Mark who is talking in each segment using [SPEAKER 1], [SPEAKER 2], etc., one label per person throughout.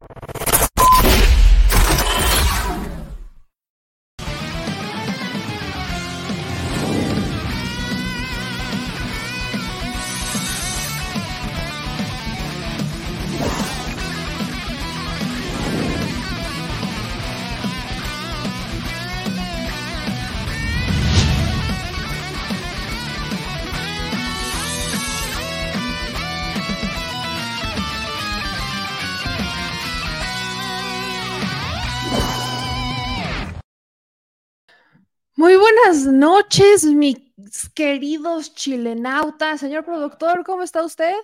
[SPEAKER 1] you buenas noches, mis queridos chilenautas. Señor productor, ¿cómo está usted?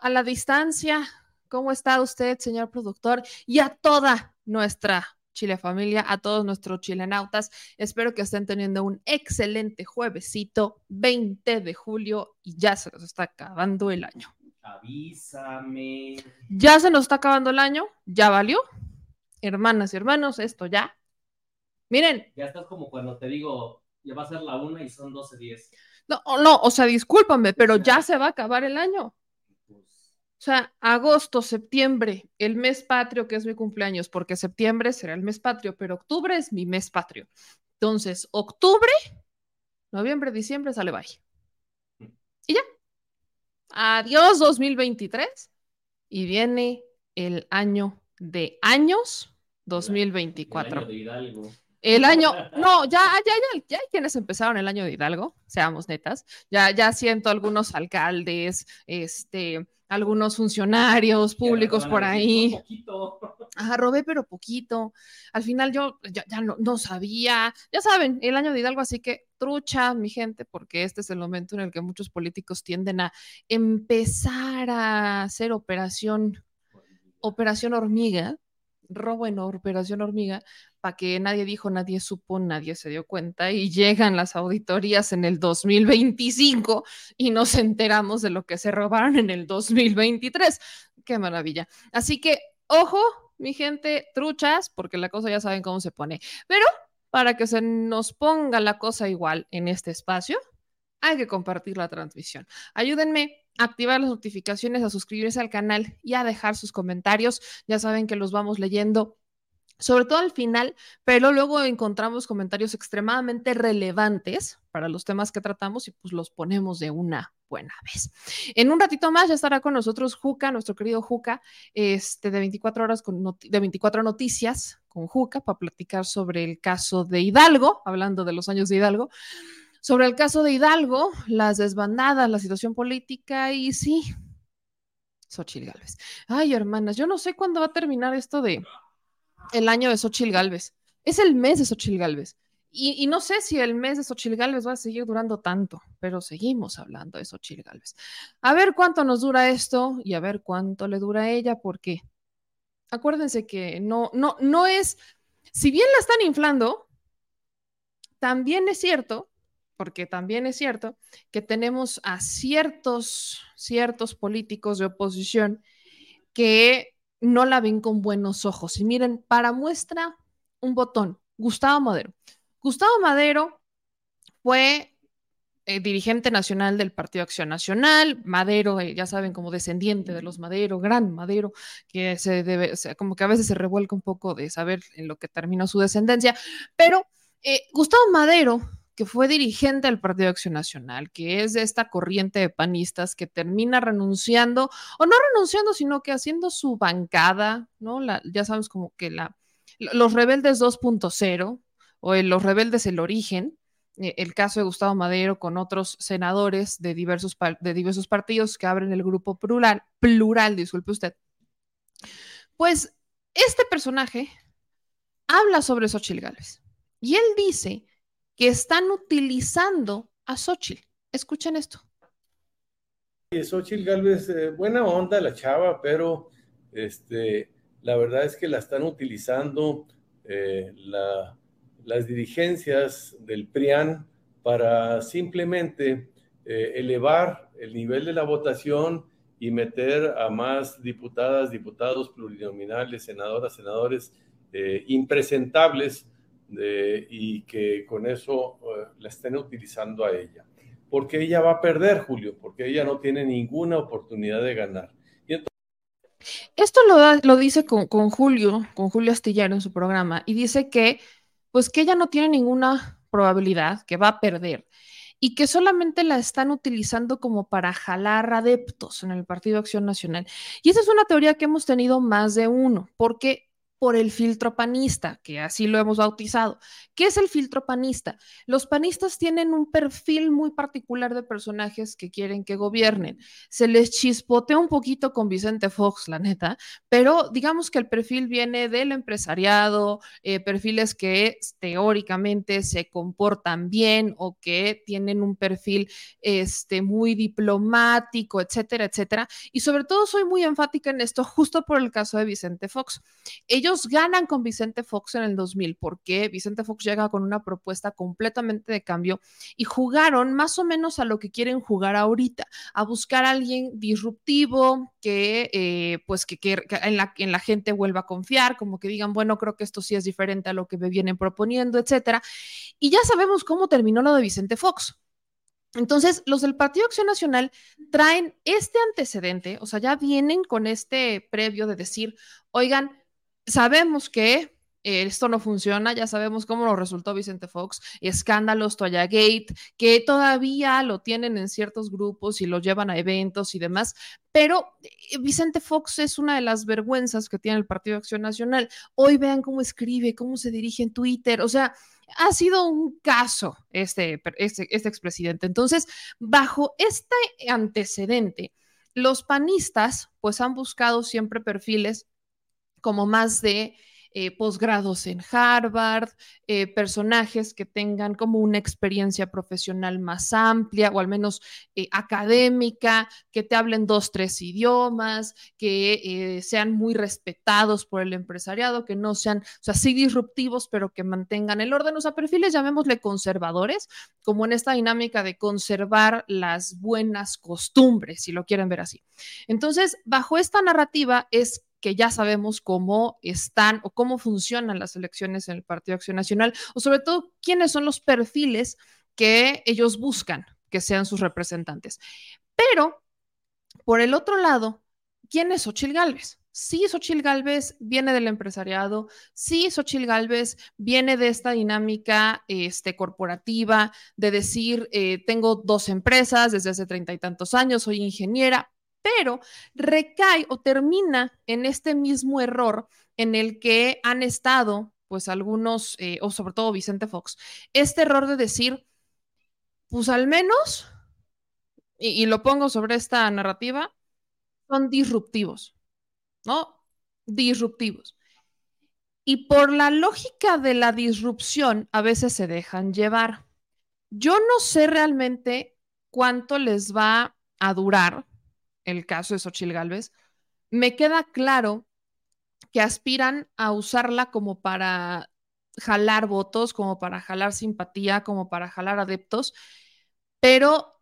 [SPEAKER 1] A la distancia, ¿cómo está usted, señor productor? Y a toda nuestra Chile familia, a todos nuestros chilenautas. Espero que estén teniendo un excelente juevesito, 20 de julio, y ya se nos está acabando el año.
[SPEAKER 2] Avísame.
[SPEAKER 1] Ya se nos está acabando el año, ya valió. Hermanas y hermanos, esto ya Miren.
[SPEAKER 2] Ya estás como cuando te digo, ya va a ser la una y son 12.10.
[SPEAKER 1] No, no, o sea, discúlpame, pero ya se va a acabar el año. Pues o sea, agosto, septiembre, el mes patrio, que es mi cumpleaños, porque septiembre será el mes patrio, pero octubre es mi mes patrio. Entonces, octubre, noviembre, diciembre, sale bye. Y ya. Adiós 2023. Y viene el año de años 2024. El año de Hidalgo. El año, no, ya, ya, ya, ya hay quienes empezaron el año de Hidalgo, seamos netas. Ya, ya siento algunos alcaldes, este, algunos funcionarios públicos por ahí. Poquito. Ajá, robé, pero poquito. Al final yo ya, no, no, sabía. Ya saben, el año de Hidalgo, así que trucha, mi gente, porque este es el momento en el que muchos políticos tienden a empezar a hacer operación, operación hormiga robo en Operación Hormiga, para que nadie dijo, nadie supo, nadie se dio cuenta y llegan las auditorías en el 2025 y nos enteramos de lo que se robaron en el 2023. Qué maravilla. Así que, ojo, mi gente, truchas, porque la cosa ya saben cómo se pone. Pero para que se nos ponga la cosa igual en este espacio, hay que compartir la transmisión. Ayúdenme activar las notificaciones, a suscribirse al canal y a dejar sus comentarios. Ya saben que los vamos leyendo sobre todo al final, pero luego encontramos comentarios extremadamente relevantes para los temas que tratamos y pues los ponemos de una buena vez. En un ratito más ya estará con nosotros Juca, nuestro querido Juca, este, de 24 horas con de 24 noticias con Juca para platicar sobre el caso de Hidalgo, hablando de los años de Hidalgo. Sobre el caso de Hidalgo, las desbandadas, la situación política y sí, Xochil Gálvez. Ay, hermanas, yo no sé cuándo va a terminar esto de el año de Xochil Gálvez. Es el mes de Xochil Gálvez. Y, no sé si el mes de Xochil Gálvez va a seguir durando tanto, pero seguimos hablando de Xochil Gálvez. A ver cuánto nos dura esto y a ver cuánto le dura a ella, porque acuérdense que no, no, no es, si bien la están inflando, también es cierto porque también es cierto que tenemos a ciertos, ciertos políticos de oposición que no la ven con buenos ojos. Y miren, para muestra un botón, Gustavo Madero. Gustavo Madero fue eh, dirigente nacional del Partido Acción Nacional, Madero, eh, ya saben, como descendiente de los Madero, gran Madero, que se debe, como que a veces se revuelca un poco de saber en lo que terminó su descendencia, pero eh, Gustavo Madero que fue dirigente del Partido de Acción Nacional, que es de esta corriente de panistas que termina renunciando, o no renunciando, sino que haciendo su bancada, ¿no? Ya sabes, como que la, los rebeldes 2.0 o los rebeldes el origen, eh, el caso de Gustavo Madero con otros senadores de diversos, de diversos partidos que abren el grupo plural, plural, disculpe usted. Pues este personaje habla sobre Xochitl Gálvez y él dice que están utilizando a Xochitl. Escuchen esto.
[SPEAKER 3] Xochitl Galvez, eh, buena onda la chava, pero este, la verdad es que la están utilizando eh, las dirigencias del PRIAN para simplemente eh, elevar el nivel de la votación y meter a más diputadas, diputados plurinominales, senadoras, senadores impresentables y que con eso eh, la estén utilizando a ella. Porque ella va a perder, Julio, porque ella no tiene ninguna oportunidad de ganar.
[SPEAKER 1] Esto lo, dice con, con, Julio, con Julio Astillero en su programa, y dice que, pues que ella no tiene ninguna probabilidad, que va a perder, y que solamente la están utilizando como para jalar adeptos en el Partido Acción Nacional. Y esa es una teoría que hemos tenido más de uno, porque por el filtro panista, que así lo hemos bautizado. ¿Qué es el filtro panista? Los panistas tienen un perfil muy particular de personajes que quieren que gobiernen. Se les chispotea un poquito con Vicente Fox, la neta, pero digamos que el perfil viene del empresariado, eh, perfiles que teóricamente se comportan bien o que tienen un perfil este, muy diplomático, etcétera, etcétera. Y sobre todo soy muy enfática en esto justo por el caso de Vicente Fox. Ellos ellos ganan con Vicente Fox en el 2000 porque Vicente Fox llega con una propuesta completamente de cambio y jugaron más o menos a lo que quieren jugar ahorita, a buscar a alguien disruptivo que eh, pues que, en, la, en la gente vuelva a confiar, como que digan, bueno, creo que esto sí es diferente a lo que me vienen proponiendo, etcétera. Y ya sabemos cómo terminó lo de Vicente Fox. Entonces, los del Partido Acción Nacional traen este antecedente, o sea, ya vienen con este previo de decir, oigan, sabemos que eh, esto no funciona, ya sabemos cómo lo resultó Vicente Fox, escándalos, Toya Gate, que todavía lo tienen en ciertos grupos y lo llevan a eventos y demás, pero eh, Vicente Fox es una de las vergüenzas que tiene el Partido Acción Nacional. Hoy vean cómo escribe, cómo se dirige en Twitter, o sea, ha sido un caso este, este, este expresidente. Entonces, bajo este antecedente, los panistas pues han buscado siempre perfiles como más de eh, posgrados en Harvard, eh, personajes que tengan como una experiencia profesional más amplia o al menos eh, académica, que te hablen dos, tres idiomas, que sean muy respetados por el empresariado, que no sean, o sea, sí disruptivos, pero que mantengan el orden. O sea, perfiles, llamémosle conservadores, como en esta dinámica de conservar las buenas costumbres, si lo quieren ver así. Entonces, bajo esta narrativa es que ya sabemos cómo están o cómo funcionan las elecciones en el Partido Acción Nacional, o sobre todo quiénes son los perfiles que ellos buscan que sean sus representantes. Pero, por el otro lado, ¿quién es Xochil Gálvez? Sí, Xochil Gálvez viene del empresariado, sí, Xochil Gálvez viene de esta dinámica este, corporativa de decir, eh, tengo dos empresas desde hace treinta y tantos años, soy ingeniera, pero recae o termina en este mismo error en el que han estado, pues algunos, eh, o sobre todo Vicente Fox, este error de decir, pues al menos, y, y lo pongo sobre esta narrativa, son disruptivos, ¿no? Disruptivos. Y por la lógica de la disrupción, a veces se dejan llevar. Yo no sé realmente cuánto les va a durar el caso de Xochil Gálvez, me queda claro que aspiran a usarla como para jalar votos, como para jalar simpatía, como para jalar adeptos, pero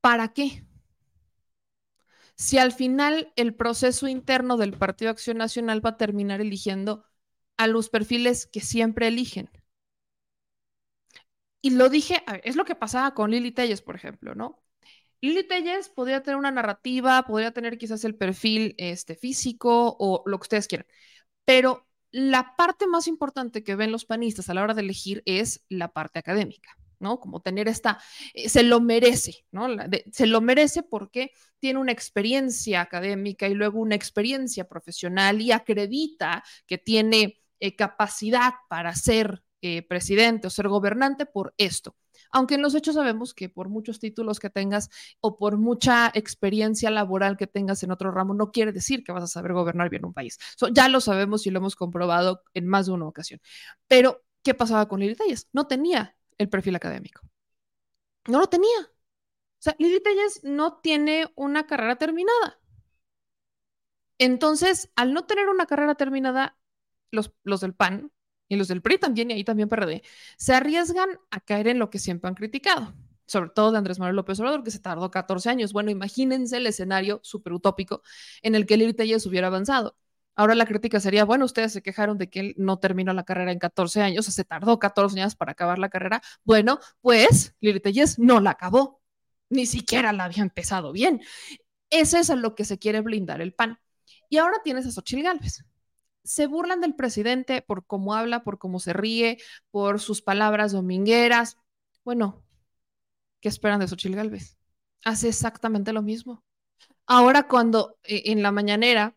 [SPEAKER 1] ¿para qué? Si al final el proceso interno del Partido Acción Nacional va a terminar eligiendo a los perfiles que siempre eligen. Y lo dije, es lo que pasaba con Lili Telles, por ejemplo, ¿no? Lili Telles podría tener una narrativa, podría tener quizás el perfil este, físico o lo que ustedes quieran, pero la parte más importante que ven los panistas a la hora de elegir es la parte académica. ¿no? Como tener esta, eh, se lo merece, ¿no? se lo merece porque tiene una experiencia académica y luego una experiencia profesional y acredita que tiene eh, capacidad para ser eh, presidente o ser gobernante por esto aunque en los hechos sabemos que por muchos títulos que tengas o por mucha experiencia laboral que tengas en otro ramo, no quiere decir que vas a saber gobernar bien un país. ya lo sabemos y lo hemos comprobado en más de una ocasión. Pero, ¿qué pasaba con Lili Telles? No tenía el perfil académico. No lo tenía. O sea, Lili Telles no tiene una carrera terminada. Entonces, al no tener una carrera terminada, los, los del PAN y los del PRI también, y ahí también PRD, se arriesgan a caer en lo que siempre han criticado, sobre todo de Andrés Manuel López Obrador, que se tardó 14 años. Bueno, imagínense el escenario súper utópico en el que Lili hubiera avanzado. Ahora la crítica sería, bueno, ustedes se quejaron de que él no terminó la carrera en 14 años, o sea, se tardó 14 años para acabar la carrera. Bueno, pues Lili no la acabó, ni siquiera la había empezado bien. Ese es a lo que se quiere blindar el PAN. Y ahora tienes a Xochitl Gálvez. Se burlan del presidente por cómo habla, por cómo se ríe, por sus palabras domingueras. Bueno, ¿qué esperan de Xochitl Gálvez? Hace exactamente lo mismo. Ahora cuando eh, en la mañanera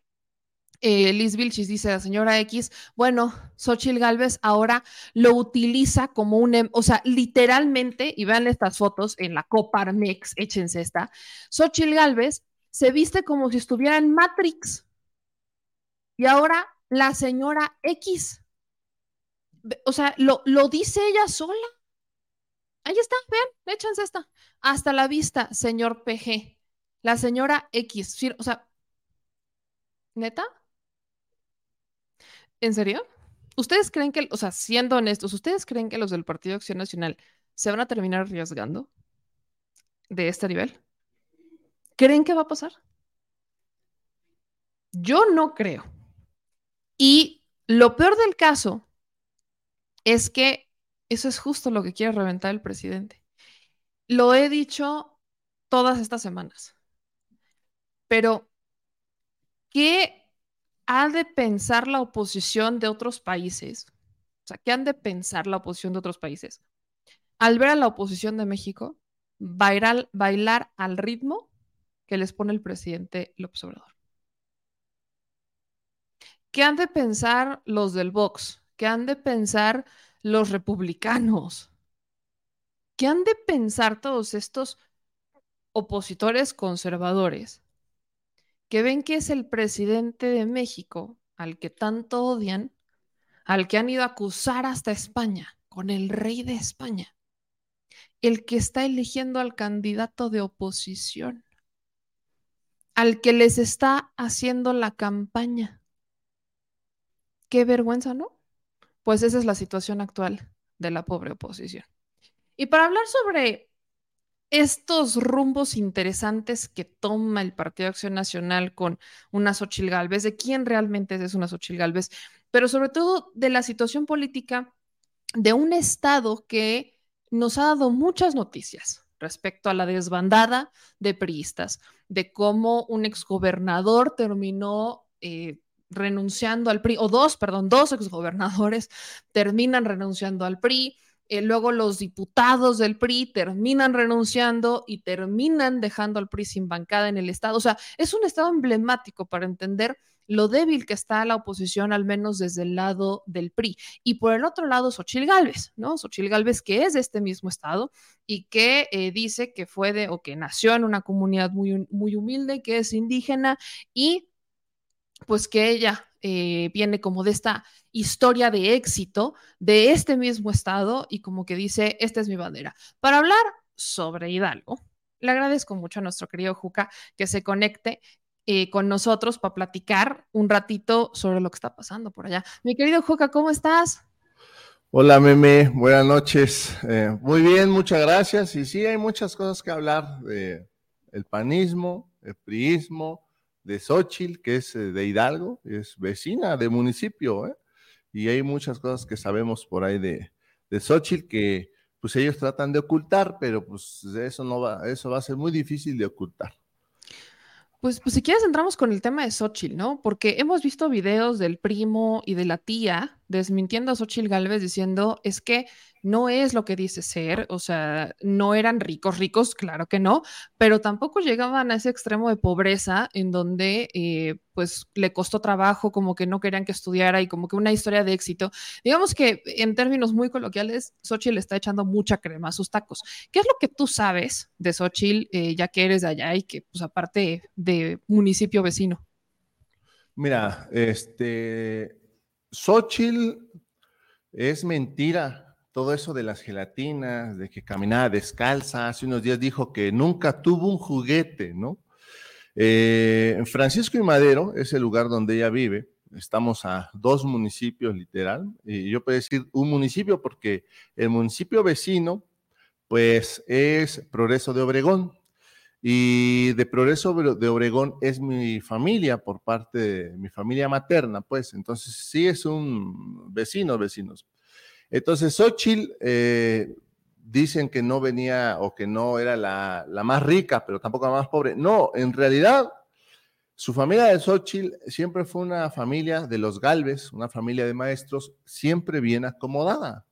[SPEAKER 1] eh, Liz Vilchis dice la señora X, bueno, Xochitl Galvez ahora lo utiliza como un, em, o sea, literalmente, y vean estas fotos en la Coparmex, échense esta, Xochitl Galvez se viste como si estuviera en Matrix. Y ahora la señora X, o sea, lo, lo dice ella sola. Ahí está, vean, échense esta. Hasta la vista, señor PG. La señora X, o sea, ¿neta? ¿En serio? ¿Ustedes creen que, o sea, siendo honestos, ¿ustedes creen que los del Partido Acción Nacional se van a terminar arriesgando de este nivel? ¿Creen que va a pasar? Yo no creo. Y lo peor del caso es que eso es justo lo que quiere reventar el presidente. Lo he dicho todas estas semanas. Pero, ¿qué ha de pensar la oposición de otros países? O sea, ¿qué han de pensar la oposición de otros países? Al ver a la oposición de México bailar, bailar al ritmo que les pone el presidente López Obrador. ¿Qué han de pensar los del Vox? ¿Qué han de pensar los republicanos? ¿Qué han de pensar todos estos opositores conservadores que ven que es el presidente de México, al que tanto odian, al que han ido a acusar hasta España, con el rey de España, el que está eligiendo al candidato de oposición, al que les está haciendo la campaña. Qué vergüenza, ¿no? Pues esa es la situación actual de la pobre oposición. Y para hablar sobre estos rumbos interesantes que toma el Partido de Acción Nacional con una Xochil Gálvez, de quién realmente es una Xochil Gálvez, pero sobre todo de la situación política de un Estado que nos ha dado muchas noticias respecto a la desbandada de priistas, de cómo un exgobernador terminó eh, renunciando al PRI, o dos, perdón, dos exgobernadores terminan renunciando al PRI, eh, luego los diputados del PRI terminan renunciando y terminan dejando al PRI sin bancada en el Estado. O sea, es un Estado emblemático para entender lo débil que está la oposición, al menos desde el lado del PRI. Y por el otro lado, Xochil Gálvez, ¿no? Xochil Gálvez, que es de este mismo estado y que eh, dice que fue de o que nació en una comunidad muy, muy humilde, que es indígena y pues que ella eh, viene como de esta historia de éxito de este mismo estado y como que dice, esta es mi bandera. Para hablar sobre Hidalgo, le agradezco mucho a nuestro querido Juca que se conecte eh, con nosotros para platicar un ratito sobre lo que está pasando por allá. Mi querido Juca, ¿cómo estás?
[SPEAKER 4] Hola, Meme, buenas noches. Eh, muy bien, muchas gracias. Y sí, hay muchas cosas que hablar de el panismo, el priismo, de Xochitl, que es eh, de Hidalgo, es vecina de municipio, ¿eh? y hay muchas cosas que sabemos por ahí de, de que pues ellos tratan de ocultar, pero pues eso no va, eso va a ser muy difícil de ocultar.
[SPEAKER 1] Pues, pues si quieres entramos con el tema de Xochitl, ¿no? Porque hemos visto videos del primo y de la tía desmintiendo a Xochitl Galvez diciendo es que no es lo que dice ser, o sea, no eran ricos, ricos, claro que no, pero tampoco llegaban a ese extremo de pobreza en donde eh, pues le costó trabajo, como que no querían que estudiara y como que una historia de éxito. Digamos que en términos muy coloquiales, Xochitl está echando mucha crema a sus tacos. ¿Qué es lo que tú sabes de Xochitl, eh, ya que eres de allá y que pues aparte de municipio vecino?
[SPEAKER 4] Mira, este, Xochitl es mentira todo eso de las gelatinas, de que caminaba descalza, hace unos días dijo que nunca tuvo un juguete, ¿no? Eh, Francisco y Madero es el lugar donde ella vive, estamos a dos municipios literal, y yo puedo decir un municipio porque el municipio vecino, pues es Progreso de Obregón, y de Progreso de Obregón es mi familia por parte de mi familia materna, pues entonces sí es un vecino, vecinos. Entonces, Xochitl, eh, dicen que no venía o que no era la, la más rica, pero tampoco la más pobre. No, en realidad su familia de Xochitl siempre fue una familia de los Galvez, una familia de maestros, siempre bien acomodada.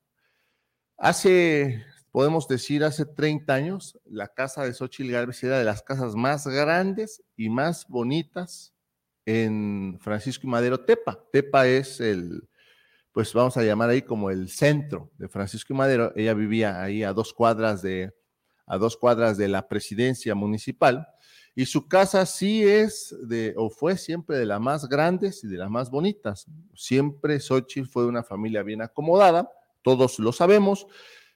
[SPEAKER 4] Hace, podemos decir, hace 30 años, la casa de Xochitl Galvez era de las casas más grandes y más bonitas en Francisco y Madero Tepa. Tepa es el, pues vamos a llamar ahí como el centro de Francisco y Madero. Ella vivía ahí a dos cuadras de, a dos cuadras de la presidencia municipal y su casa sí es de, o fue siempre de las más grandes y de las más bonitas. Siempre Xochitl fue una familia bien acomodada, todos lo sabemos.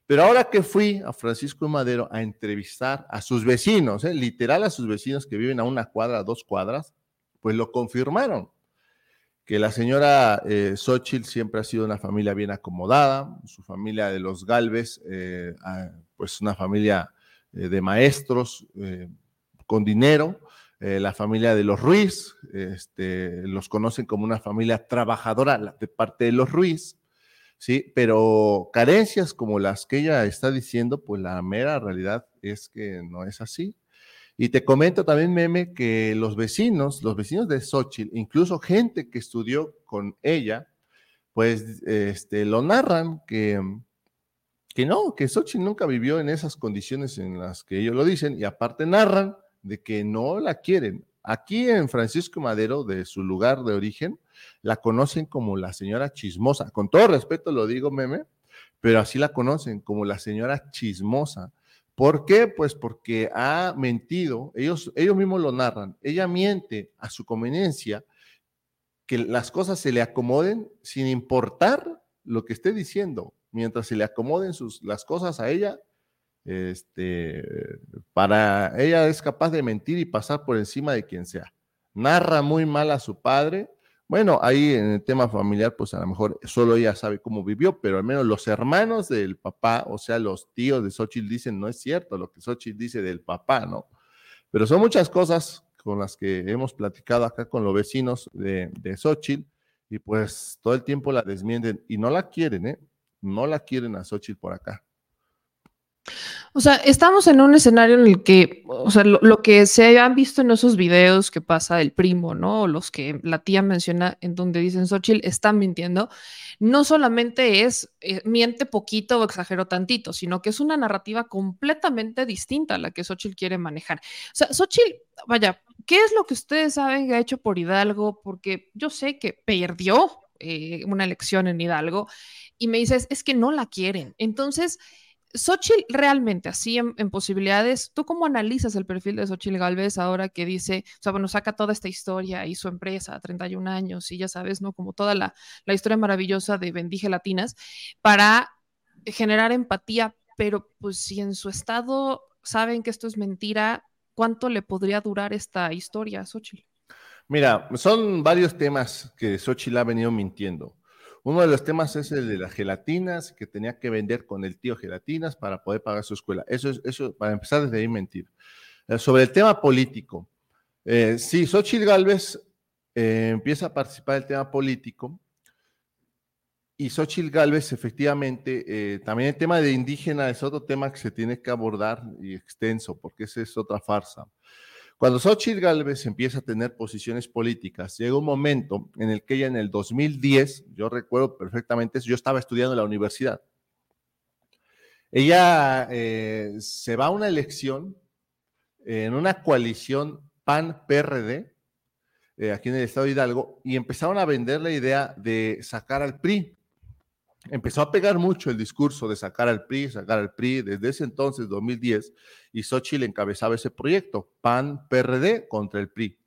[SPEAKER 4] Pero ahora que fui a Francisco de Madero a entrevistar a sus vecinos, ¿eh? literal a sus vecinos que viven a una cuadra, dos cuadras, pues lo confirmaron, que la señora eh, Xochitl siempre ha sido una familia bien acomodada, su familia de los Galvez, eh, ah, pues una familia eh, de maestros, con dinero. Eh, la familia de los Ruiz, este, los conocen como una familia trabajadora de parte de los Ruiz, ¿sí? Pero carencias como las que ella está diciendo, pues la mera realidad es que no es así. Y te comento también, Meme, que los vecinos, los vecinos de Xochitl, incluso gente que estudió con ella, pues este, lo narran que, que no, que Xochitl nunca vivió en esas condiciones en las que ellos lo dicen, y aparte narran de que no la quieren. Aquí en Francisco Madero, de su lugar de origen, la conocen como la señora chismosa. Con todo respeto lo digo, meme, pero así la conocen como la señora chismosa. ¿Por qué? Pues porque ha mentido, ellos, ellos mismos lo narran, ella miente a su conveniencia que las cosas se le acomoden sin importar lo que esté diciendo. Mientras se le acomoden sus, las cosas a ella, este, para ella es capaz de mentir y pasar por encima de quien sea. Narra muy mal a su padre. Bueno, ahí en el tema familiar, pues a lo mejor solo ella sabe cómo vivió, pero al menos los hermanos del papá, o sea, los tíos de Xochitl dicen, no es cierto lo que Xochitl dice del papá, ¿no? Pero son muchas cosas con las que hemos platicado acá con los vecinos de, de Xochitl y pues todo el tiempo la desmienten y no la quieren, ¿eh? No la quieren a Xochitl por acá.
[SPEAKER 1] O sea, estamos en un escenario en el que, o sea, lo, que se han visto en esos videos que pasa el primo, ¿no? O los que la tía menciona en donde dicen Xochitl están mintiendo, no solamente es eh, miente poquito o exagero tantito, sino que es una narrativa completamente distinta a la que Xochitl quiere manejar. O sea, Xochitl, vaya, ¿qué es lo que ustedes saben que ha hecho por Hidalgo? Porque yo sé que perdió eh, una elección en Hidalgo y me dices, es que no la quieren. Entonces, Xochitl realmente, así en, posibilidades, ¿tú cómo analizas el perfil de Xochitl Galvez ahora que dice, o sea, bueno, saca toda esta historia y su empresa, 31 años, y ya sabes, ¿no? Como toda la, la historia maravillosa de Bendije Latinas, para generar empatía, pero pues si en su estado saben que esto es mentira, ¿cuánto le podría durar esta historia a Xochitl?
[SPEAKER 4] Mira, son varios temas que Xochitl ha venido mintiendo. Uno de los temas es el de las gelatinas, que tenía que vender con el tío gelatinas para poder pagar su escuela. Eso es, eso, para empezar desde ahí, mentir. Eh, sobre el tema político, eh, sí, Xochitl Galvez eh, empieza a participar del tema político y Xochitl Galvez, efectivamente, eh, también el tema de indígena es otro tema que se tiene que abordar y extenso, porque esa es otra farsa. Cuando Xochitl Galvez empieza a tener posiciones políticas, llega un momento en el que ella en el 2010, yo recuerdo perfectamente yo estaba estudiando en la universidad. Ella eh, se va a una elección en una coalición PAN-PRD, eh, aquí en el estado de Hidalgo, y empezaron a vender la idea de sacar al PRI empezó a pegar mucho el discurso de sacar al PRI, sacar al PRI desde ese entonces, 2010, y Xochitl encabezaba ese proyecto, PAN-PRD contra el PRI.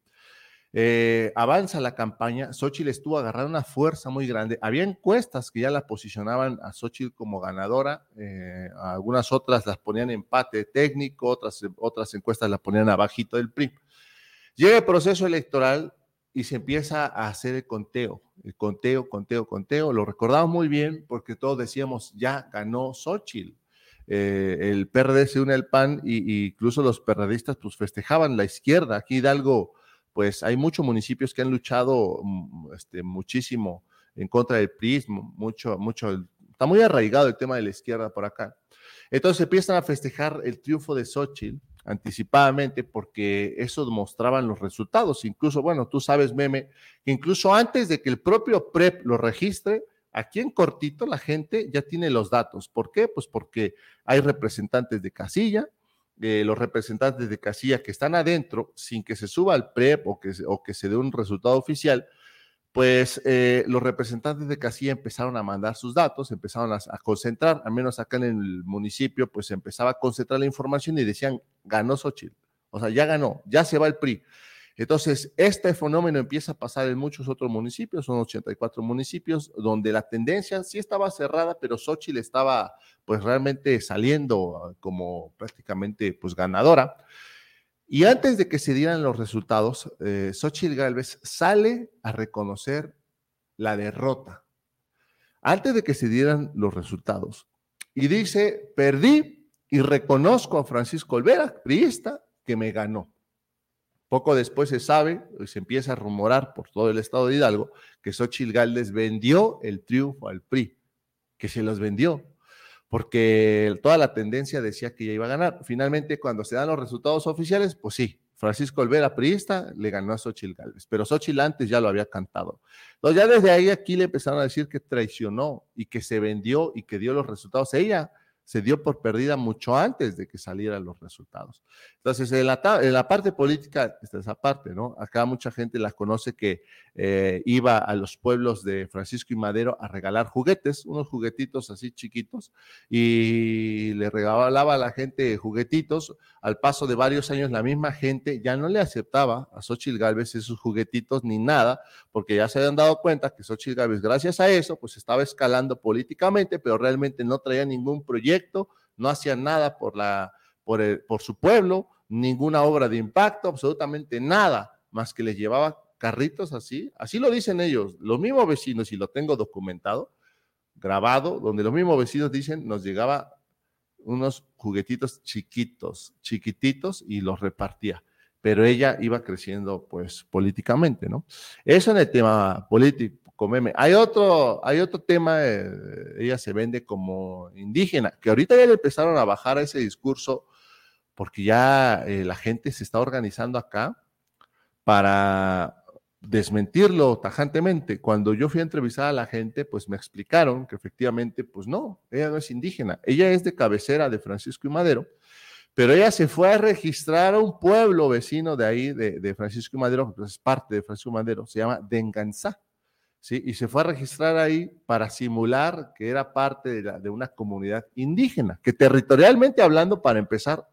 [SPEAKER 4] Eh, avanza la campaña, Xochitl estuvo agarrando una fuerza muy grande. Había encuestas que ya la posicionaban a Xochitl como ganadora, eh, algunas otras las ponían empate técnico, otras, otras encuestas las ponían abajito del PRI. Llega el proceso electoral y se empieza a hacer el conteo el conteo, conteo, conteo. Lo recordamos muy bien porque todos decíamos, ya ganó Xochitl. Eh, el PRD se une al PAN y, incluso los perredistas pues festejaban la izquierda. Aquí Hidalgo, pues hay muchos municipios que han luchado mm, este, muchísimo en contra del PRI, mucho, mucho, está muy arraigado el tema de la izquierda por acá. Entonces empiezan a festejar el triunfo de Xochitl anticipadamente porque eso mostraban los resultados. Incluso, bueno, tú sabes, meme, que incluso antes de que el propio PREP lo registre, aquí en cortito la gente ya tiene los datos. ¿Por qué? Pues porque hay representantes de casilla, eh, los representantes de casilla que están adentro sin que se suba al PREP o que, o que se dé un resultado oficial, pues eh, los representantes de casilla empezaron a mandar sus datos, empezaron a, concentrar, al menos acá en el municipio, pues empezaba a concentrar la información y decían, ganó Xochitl, o sea, ya ganó, ya se va el PRI. Entonces, este fenómeno empieza a pasar en muchos otros municipios, son 84 municipios, donde la tendencia sí estaba cerrada, pero Xochitl estaba pues realmente saliendo como prácticamente pues ganadora. Y antes de que se dieran los resultados, eh, Xochitl Galvez sale a reconocer la derrota. Antes de que se dieran los resultados. Y dice, perdí y reconozco a Francisco Olvera, priista, que me ganó. Poco después se sabe y se empieza a rumorar por todo el estado de Hidalgo que Xochitl Galvez vendió el triunfo al PRI, que se los vendió porque toda la tendencia decía que ya iba a ganar. Finalmente, cuando se dan los resultados oficiales, pues sí, Francisco Olvera, priista, le ganó a Xochitl Gálvez, pero Xochitl antes ya lo había cantado. Entonces ya desde ahí aquí le empezaron a decir que traicionó y que se vendió y que dio los resultados. Ella se dio por perdida mucho antes de que salieran los resultados. Entonces, en la, en la parte política está esa parte, ¿no? Acá mucha gente la conoce que eh, iba a los pueblos de Francisco y Madero a regalar juguetes, unos juguetitos así chiquitos, y le regalaba a la gente juguetitos. Al paso de varios años, la misma gente ya no le aceptaba a Xochitl Galvez esos juguetitos ni nada, porque ya se habían dado cuenta que Xochitl Galvez, gracias a eso, pues estaba escalando políticamente, pero realmente no traía ningún proyecto, no hacía nada por, la, por, por su pueblo, ninguna obra de impacto, absolutamente nada, más que les llevaba carritos así, así lo dicen ellos, los mismos vecinos, y lo tengo documentado, grabado, donde los mismos vecinos dicen, nos llegaba unos juguetitos chiquitos, chiquititos, y los repartía. Pero ella iba creciendo, pues, políticamente, ¿no? Eso en el tema político, meme. Hay otro, hay otro tema, eh, ella se vende como indígena, que ahorita ya le empezaron a bajar ese discurso, porque ya eh, la gente se está organizando acá para desmentirlo tajantemente. Cuando yo fui a entrevistar a la gente, pues me explicaron que efectivamente, pues no, ella no es indígena, ella es de cabecera de Francisco y Madero, pero ella se fue a registrar a un pueblo vecino de ahí, de, Francisco y Madero, que es parte de Francisco y Madero, se llama Denganzá, ¿sí? Y se fue a registrar ahí para simular que era parte de, de una comunidad indígena, que territorialmente hablando, para empezar,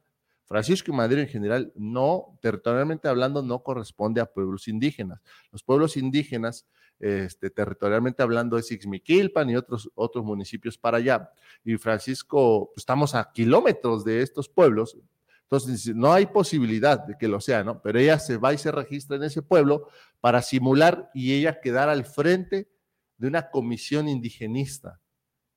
[SPEAKER 4] Francisco y Madero en general no, territorialmente hablando, no corresponde a pueblos indígenas. Los pueblos indígenas, este, territorialmente hablando, es Ixmiquilpan y otros, otros municipios para allá. Y Francisco, pues, estamos a kilómetros de estos pueblos, entonces no hay posibilidad de que lo sea, ¿no? Pero ella se va y se registra en ese pueblo para simular y ella quedar al frente de una comisión indigenista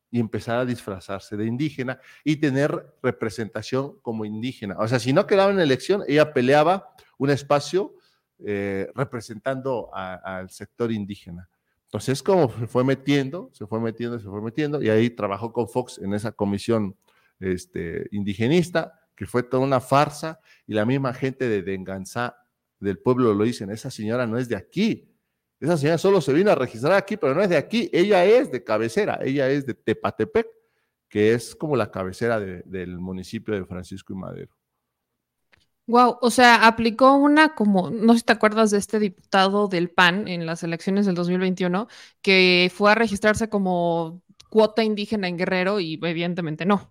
[SPEAKER 4] y empezar a disfrazarse de indígena y tener representación como indígena. O sea, si no quedaba en elección, ella peleaba un espacio eh, representando al sector indígena. Entonces, como se fue metiendo, se fue metiendo, se fue metiendo, y ahí trabajó con Fox en esa comisión este, indigenista, que fue toda una farsa, y la misma gente de Denganzá del pueblo lo dicen, esa señora no es de aquí, esa señora solo se vino a registrar aquí, pero no es de aquí. Ella es de cabecera, ella es de Tepatepec, que es como la cabecera del municipio de Francisco y Madero.
[SPEAKER 1] Wow, o sea, aplicó una como, no sé si te acuerdas de este diputado del PAN en las elecciones del 2021, que fue a registrarse como cuota indígena en Guerrero y evidentemente no.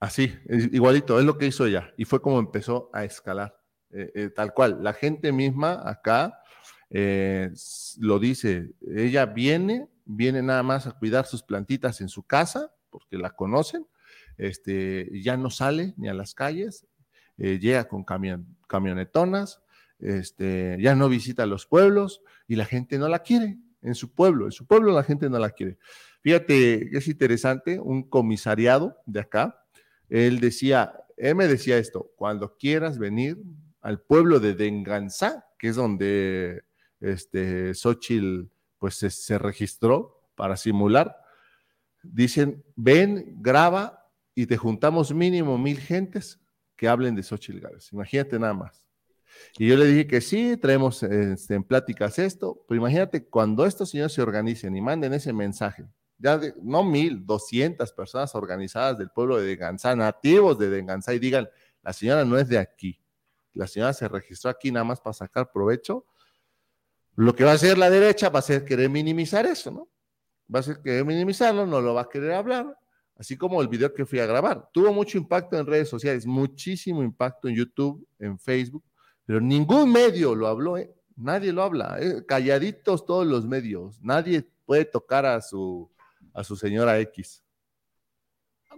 [SPEAKER 4] Así, igualito, es lo que hizo ella y fue como empezó a escalar, eh, eh, tal cual. La gente misma acá eh, lo dice, ella viene, viene nada más a cuidar sus plantitas en su casa, porque la conocen, este, ya no sale ni a las calles, llega con camionetonas, este, ya no visita los pueblos y la gente no la quiere en su pueblo, en su pueblo la gente no la quiere. Fíjate, es interesante, un comisariado de acá, él decía, él me decía esto, cuando quieras venir al pueblo de Denganzá, que es donde este, Xochitl pues se, registró para simular. Dicen, ven, graba y te juntamos mínimo mil gentes que hablen de Xochitl Gálvez. Imagínate nada más. Y yo le dije que sí, traemos este, en pláticas esto, pero imagínate cuando estos señores se organicen y manden ese mensaje, ya no mil, doscientas personas organizadas del pueblo de Denganzá, nativos de Denganzá, y digan, la señora no es de aquí, la señora se registró aquí nada más para sacar provecho, lo que va a hacer la derecha va a ser querer minimizar eso, ¿no? Va a ser querer minimizarlo, no lo va a querer hablar, así como el video que fui a grabar. Tuvo mucho impacto en redes sociales, muchísimo impacto en YouTube, en Facebook, pero ningún medio lo habló, ¿eh? nadie lo habla, ¿eh? calladitos todos los medios, nadie puede tocar a su, a su señora X.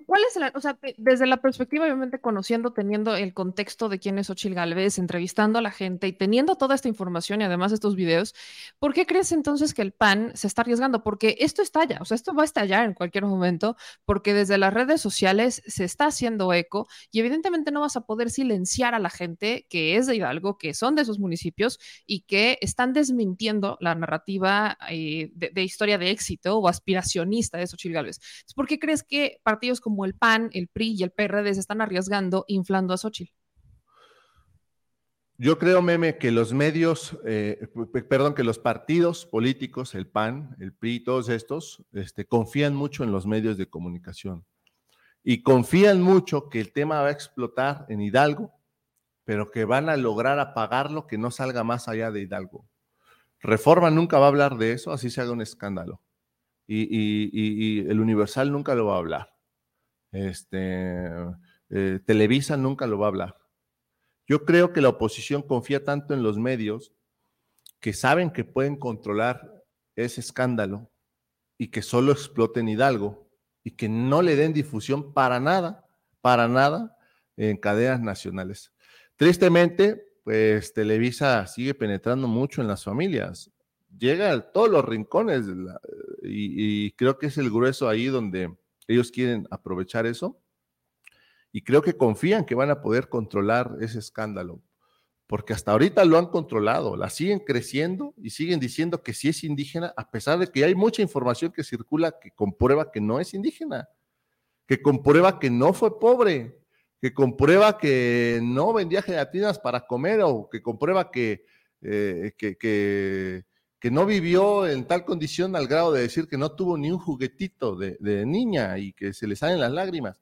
[SPEAKER 1] ¿Cuál es la, o sea, desde la perspectiva, obviamente, conociendo, teniendo el contexto de quién es Ochil Galvez, entrevistando a la gente y teniendo toda esta información y además estos videos, ¿por qué crees entonces que el PAN se está arriesgando? Porque esto estalla, o sea, esto va a estallar en cualquier momento, porque desde las redes sociales se está haciendo eco y evidentemente no vas a poder silenciar a la gente que es de Hidalgo, que son de esos municipios y que están desmintiendo la narrativa eh, de, historia de éxito o aspiracionista de Xochitl Galvez. ¿por qué crees que partidos como el PAN, el PRI y el PRD se están arriesgando inflando a Xochitl.
[SPEAKER 4] Yo creo, Meme, que los medios, eh, perdón, que los partidos políticos, el PAN, el PRI, todos estos, este, confían mucho en los medios de comunicación y confían mucho que el tema va a explotar en Hidalgo, pero que van a lograr apagarlo, que no salga más allá de Hidalgo. Reforma nunca va a hablar de eso, así se haga un escándalo. y el Universal nunca lo va a hablar. Este, eh, Televisa nunca lo va a hablar. Yo creo que la oposición confía tanto en los medios que saben que pueden controlar ese escándalo y que solo exploten Hidalgo y que no le den difusión para nada, para nada en cadenas nacionales. Tristemente, pues Televisa sigue penetrando mucho en las familias, llega a todos los rincones y creo que es el grueso ahí donde ellos quieren aprovechar eso y creo que confían que van a poder controlar ese escándalo, porque hasta ahorita lo han controlado, la siguen creciendo y siguen diciendo que sí es indígena, a pesar de que hay mucha información que circula que comprueba que no es indígena, que comprueba que no fue pobre, que comprueba que no vendía gelatinas para comer o que comprueba que, eh, que, que que no vivió en tal condición al grado de decir que no tuvo ni un juguetito de, niña y que se le salen las lágrimas.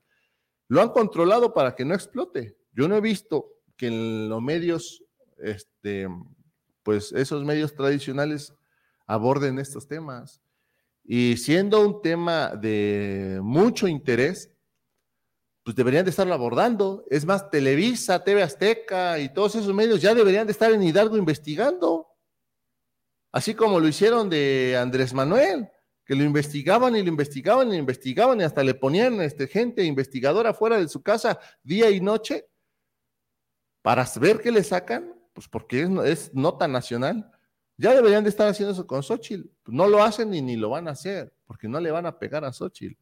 [SPEAKER 4] Lo han controlado para que no explote. Yo no he visto que en los medios, este, pues esos medios tradicionales aborden estos temas. Y siendo un tema de mucho interés, pues deberían de estarlo abordando. Es más, Televisa, TV Azteca y todos esos medios ya deberían de estar en Hidalgo investigando así como lo hicieron de Andrés Manuel, que lo investigaban y lo investigaban y lo investigaban y hasta le ponían este, gente investigadora fuera de su casa día y noche para ver qué le sacan, pues porque es, nota nacional. Ya deberían de estar haciendo eso con Xochitl. No lo hacen ni, ni lo van a hacer, porque no le van a pegar a Xochitl.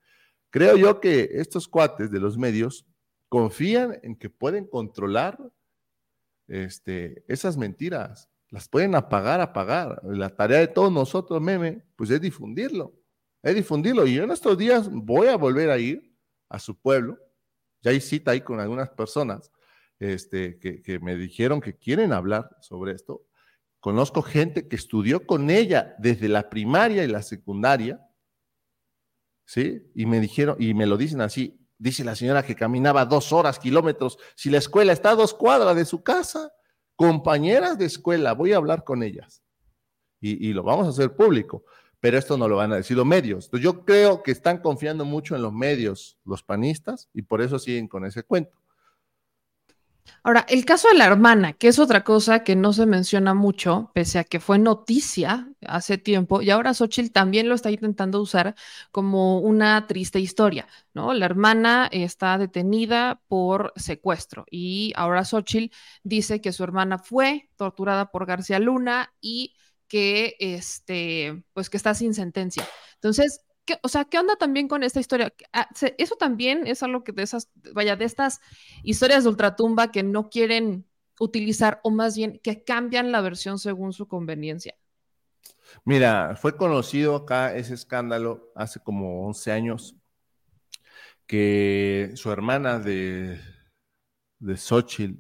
[SPEAKER 4] Creo yo que estos cuates de los medios confían en que pueden controlar este, esas mentiras las pueden apagar, apagar. La tarea de todos nosotros, meme, pues es difundirlo, es difundirlo. Y yo en estos días voy a volver a ir a su pueblo. Ya hay cita ahí con algunas personas este, que, que me dijeron que quieren hablar sobre esto. Conozco gente que estudió con ella desde la primaria y la secundaria, ¿sí? Y me dijeron, y me lo dicen así, dice la señora que caminaba dos horas, kilómetros, si la escuela está a dos cuadras de su casa compañeras de escuela, voy a hablar con ellas y, lo vamos a hacer público, pero esto no lo van a decir los medios. Yo creo que están confiando mucho en los medios, los panistas, y por eso siguen con ese cuento.
[SPEAKER 1] Ahora, el caso de la hermana, que es otra cosa que no se menciona mucho, pese a que fue noticia hace tiempo, y ahora Xochitl también lo está intentando usar como una triste historia, ¿no? La hermana está detenida por secuestro y ahora Xochitl dice que su hermana fue torturada por García Luna y que, este, pues que está sin sentencia. Entonces, o sea, ¿qué onda también con esta historia? Ah, eso también es algo que de esas, vaya, de estas historias de ultratumba que no quieren utilizar o más bien que cambian la versión según su conveniencia.
[SPEAKER 4] Mira, fue conocido acá ese escándalo hace como 11 años, que su hermana de, de Xochitl,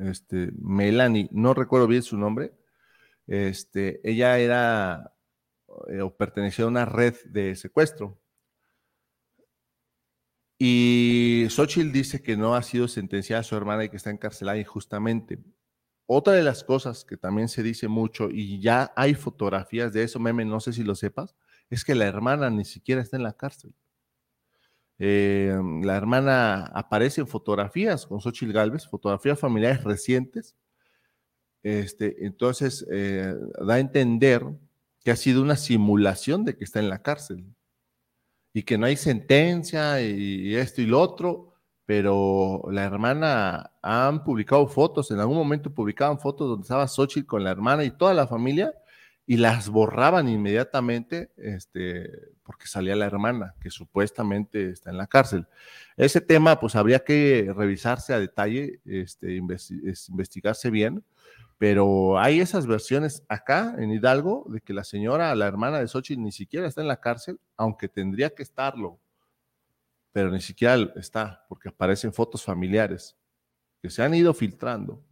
[SPEAKER 4] este, Melanie, no recuerdo bien su nombre, este, ella era eh, o pertenecía a una red de secuestro. Y Xochitl dice que no ha sido sentenciada a su hermana y que está encarcelada injustamente. Otra de las cosas que también se dice mucho, y ya hay fotografías de eso, meme, no sé si lo sepas, es que la hermana ni siquiera está en la cárcel. Eh, la hermana aparece en fotografías con Xochitl Galvez, fotografías familiares recientes. Este, entonces, eh, da a entender que ha sido una simulación de que está en la cárcel y que no hay sentencia y esto y lo otro, pero la hermana han publicado fotos, en algún momento publicaban fotos donde estaba Xochitl con la hermana y toda la familia y las borraban inmediatamente este, porque salía la hermana, que supuestamente está en la cárcel. Ese tema, pues habría que revisarse a detalle, este, investigarse bien, pero hay esas versiones acá en Hidalgo de que la señora, la hermana de Xochitl, ni siquiera está en la cárcel, aunque tendría que estarlo, pero ni siquiera está, porque aparecen fotos familiares que se han ido filtrando.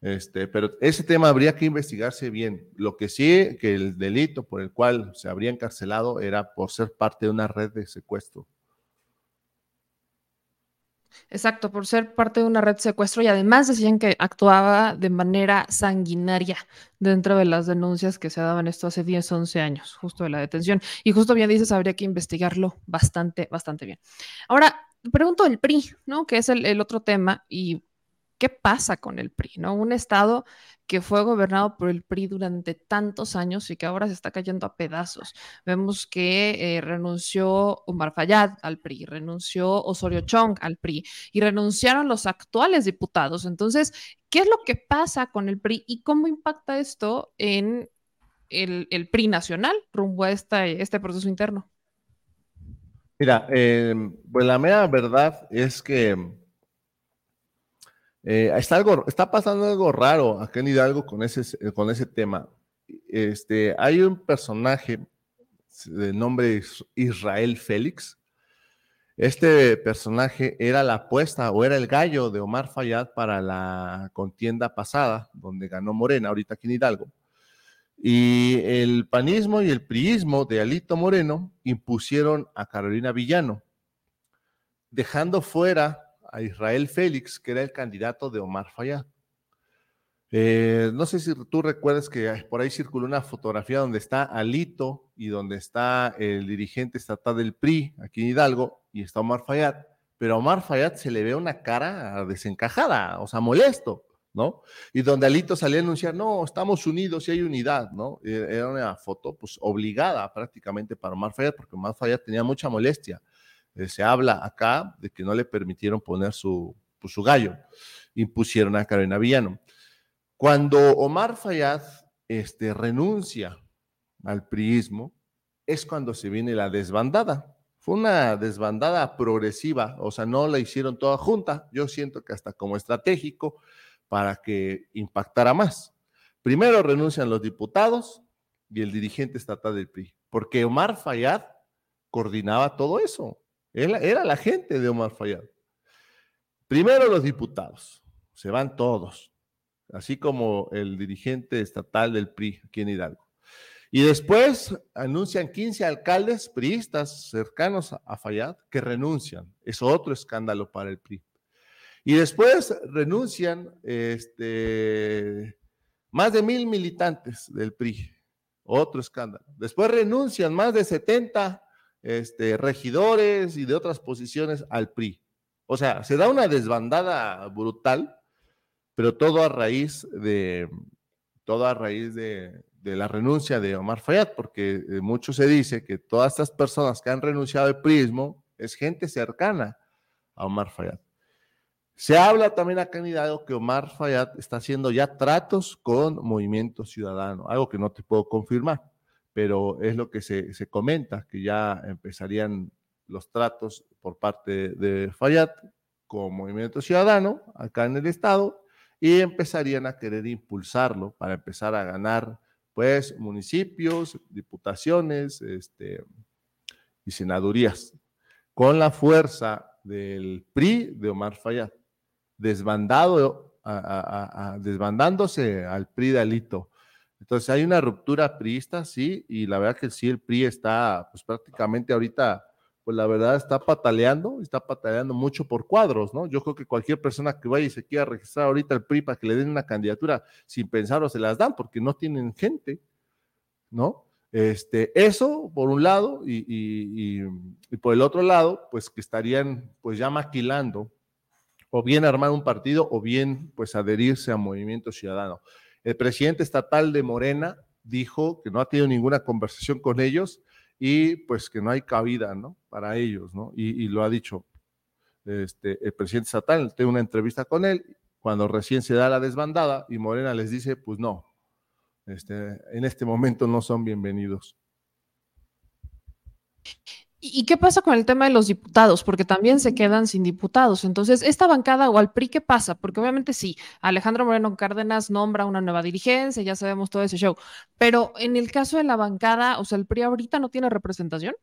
[SPEAKER 4] Este, pero ese tema habría que investigarse bien. Lo que sí, que el delito por el cual se habría encarcelado era por ser parte de una red de secuestro.
[SPEAKER 1] Exacto, por ser parte de una red de secuestro y además decían que actuaba de manera sanguinaria dentro de las denuncias que se daban esto hace 10, 11 años, justo de la detención. Y justo bien dices, habría que investigarlo bastante, bastante bien. Ahora, pregunto el PRI, ¿no? Que es el, el otro tema y qué pasa con el PRI, ¿no? Un estado que fue gobernado por el PRI durante tantos años y que ahora se está cayendo a pedazos. Vemos que eh, renunció Omar Fayad al PRI, renunció Osorio Chong al PRI y renunciaron los actuales diputados. Entonces, ¿qué es lo que pasa con el PRI y cómo impacta esto en el, PRI nacional rumbo a este proceso interno?
[SPEAKER 4] Mira, eh, pues la mera verdad es que eh, está, algo, está pasando algo raro acá en Hidalgo con ese, con ese tema. Este, hay un personaje de nombre Israel Félix. Este personaje era la apuesta o era el gallo de Omar Fayad para la contienda pasada, donde ganó Morena, ahorita aquí en Hidalgo. Y el panismo y el priismo de Alito Moreno impusieron a Carolina Villano, dejando fuera a Israel Félix, que era el candidato de Omar Fayad. Eh, no sé si tú recuerdas que por ahí circuló una fotografía donde está Alito y donde está el dirigente estatal del PRI aquí en Hidalgo y está Omar Fayad, pero a Omar Fayad se le ve una cara desencajada, o sea, molesto, ¿no? Y donde Alito salía a anunciar, no, estamos unidos y hay unidad, ¿no? E, era una foto pues obligada prácticamente para Omar Fayad, porque Omar Fayad tenía mucha molestia. Eh, se habla acá de que no le permitieron poner su, pues, su gallo, impusieron a Carolina Villano. Cuando Omar Fayad este, renuncia al priismo, es cuando se viene la desbandada. Fue una desbandada progresiva, o sea, no la hicieron toda junta, yo siento que hasta como estratégico para que impactara más. Primero renuncian los diputados y el dirigente estatal del PRI, porque Omar Fayad coordinaba todo eso. Era, la gente de Omar Fayad. Primero los diputados, se van todos, así como el dirigente estatal del PRI aquí en Hidalgo. Y después anuncian 15 alcaldes priistas cercanos a Fayad que renuncian. Es otro escándalo para el PRI. Y después renuncian este, más de mil militantes del PRI. Otro escándalo. Después renuncian más de 70 este, regidores y de otras posiciones al PRI. O sea, se da una desbandada brutal, pero todo a raíz de, todo a raíz de, la renuncia de Omar Fayad, porque eh, mucho se dice que todas estas personas que han renunciado al PRIismo es gente cercana a Omar Fayad. Se habla también acá en Hidalgo que Omar Fayad está haciendo ya tratos con Movimiento Ciudadano, algo que no te puedo confirmar pero es lo que se, comenta, que ya empezarían los tratos por parte de Fayad con Movimiento Ciudadano acá en el Estado y empezarían a querer impulsarlo para empezar a ganar pues municipios, diputaciones este, y senadurías. con la fuerza del PRI de Omar Fayad, desbandado, desbandándose al PRI de Alito. Entonces hay una ruptura priista, sí, y la verdad que sí, el PRI está pues prácticamente ahorita pues la verdad está pataleando, está pataleando mucho por cuadros, ¿no? Yo creo que cualquier persona que vaya y se quiera registrar ahorita al PRI para que le den una candidatura sin pensarlo se las dan porque no tienen gente, ¿no? Este, eso por un lado y, por el otro lado, pues que estarían pues ya maquilando o bien armar un partido o bien pues adherirse a Movimiento Ciudadano. El presidente estatal de Morena dijo que no ha tenido ninguna conversación con ellos y pues que no hay cabida, ¿no? Para ellos, ¿no? Y, lo ha dicho este, el presidente estatal, tengo una entrevista con él, cuando recién se da la desbandada y Morena les dice, pues no, este, en este momento no son bienvenidos.
[SPEAKER 1] ¿Y qué pasa con el tema de los diputados? Porque también se quedan sin diputados. Entonces, esta bancada o al PRI, ¿qué pasa? Porque obviamente sí, Alejandro Moreno Cárdenas nombra una nueva dirigencia, ya sabemos todo ese show. Pero en el caso de la bancada, o sea, ¿el PRI ahorita no tiene representación?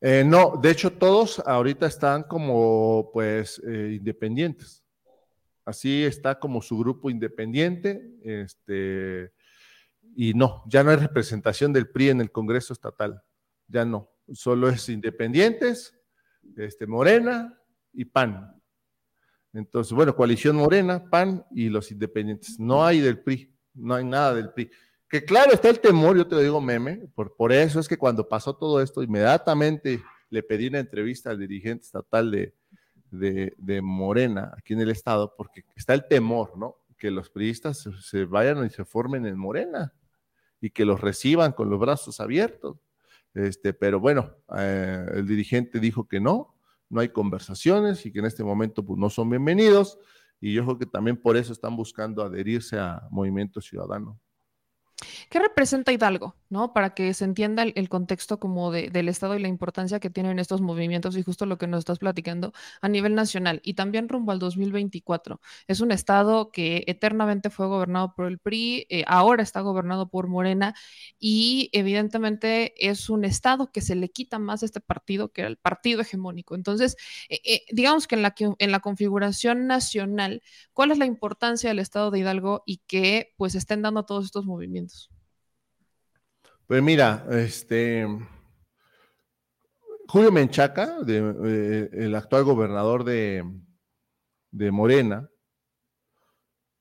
[SPEAKER 4] Eh, no, de hecho, todos ahorita están como, pues, eh, independientes. Así está como su grupo independiente, este, y no, ya no hay representación del PRI en el Congreso Estatal, ya no solo es independientes, este, Morena y PAN. Entonces, bueno, coalición Morena, PAN y los independientes. No hay del PRI, no hay nada del PRI. Que claro, está el temor, yo te lo digo meme, por, por eso es que cuando pasó todo esto, inmediatamente le pedí una entrevista al dirigente estatal de, de, Morena aquí en el estado, porque está el temor, ¿no? Que los priistas se, se vayan y se formen en Morena y que los reciban con los brazos abiertos. Este, pero bueno, eh, el dirigente dijo que no, no hay conversaciones y que en este momento pues, no son bienvenidos. Y yo creo que también por eso están buscando adherirse a Movimiento Ciudadano.
[SPEAKER 1] ¿Qué representa Hidalgo? ¿no? Para que se entienda el, contexto como del Estado y la importancia que tienen estos movimientos y justo lo que nos estás platicando a nivel nacional y también rumbo al 2024. Es un Estado que eternamente fue gobernado por el PRI, eh, ahora está gobernado por Morena y evidentemente es un Estado que se le quita más este partido que era el partido hegemónico. Entonces, eh, eh, digamos que en, la, en la configuración nacional, ¿cuál es la importancia del Estado de Hidalgo y que pues estén dando todos estos movimientos?
[SPEAKER 4] Pues mira, este Julio Menchaca, eh, el actual gobernador de, de Morena,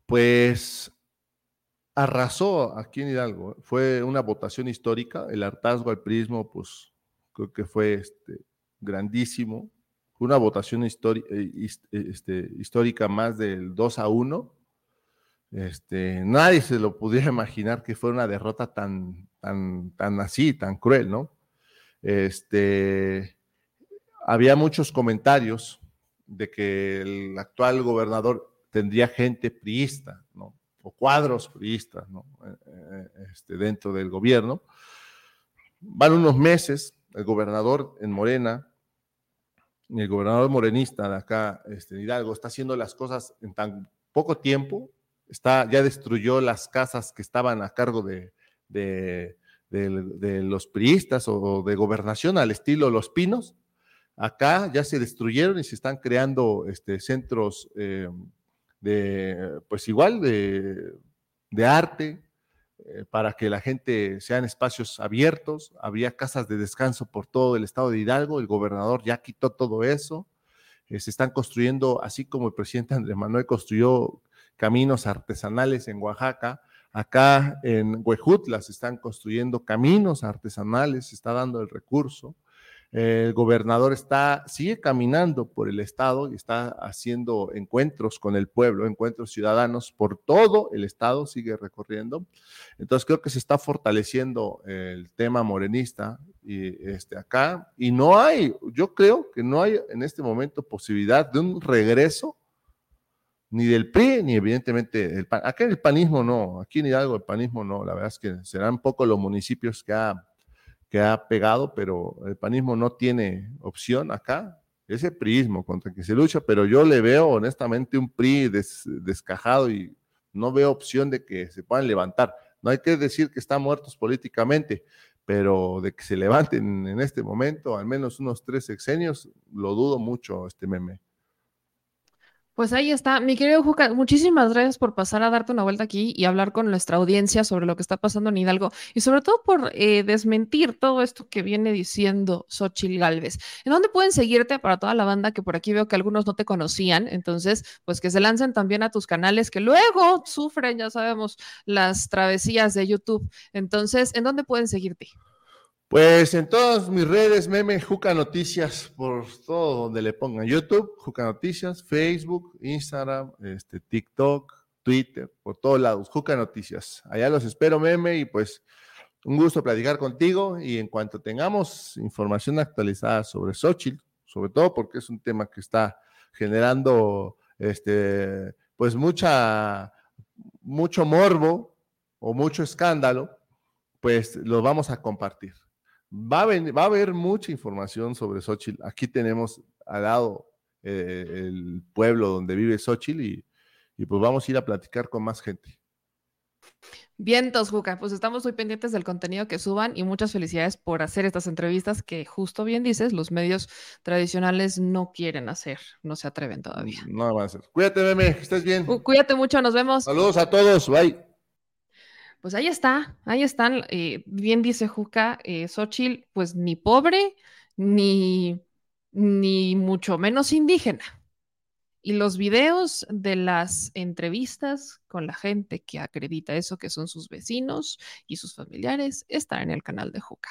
[SPEAKER 4] pues arrasó aquí en Hidalgo. Fue una votación histórica. El hartazgo al prismo, pues creo que fue este, grandísimo. Fue una votación eh, este, histórica más del 2 a 1. Este, nadie se lo pudiera imaginar que fuera una derrota tan, tan, tan así, tan cruel, ¿no? Este, había muchos comentarios de que el actual gobernador tendría gente priista, ¿no? O cuadros priistas, ¿no? Eh, eh, este, dentro del gobierno. Van unos meses, el gobernador en Morena, el gobernador morenista de acá, este, Hidalgo, está haciendo las cosas en tan poco tiempo, está, ya destruyó las casas que estaban a cargo de, de, los priistas o de gobernación al estilo Los Pinos. Acá ya se destruyeron y se están creando este, centros eh, de, pues igual, de, arte, eh, para que la gente sean espacios abiertos. Había casas de descanso por todo el estado de Hidalgo. El gobernador ya quitó todo eso. Eh, se están construyendo, así como el presidente Andrés Manuel construyó caminos artesanales en Oaxaca, Acá en Huejutla se están construyendo caminos artesanales, se está dando el recurso. El gobernador está, sigue caminando por el estado y está haciendo encuentros con el pueblo, encuentros ciudadanos por todo el estado, sigue recorriendo. Entonces creo que se está fortaleciendo el tema morenista y este acá y no hay, yo creo que no hay en este momento posibilidad de un regreso ni del PRI, ni evidentemente del PAN. Acá en el panismo no, aquí en Hidalgo el panismo no, la verdad es que serán pocos los municipios que ha, que ha pegado, pero el panismo no tiene opción acá. Ese priismo contra que se lucha, pero yo le veo honestamente un PRI descajado y no veo opción de que se puedan levantar. No hay que decir que están muertos políticamente, pero de que se levanten en este momento, al menos unos tres sexenios, lo dudo mucho, este meme.
[SPEAKER 1] Pues ahí está, mi querido Juca, muchísimas gracias por pasar a darte una vuelta aquí y hablar con nuestra audiencia sobre lo que está pasando en Hidalgo y sobre todo por eh, desmentir todo esto que viene diciendo Xochil Galvez. ¿En dónde pueden seguirte para toda la banda que por aquí veo que algunos no te conocían? Entonces, pues que se lancen también a tus canales que luego sufren, ya sabemos, las travesías de YouTube. Entonces, ¿en dónde pueden seguirte?
[SPEAKER 4] Pues en todas mis redes, meme, Juca Noticias, por todo donde le pongan YouTube, Juca Noticias, Facebook, Instagram, este, TikTok, Twitter, por todos lados, Juca Noticias. Allá los espero, meme, y pues un gusto platicar contigo. Y en cuanto tengamos información actualizada sobre Xochitl, sobre todo porque es un tema que está generando este, pues mucha, mucho morbo o mucho escándalo, pues lo vamos a compartir. Va a, haber mucha información sobre Xochitl. Aquí tenemos al lado eh, el pueblo donde vive Xochitl y, y, pues vamos a ir a platicar con más gente.
[SPEAKER 1] Vientos, Juca, pues estamos muy pendientes del contenido que suban y muchas felicidades por hacer estas entrevistas que justo bien dices, los medios tradicionales no quieren hacer, no se atreven todavía.
[SPEAKER 4] No van a hacer. Cuídate, meme, que estés bien.
[SPEAKER 1] cuídate mucho, nos vemos.
[SPEAKER 4] Saludos a todos, bye
[SPEAKER 1] pues ahí está, ahí están. Eh, bien dice Juca, eh, pues ni pobre, ni, ni mucho menos indígena. Y los videos de las entrevistas con la gente que acredita eso, que son sus vecinos y sus familiares, están en el canal de Juca.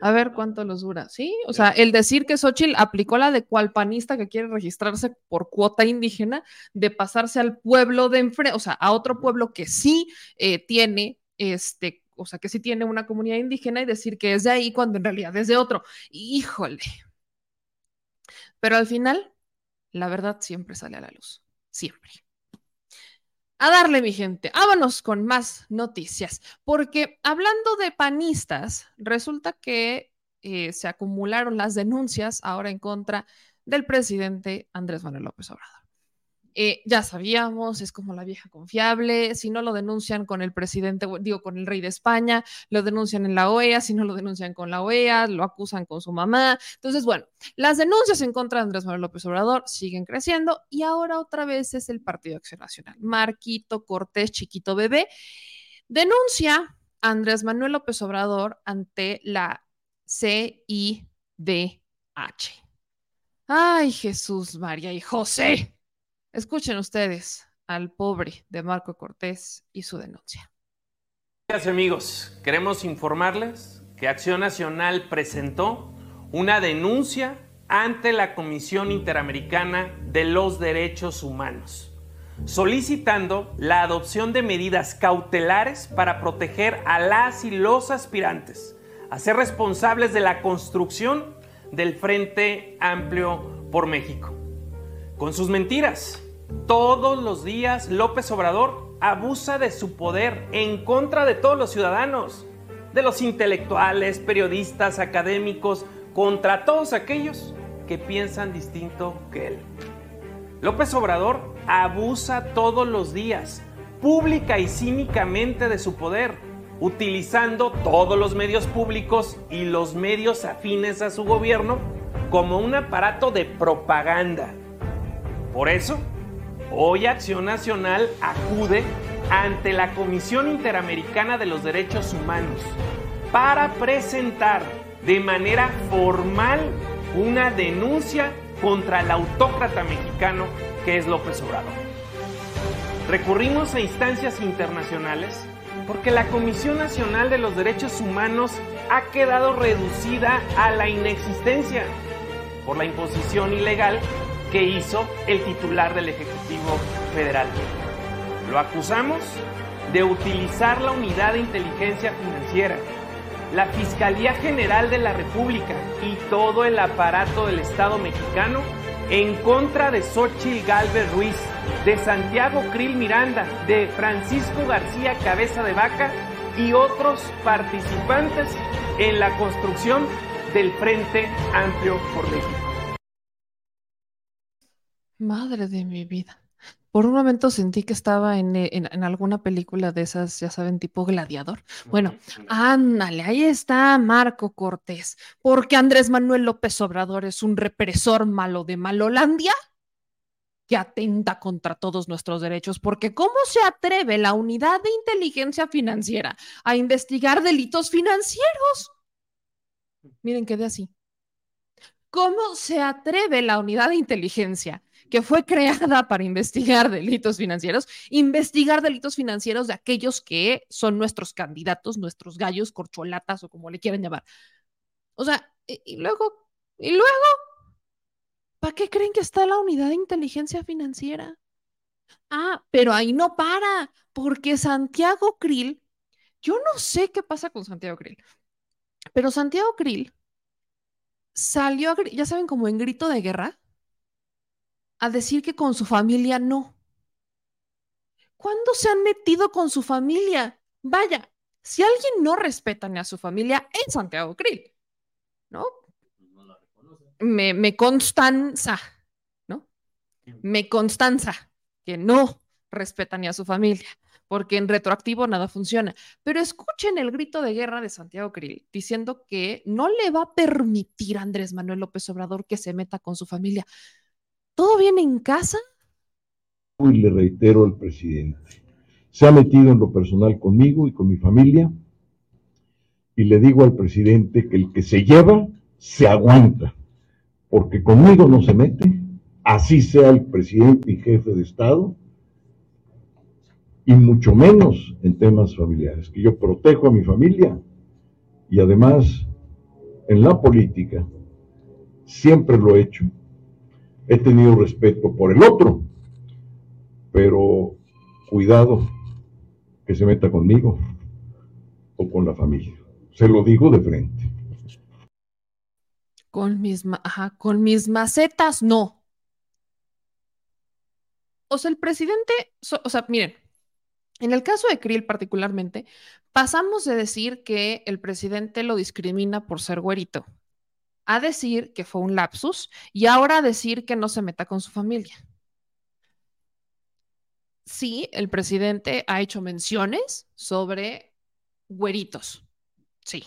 [SPEAKER 1] A ver cuánto los dura, ¿sí? O sea, el decir que Xochitl aplicó la de cual panista que quiere registrarse por cuota indígena, de pasarse al pueblo de enfrente, o sea, a otro pueblo que sí eh, tiene este, o sea, que sí tiene una comunidad indígena y decir que es de ahí cuando en realidad es de otro. Híjole. Pero al final, la verdad siempre sale a la luz. Siempre. A darle, mi gente. Vámonos con más noticias. Porque hablando de panistas, resulta que eh, se acumularon las denuncias ahora en contra del presidente Andrés Manuel López Obrador. Eh, ya sabíamos, es como la vieja confiable, si no lo denuncian con el presidente, digo, con el rey de España, lo denuncian en la OEA, si no lo denuncian con la OEA, lo acusan con su mamá. Entonces, bueno, las denuncias en contra de Andrés Manuel López Obrador siguen creciendo y ahora otra vez es el Partido Acción Nacional. Marquito Cortés, chiquito bebé, denuncia a Andrés Manuel López Obrador ante la CIDH. Ay, Jesús, María y José. Escuchen ustedes al pobre de Marco Cortés y su denuncia.
[SPEAKER 5] Gracias amigos, queremos informarles que Acción Nacional presentó una denuncia ante la Comisión Interamericana de los Derechos Humanos, solicitando la adopción de medidas cautelares para proteger a las y los aspirantes a ser responsables de la construcción del Frente Amplio por México. Con sus mentiras, todos los días López Obrador abusa de su poder en contra de todos los ciudadanos, de los intelectuales, periodistas, académicos, contra todos aquellos que piensan distinto que él. López Obrador abusa todos los días, pública y cínicamente de su poder, utilizando todos los medios públicos y los medios afines a su gobierno como un aparato de propaganda. Por eso, Hoy Acción Nacional acude ante la Comisión Interamericana de los Derechos Humanos para presentar de manera formal una denuncia contra el autócrata mexicano que es López Obrador. Recurrimos a instancias internacionales porque la Comisión Nacional de los Derechos Humanos ha quedado reducida a la inexistencia por la imposición ilegal que hizo el titular del Ejecutivo Federal. Lo acusamos de utilizar la unidad de inteligencia financiera, la Fiscalía General de la República y todo el aparato del Estado mexicano en contra de Xochitl Galvez Ruiz, de Santiago Krill Miranda, de Francisco García Cabeza de Vaca y otros participantes en la construcción del Frente Amplio por México.
[SPEAKER 1] Madre de mi vida. Por un momento sentí que estaba en, eh, en- en alguna película de esas, ya saben, tipo gladiador. Bueno, ándale, ahí está Marco Cortés. Porque Andrés Manuel López Obrador es un represor malo de Malolandia que atenta contra todos nuestros derechos. Porque ¿cómo se atreve la unidad de inteligencia financiera a investigar delitos financieros? Miren, quedé así. ¿Cómo se atreve la unidad de inteligencia que fue creada para investigar delitos financieros, investigar delitos financieros de aquellos que son nuestros candidatos, nuestros gallos, corcholatas o como le quieran llamar? O sea, y, luego, y luego, ¿para qué creen que está la unidad de inteligencia financiera? Ah, pero ahí no para, porque Santiago Krill, yo no sé qué pasa con Santiago Krill, pero Santiago Krill salió, ya saben, como en grito de guerra, a decir que con su familia no. ¿Cuándo se han metido con su familia? Vaya, si alguien no respeta ni a su familia, es Santiago Krill, ¿no? Me, me constanza, ¿no? Me constanza que no respeta ni a su familia, porque en retroactivo nada funciona. Pero escuchen el grito de guerra de Santiago Krill diciendo que no le va a permitir Andrés Manuel López Obrador que se meta con su familia. ¿Todo bien en casa?
[SPEAKER 6] y le reitero al presidente, se ha metido en lo personal conmigo y con mi familia. Y le digo al presidente que el que se lleva se aguanta, porque conmigo no se mete, así sea el presidente y jefe de Estado, y mucho menos en temas familiares, que yo protejo a mi familia. Y además en la política siempre lo he hecho, he tenido respeto por el otro, pero cuidado que se meta conmigo o con la familia. Se lo digo de frente.
[SPEAKER 1] Con mis, con mis macetas, no. O sea, el presidente, o sea, miren, en el caso de Krill particularmente, pasamos de decir que el presidente lo discrimina por ser güerito, a decir que fue un lapsus y ahora a decir que no se meta con su familia. Sí, el presidente ha hecho menciones sobre güeritos, sí.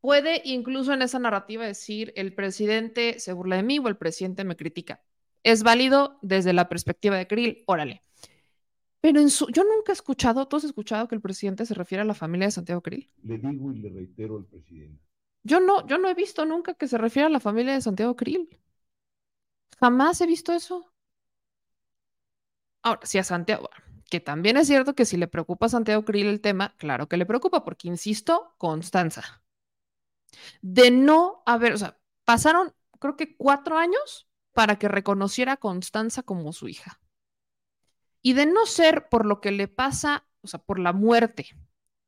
[SPEAKER 1] Puede incluso en esa narrativa decir el presidente se burla de mí o el presidente me critica. Es válido desde la perspectiva de Krill, órale. Pero en su, yo nunca he escuchado, ¿tú has escuchado que el presidente se refiere a la familia de Santiago Krill?
[SPEAKER 6] Le digo y le reitero al presidente.
[SPEAKER 1] Yo no, yo no he visto nunca que se refiera a la familia de Santiago Krill. Jamás he visto eso. Ahora, si a Santiago, que también es cierto que si le preocupa a Santiago Krill el tema, claro que le preocupa, porque insisto, Constanza. De no haber, o sea, pasaron creo que cuatro años para que reconociera a Constanza como su hija. Y de no ser por lo que le pasa, o sea, por la muerte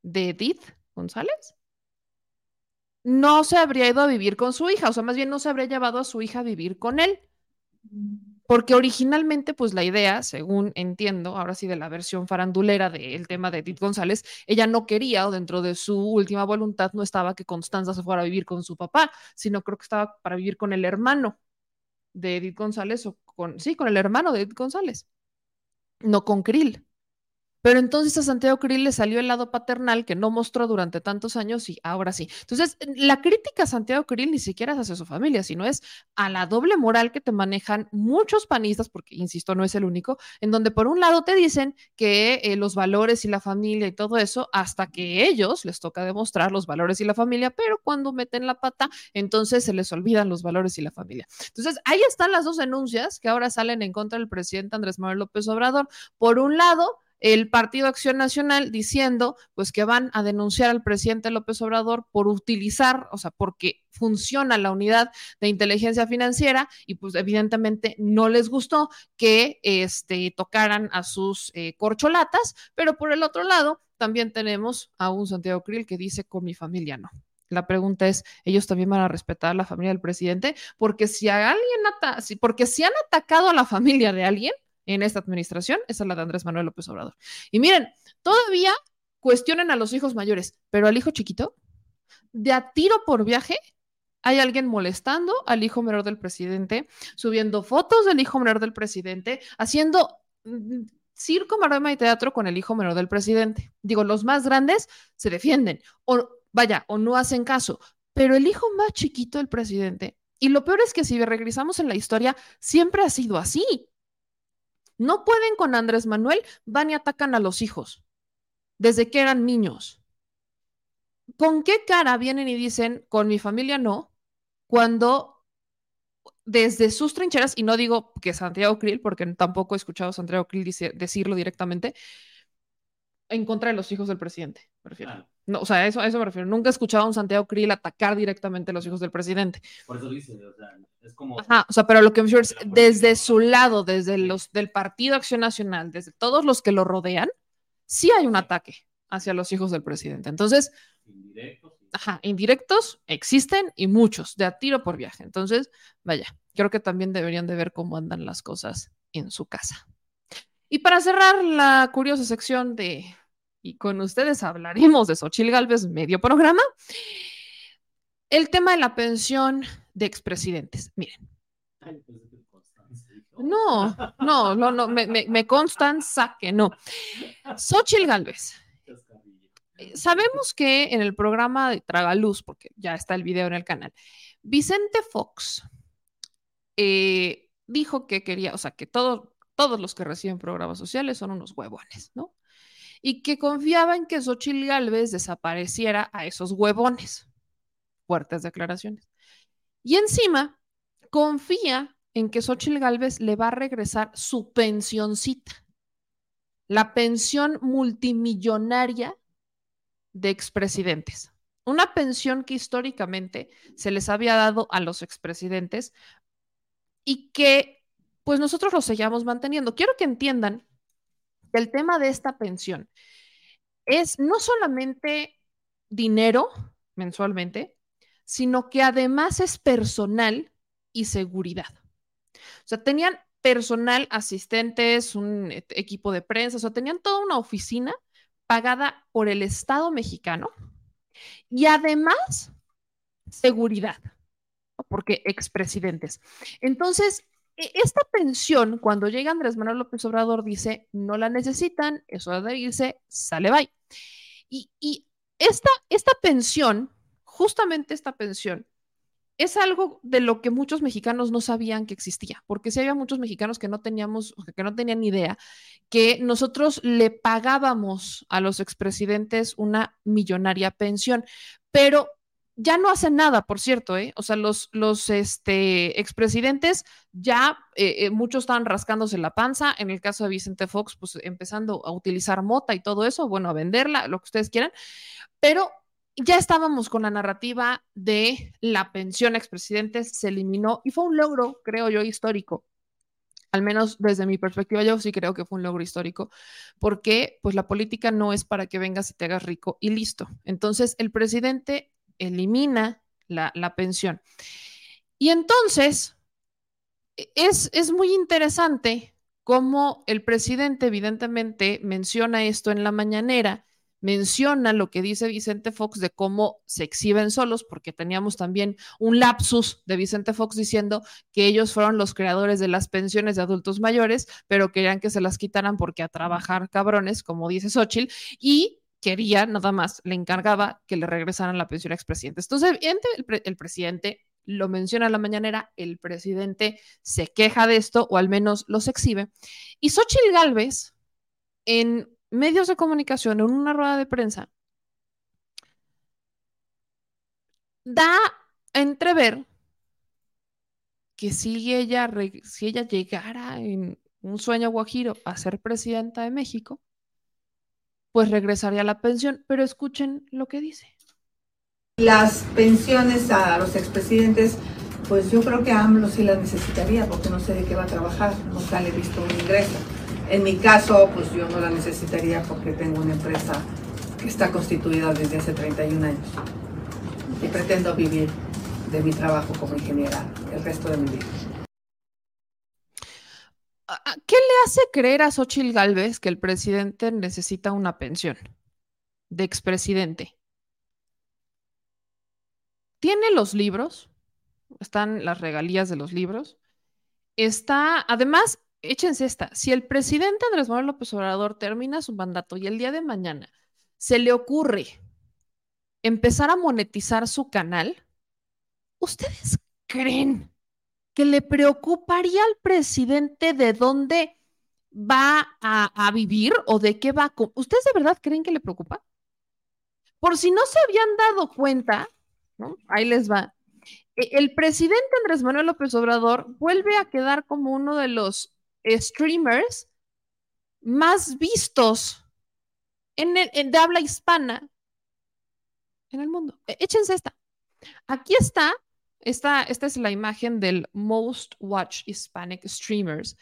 [SPEAKER 1] de Edith González, no se habría ido a vivir con su hija, o sea, más bien no se habría llevado a su hija a vivir con él. Porque originalmente, pues la idea, según entiendo, ahora sí de la versión farandulera del tema de Edith González, ella no quería o dentro de su última voluntad no estaba que Constanza se fuera a vivir con su papá, sino creo que estaba para vivir con el hermano de Edith González o con, sí, con el hermano de Edith González, no con Krill. Pero entonces a Santiago Krill le salió el lado paternal que no mostró durante tantos años y ahora sí. Entonces, la crítica a Santiago Krill ni siquiera es hacia su familia, sino es a la doble moral que te manejan muchos panistas, porque insisto, no es el único, en donde por un lado te dicen que eh, los valores y la familia y todo eso, hasta que ellos les toca demostrar los valores y la familia, pero cuando meten la pata, entonces se les olvidan los valores y la familia. Entonces, ahí están las dos denuncias que ahora salen en contra del presidente Andrés Manuel López Obrador. Por un lado, el Partido Acción Nacional diciendo pues que van a denunciar al presidente López Obrador por utilizar, o sea, porque funciona la unidad de inteligencia financiera y pues evidentemente no les gustó que este, tocaran a sus eh, corcholatas, pero por el otro lado también tenemos a un Santiago Krill que dice con mi familia no. La pregunta es, ¿ellos también van a respetar a la familia del presidente? Porque si a alguien, si, porque si han atacado a la familia de alguien, en esta administración, esa es la de Andrés Manuel López Obrador. Y miren, todavía cuestionan a los hijos mayores, pero al hijo chiquito, de a tiro por viaje, hay alguien molestando al hijo menor del presidente, subiendo fotos del hijo menor del presidente, haciendo mm, circo, maroma y teatro con el hijo menor del presidente. Digo, los más grandes se defienden o vaya, o no hacen caso, pero el hijo más chiquito del presidente, y lo peor es que si regresamos en la historia, siempre ha sido así. No pueden con Andrés Manuel, van y atacan a los hijos desde que eran niños. ¿Con qué cara vienen y dicen, con mi familia no, cuando desde sus trincheras, y no digo que Santiago Krill, porque tampoco he escuchado a Santiago Krill decirlo directamente, en contra de los hijos del presidente, prefiero. No, o sea, eso, eso me refiero. Nunca he escuchado a un Santiago Krill atacar directamente a los hijos del presidente.
[SPEAKER 2] Por eso dice, o sea, es como...
[SPEAKER 1] Ajá, o sea, pero lo que me refiero es desde su lado, desde los del Partido Acción Nacional, desde todos los que lo rodean, sí hay un ataque hacia los hijos del presidente. Entonces, indirectos, ajá, indirectos existen y muchos, de a tiro por viaje. Entonces, vaya, creo que también deberían de ver cómo andan las cosas en su casa. Y para cerrar la curiosa sección de, y con ustedes hablaremos de Xochil Gálvez medio programa, el tema de la pensión de expresidentes. Miren. No, no, no, no, me, me, me constan saque, no. Xochil Gálvez. Sabemos que en el programa de Tragaluz, porque ya está el video en el canal, Vicente Fox eh, dijo que quería, o sea, que todos los que reciben programas sociales son unos huevones, ¿no? Y que confiaba en que Xochil Gálvez desapareciera a esos huevones. Fuertes declaraciones. Y encima, confía en que Xochitl Gálvez le va a regresar su pensioncita, la pensión multimillonaria de expresidentes. Una pensión que históricamente se les había dado a los expresidentes y que pues nosotros lo seguíamos manteniendo. Quiero que entiendan que el tema de esta pensión es no solamente dinero mensualmente, sino que además es personal y seguridad. O sea, tenían personal, asistentes, un equipo de prensa, o tenían toda una oficina pagada por el Estado mexicano y además seguridad, porque expresidentes. Entonces, esta pensión, cuando llega Andrés Manuel López Obrador, dice, no la necesitan, eso de irse, sale bye. Y, esta, esta pensión, justamente esta pensión, es algo de lo que muchos mexicanos no sabían que existía, porque si había muchos mexicanos que no teníamos, que no tenían idea, que nosotros le pagábamos a los expresidentes una millonaria pensión, pero ya no hacen nada, por cierto, ¿eh? O sea, los, los este, expresidentes ya, eh, eh, muchos estaban rascándose la panza, en el caso de Vicente Fox, pues empezando a utilizar mota y todo eso, bueno, a venderla, lo que ustedes quieran, pero ya estábamos con la narrativa de la pensión a expresidentes, se eliminó y fue un logro, creo yo, histórico. Al menos desde mi perspectiva, yo sí creo que fue un logro histórico, porque pues la política no es para que vengas y te hagas rico y listo. Entonces, el presidente elimina la, pensión. Y entonces, es, es muy interesante cómo el presidente evidentemente menciona esto en la mañanera menciona lo que dice Vicente Fox de cómo se exhiben solos, porque teníamos también un lapsus de Vicente Fox diciendo que ellos fueron los creadores de las pensiones de adultos mayores, pero querían que se las quitaran porque a trabajar cabrones, como dice Xochitl, y quería nada más, le encargaba que le regresaran la pensión a expresidentes. Entonces, el, presidente lo menciona en la mañanera, el presidente se queja de esto, o al menos los exhibe, y Xochitl Galvez, en medios de comunicación, en una rueda de prensa, da a entrever que si ella, si ella llegara en un sueño guajiro a ser presidenta de México, pues regresaría a la pensión. Pero escuchen lo que dice.
[SPEAKER 7] Las pensiones a los expresidentes, pues yo creo que AMLO sí las necesitaría porque no sé de qué va a trabajar, nunca le he visto un ingreso. En mi caso, pues yo no la necesitaría porque tengo una empresa que está constituida desde hace 31 años y pretendo vivir de mi trabajo como ingeniera el resto de mi vida.
[SPEAKER 1] ¿Qué le hace creer a Xochitl Galvez que el presidente necesita una pensión de expresidente? Tiene los libros, están las regalías de los libros, está, además, échense esta. Si el presidente Andrés Manuel López Obrador termina su mandato y el día de mañana se le ocurre empezar a monetizar su canal, ¿ustedes creen que le preocuparía al presidente de dónde va a, vivir o de qué va a... ¿Ustedes de verdad creen que le preocupa? Por si no se habían dado cuenta, ahí les va. E, el presidente Andrés Manuel López Obrador vuelve a quedar como uno de los streamers más vistos en, de habla hispana en el mundo. E, échense esta. Aquí está, esta, esta es la imagen del Most Watched Hispanic Streamers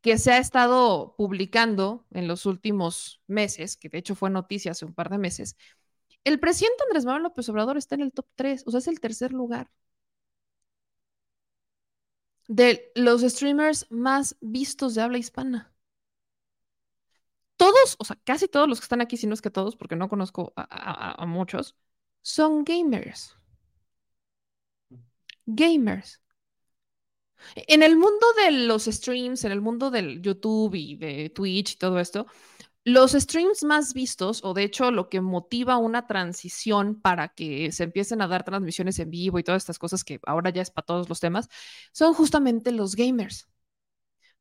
[SPEAKER 1] que se ha estado publicando en los últimos meses, que de hecho fue noticia hace un par de meses. El presidente Andrés Manuel López Obrador está en el top 3, o sea, es el tercer lugar de los streamers más vistos de habla hispana. Todos, o sea, casi todos los que están aquí, si no es que todos, porque no conozco a, muchos, son gamers. Gamers. En el mundo de los streams, en el mundo del YouTube y de Twitch y todo esto, los streams más vistos, o de hecho lo que motiva una transición para que se empiecen a dar transmisiones en vivo y todas estas cosas que ahora ya es para todos los temas, son justamente los gamers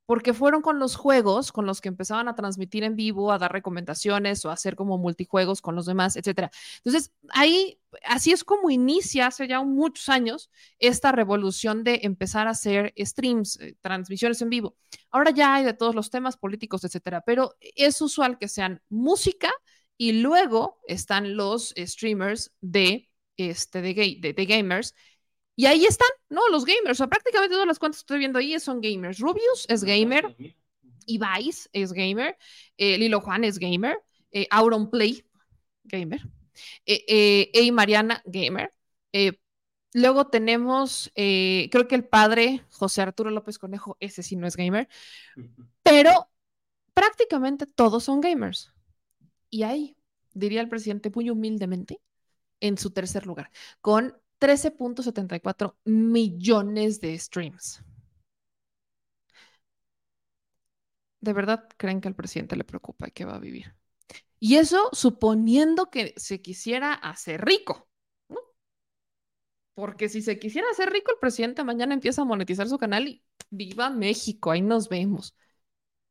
[SPEAKER 1] porque fueron con los juegos con los que empezaban a transmitir en vivo, a dar recomendaciones o hacer como multijuegos con los demás, etcétera. Entonces, ahí, así es como inicia hace ya muchos años esta revolución de empezar a hacer streams, eh, transmisiones en vivo. Ahora ya hay de todos los temas políticos, etcétera, pero es usual que sean música y luego están los streamers de, este, de, de, de gamers y ahí están, ¿no? Los gamers. O sea, prácticamente todas las cuentas que estoy viendo ahí son gamers. Rubius es gamer. Ibais es gamer. Eh, Lilo Juan es gamer. Eh, Auron Play, gamer. Eh, eh Mariana, gamer. luego tenemos, creo que el padre, José Arturo López Conejo, ese sí no es gamer. Pero prácticamente todos son gamers. Y ahí, diría el presidente muy humildemente, en su tercer lugar, con 13.74 millones de streams. ¿De verdad creen que al presidente le preocupa que va a vivir? Y eso suponiendo que se quisiera hacer rico. ¿no? Porque si se quisiera hacer rico, el presidente mañana empieza a monetizar su canal y viva México, ahí nos vemos.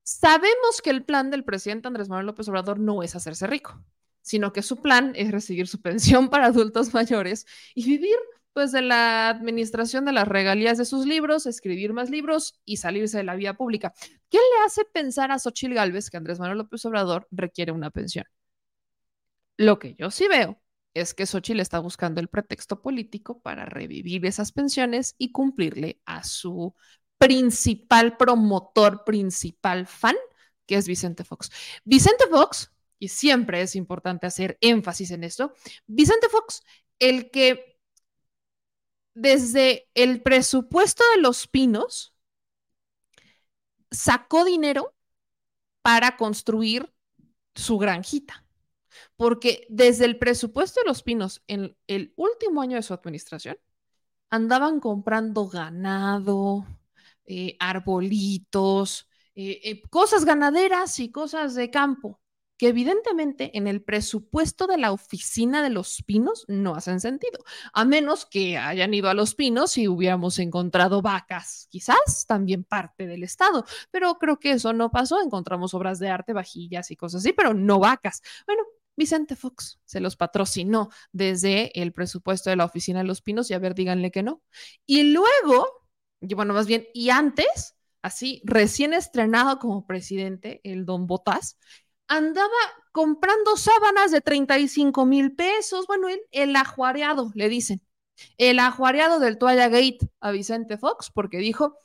[SPEAKER 1] Sabemos que el plan del presidente Andrés Manuel López Obrador no es hacerse rico sino que su plan es recibir su pensión para adultos mayores y vivir pues de la administración de las regalías de sus libros, escribir más libros y salirse de la vía pública. ¿Qué le hace pensar a Xochitl Gálvez que Andrés Manuel López Obrador requiere una pensión? Lo que yo sí veo es que Xochitl está buscando el pretexto político para revivir esas pensiones y cumplirle a su principal promotor, principal fan, que es Vicente Fox. Vicente Fox y siempre es importante hacer énfasis en esto, Vicente Fox, el que desde el presupuesto de los pinos sacó dinero para construir su granjita. Porque desde el presupuesto de los pinos, en el último año de su administración, andaban comprando ganado, eh, arbolitos, eh, eh, cosas ganaderas y cosas de campo que evidentemente en el presupuesto de la oficina de los pinos no hacen sentido, a menos que hayan ido a los pinos y hubiéramos encontrado vacas, quizás también parte del Estado, pero creo que eso no pasó, encontramos obras de arte, vajillas y cosas así, pero no vacas. Bueno, Vicente Fox se los patrocinó desde el presupuesto de la oficina de los pinos y a ver, díganle que no. Y luego, bueno, más bien, y antes, así, recién estrenado como presidente, el don Botas, andaba comprando sábanas de 35 mil pesos. Bueno, el, el ajuareado, le dicen. El ajuareado del Toalla Gate a Vicente Fox, porque dijo,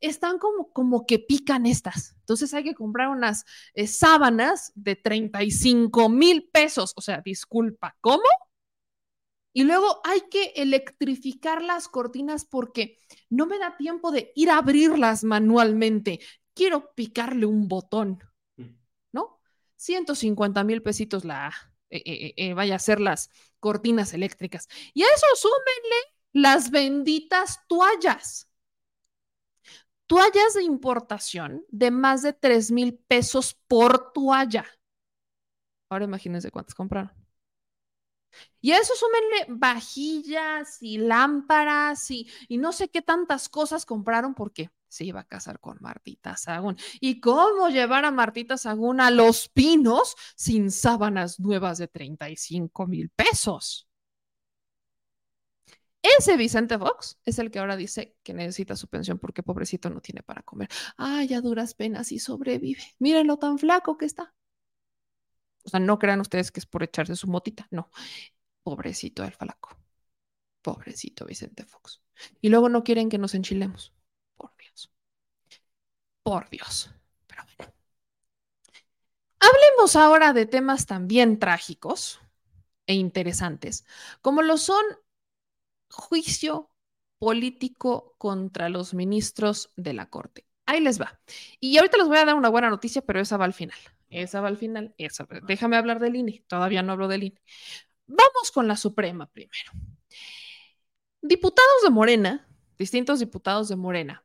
[SPEAKER 1] están como, como que pican estas. Entonces hay que comprar unas eh, sábanas de 35 mil pesos. O sea, disculpa, ¿cómo? Y luego hay que electrificar las cortinas porque no me da tiempo de ir a abrirlas manualmente. Quiero picarle un botón. 150 mil pesitos la, eh, eh, eh, vaya a ser las cortinas eléctricas. Y a eso súmenle las benditas toallas. toallas de importación de más de 3 mil pesos por toalla. Ahora imagínense cuántas compraron. Y a eso súmenle vajillas y lámparas y, y no sé qué tantas cosas compraron porque se iba a casar con Martita Sagún. ¿Y cómo llevar a Martita Sagún a Los Pinos sin sábanas nuevas de 35 mil pesos? Ese Vicente Fox es el que ahora dice que necesita su pensión porque pobrecito no tiene para comer. Ay, a duras penas y sobrevive. Miren lo tan flaco que está. O sea, no crean ustedes que es por echarse su motita, no. Pobrecito el flaco. Pobrecito Vicente Fox. Y luego no quieren que nos enchilemos. Por Dios. Pero bueno. Hablemos ahora de temas también trágicos e interesantes, como lo son juicio político contra los ministros de la Corte. Ahí les va. Y ahorita les voy a dar una buena noticia, pero esa va al final. Esa va al final. Déjame hablar del INE. Todavía no hablo del INE. Vamos con la Suprema primero. Diputados de Morena, distintos diputados de Morena,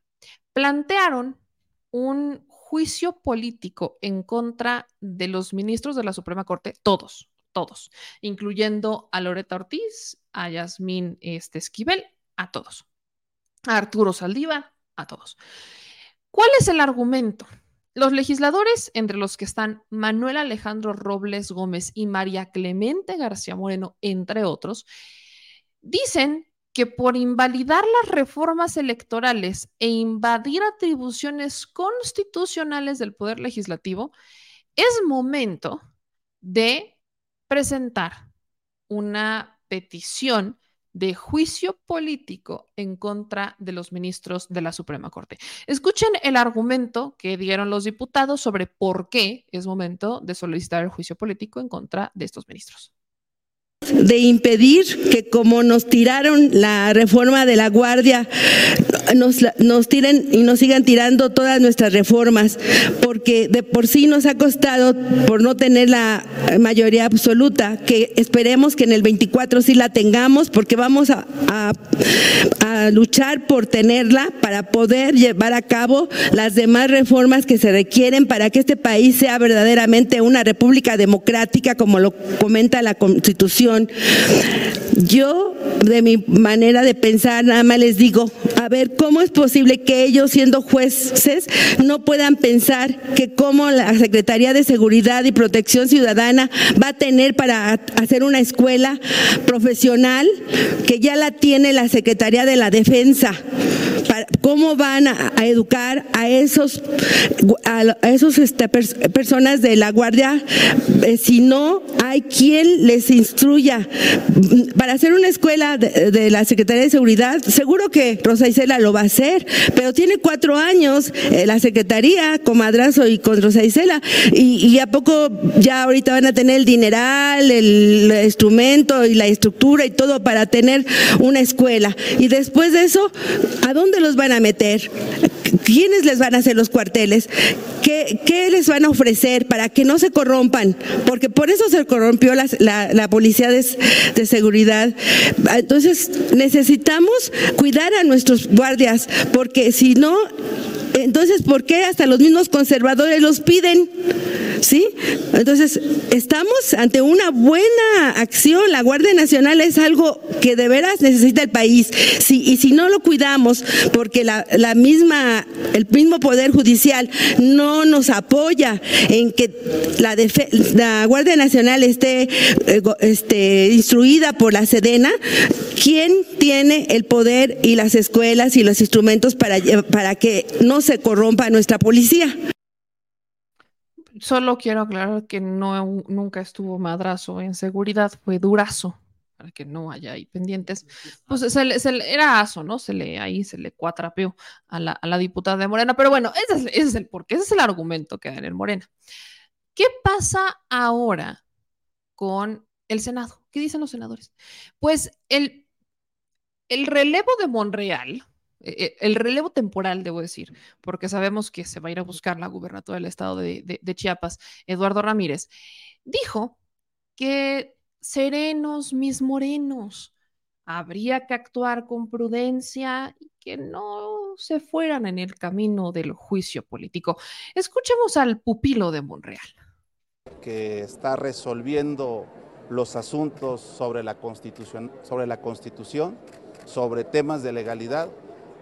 [SPEAKER 1] plantearon un juicio político en contra de los ministros de la Suprema Corte, todos, todos, incluyendo a Loreta Ortiz, a Yasmín este, Esquivel, a todos, a Arturo Saldívar, a todos. ¿Cuál es el argumento? Los legisladores, entre los que están Manuel Alejandro Robles Gómez y María Clemente García Moreno, entre otros, dicen que por invalidar las reformas electorales e invadir atribuciones constitucionales del Poder Legislativo, es momento de presentar una petición de juicio político en contra de los ministros de la Suprema Corte. Escuchen el argumento que dieron los diputados sobre por qué es momento de solicitar el juicio político en contra de estos ministros
[SPEAKER 8] de impedir que como nos tiraron la reforma de la Guardia, nos, nos tiren y nos sigan tirando todas nuestras reformas, porque de por sí nos ha costado por no tener la mayoría absoluta, que esperemos que en el 24 sí la tengamos, porque vamos a, a, a luchar por tenerla para poder llevar a cabo las demás reformas que se requieren para que este país sea verdaderamente una república democrática, como lo comenta la Constitución yo, de mi manera de pensar, nada más les digo, a ver, ¿cómo es posible que ellos, siendo jueces, no puedan pensar que como la Secretaría de Seguridad y Protección Ciudadana va a tener para hacer una escuela profesional que ya la tiene la Secretaría de la Defensa? cómo van a, educar a esos esos este, personas de la guardia eh, si no hay quien les instruya para hacer una escuela de, la Secretaría de Seguridad seguro que Rosa Isela lo va a hacer pero tiene cuatro años eh, la Secretaría con Madrazo y con Rosa Isela y, y a poco ya ahorita van a tener el dineral el instrumento y la estructura y todo para tener una escuela y después de eso ¿a dónde los van a meter? ¿Quiénes les van a hacer los cuarteles? ¿Qué, les van a ofrecer para que no se corrompan? Porque por eso se corrompió la, policía de, seguridad. Entonces necesitamos cuidar a nuestros guardias, porque si no, entonces, ¿por qué hasta los mismos conservadores los piden? ¿Sí? Entonces, estamos ante una buena acción. La Guardia Nacional es algo que de veras necesita el país. Y si no lo cuidamos, porque la misma, el mismo Poder Judicial no nos apoya en que la, la Guardia Nacional esté eh, este, instruida por la Sedena, ¿quién tiene el poder y las escuelas y los instrumentos para, para que no se corrompa nuestra policía.
[SPEAKER 1] Solo quiero aclarar que no, nunca estuvo madrazo en seguridad, fue durazo, para que no haya ahí pendientes. Pues se era aso, ¿no? Se le, ahí se le cuatrapeó a la, a la diputada de Morena, pero bueno, ese es, ese es el porqué, ese es el argumento que hay en el Morena. ¿Qué pasa ahora con el Senado? ¿Qué dicen los senadores? Pues el, el relevo de Monreal, eh, el relevo temporal, debo decir, porque sabemos que se va a ir a buscar la gubernatura del estado de, Chiapas, Eduardo Ramírez, dijo que serenos mis morenos. habría que actuar con prudencia y que no se fueran en el camino del juicio político. Escuchemos al pupilo de Monreal.
[SPEAKER 9] Que está resolviendo los asuntos sobre la constitución, sobre la constitución, sobre temas de legalidad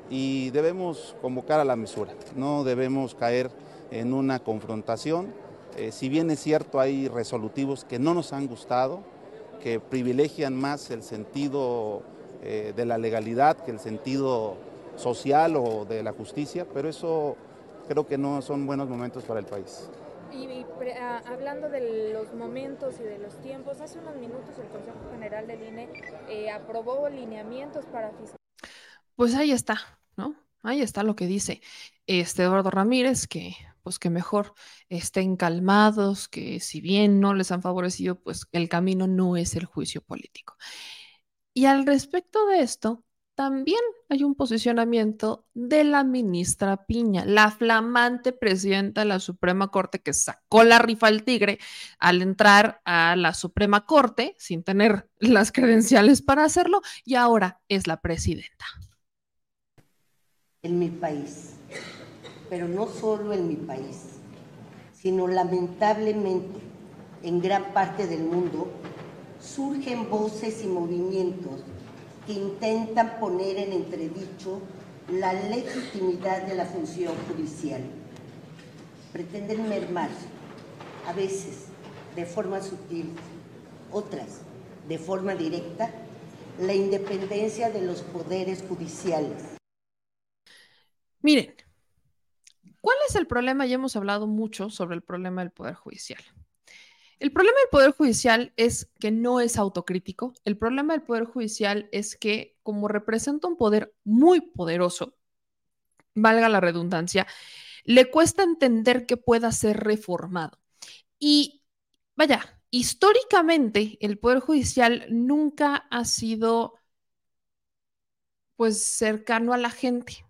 [SPEAKER 9] y debemos convocar a la mesura, no debemos caer en una confrontación. Eh, si bien es cierto, hay resolutivos que no nos han gustado, que privilegian más el sentido eh, de la legalidad que el sentido social o de la justicia, pero eso creo que no son buenos momentos para el país.
[SPEAKER 10] Y, ah, hablando de los momentos y de los tiempos, hace unos minutos el Consejo General del INE eh, aprobó lineamientos para
[SPEAKER 1] Pues ahí está, ¿no? Ahí está lo que dice este Eduardo Ramírez, que pues que mejor estén calmados, que si bien no les han favorecido, pues el camino no es el juicio político. Y al respecto de esto, también hay un posicionamiento de la ministra Piña, la flamante presidenta de la Suprema Corte que sacó la rifa al tigre al entrar a la Suprema Corte sin tener las credenciales para hacerlo y ahora es la presidenta.
[SPEAKER 11] En mi país, pero no solo en mi país, sino lamentablemente en gran parte del mundo, surgen voces y movimientos que intentan poner en entredicho la legitimidad de la función judicial. Pretenden mermar, a veces de forma sutil, otras de forma directa, la independencia de los poderes judiciales.
[SPEAKER 1] Miren, ¿cuál es el problema? Ya hemos hablado mucho sobre el problema del Poder Judicial. El problema del Poder Judicial es que no es autocrítico. El problema del Poder Judicial es que como representa un poder muy poderoso, valga la redundancia, le cuesta entender que pueda ser reformado. Y vaya, históricamente el Poder Judicial nunca ha sido pues cercano a la gente.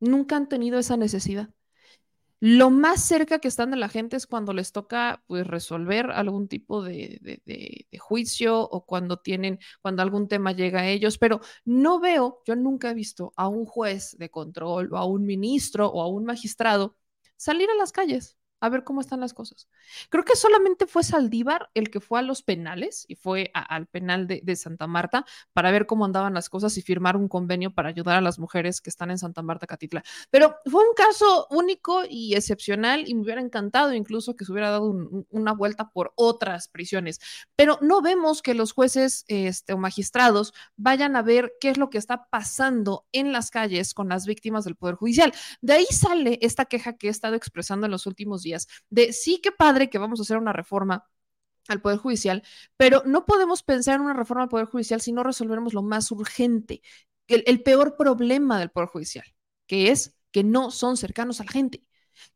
[SPEAKER 1] Nunca han tenido esa necesidad. Lo más cerca que están de la gente es cuando les toca pues, resolver algún tipo de, juicio o cuando tienen, cuando algún tema llega a ellos, pero no veo, yo nunca he visto a un juez de control o a un ministro o a un magistrado salir a las calles a ver cómo están las cosas. Creo que solamente fue Saldívar el que fue a los penales y fue al penal de, Santa Marta para ver cómo andaban las cosas y firmar un convenio para ayudar a las mujeres que están en Santa Marta, Catitla. Pero fue un caso único y excepcional y me hubiera encantado incluso que se hubiera dado una vuelta por otras prisiones. Pero no vemos que los jueces este, o magistrados vayan a ver qué es lo que está pasando en las calles con las víctimas del Poder Judicial. De ahí sale esta queja que he estado expresando en los últimos de sí que padre que vamos a hacer una reforma al Poder Judicial, pero no podemos pensar en una reforma al Poder Judicial si no resolvemos lo más urgente, el, el peor problema del Poder Judicial, que es que no son cercanos a la gente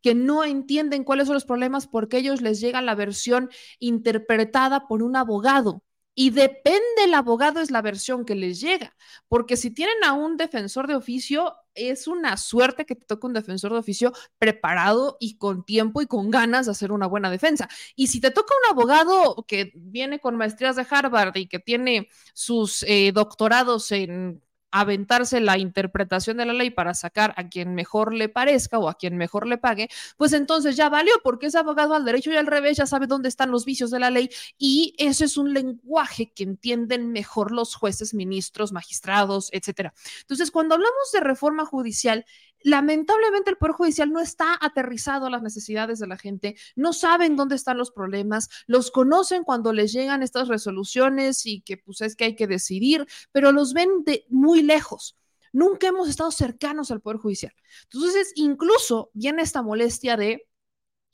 [SPEAKER 1] que no entienden cuáles son los problemas porque ellos les llega la versión interpretada por un abogado. Y depende el abogado es la versión que les llega, porque si tienen a un defensor de oficio, es una suerte que te toque un defensor de oficio preparado y con tiempo y con ganas de hacer una buena defensa. Y si te toca un abogado que viene con maestrías de Harvard y que tiene sus eh, doctorados en aventarse la interpretación de la ley para sacar a quien mejor le parezca o a quien mejor le pague, pues entonces ya valió porque es abogado al derecho y al revés, ya sabe dónde están los vicios de la ley y ese es un lenguaje que entienden mejor los jueces, ministros, magistrados, etcétera. Entonces, cuando hablamos de reforma judicial, lamentablemente el Poder Judicial no está aterrizado a las necesidades de la gente, no saben dónde están los problemas, los conocen cuando les llegan estas resoluciones y que pues es que hay que decidir, pero los ven de muy lejos. Nunca hemos estado cercanos al Poder Judicial. Entonces, incluso viene esta molestia de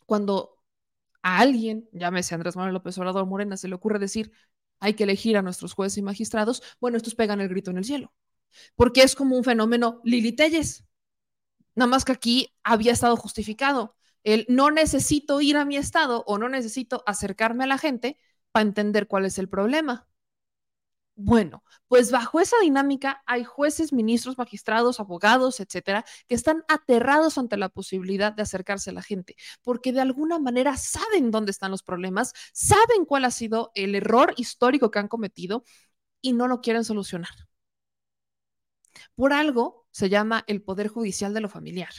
[SPEAKER 1] cuando a alguien, llámese Andrés Manuel López Obrador Morena, se le ocurre decir, hay que elegir a nuestros jueces y magistrados, bueno, estos pegan el grito en el cielo, porque es como un fenómeno Lili Telles Nada más que aquí había estado justificado. El no necesito ir a mi estado o no necesito acercarme a la gente para entender cuál es el problema. Bueno, pues bajo esa dinámica hay jueces, ministros, magistrados, abogados, etcétera, que están aterrados ante la posibilidad de acercarse a la gente, porque de alguna manera saben dónde están los problemas, saben cuál ha sido el error histórico que han cometido y no lo quieren solucionar. Por algo se llama el Poder Judicial de lo Familiar.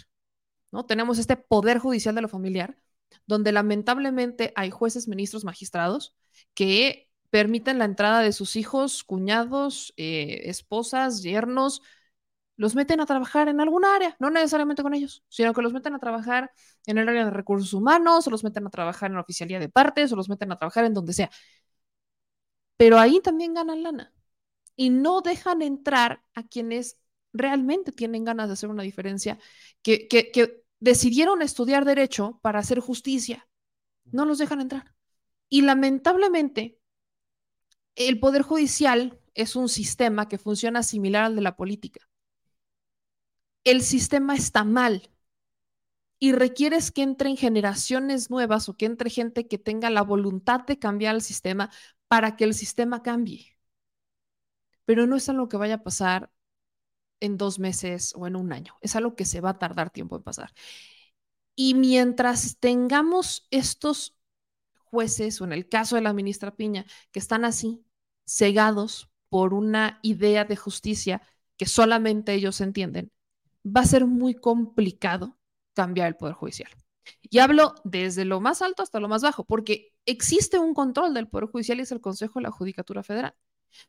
[SPEAKER 1] ¿no? Tenemos este Poder Judicial de lo Familiar, donde lamentablemente hay jueces, ministros, magistrados que permiten la entrada de sus hijos, cuñados, eh, esposas, yernos, los meten a trabajar en alguna área, no necesariamente con ellos, sino que los meten a trabajar en el área de recursos humanos, o los meten a trabajar en la oficialía de partes, o los meten a trabajar en donde sea. Pero ahí también ganan lana y no dejan entrar a quienes realmente tienen ganas de hacer una diferencia, que, decidieron estudiar derecho para hacer justicia. No los dejan entrar. Y lamentablemente, el Poder Judicial es un sistema que funciona similar al de la política. El sistema está mal y requieres que entren generaciones nuevas o que entre gente que tenga la voluntad de cambiar el sistema para que el sistema cambie. Pero no es algo que vaya a pasar en dos meses o en un año. Es algo que se va a tardar tiempo en pasar. Y mientras tengamos estos jueces, o en el caso de la ministra Piña, que están así, cegados por una idea de justicia que solamente ellos entienden, va a ser muy complicado cambiar el Poder Judicial. Y hablo desde lo más alto hasta lo más bajo, porque existe un control del Poder Judicial y es el Consejo de la Judicatura Federal.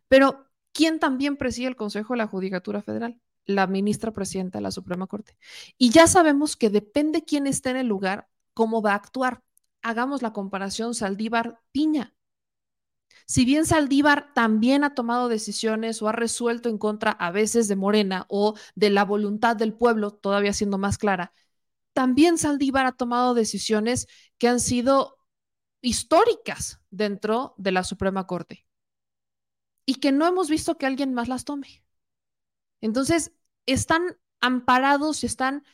[SPEAKER 1] Pero, ¿quién también preside el Consejo de la Judicatura Federal? La ministra presidenta de la Suprema Corte. Y ya sabemos que depende quién esté en el lugar, cómo va a actuar. Hagamos la comparación Saldívar-Piña. Si bien Saldívar también ha tomado decisiones o ha resuelto en contra a veces de Morena o de la voluntad del pueblo, todavía siendo más clara, también Saldívar ha tomado decisiones que han sido históricas dentro de la Suprema Corte y que no hemos visto que alguien más las tome. Entonces, están amparados y están,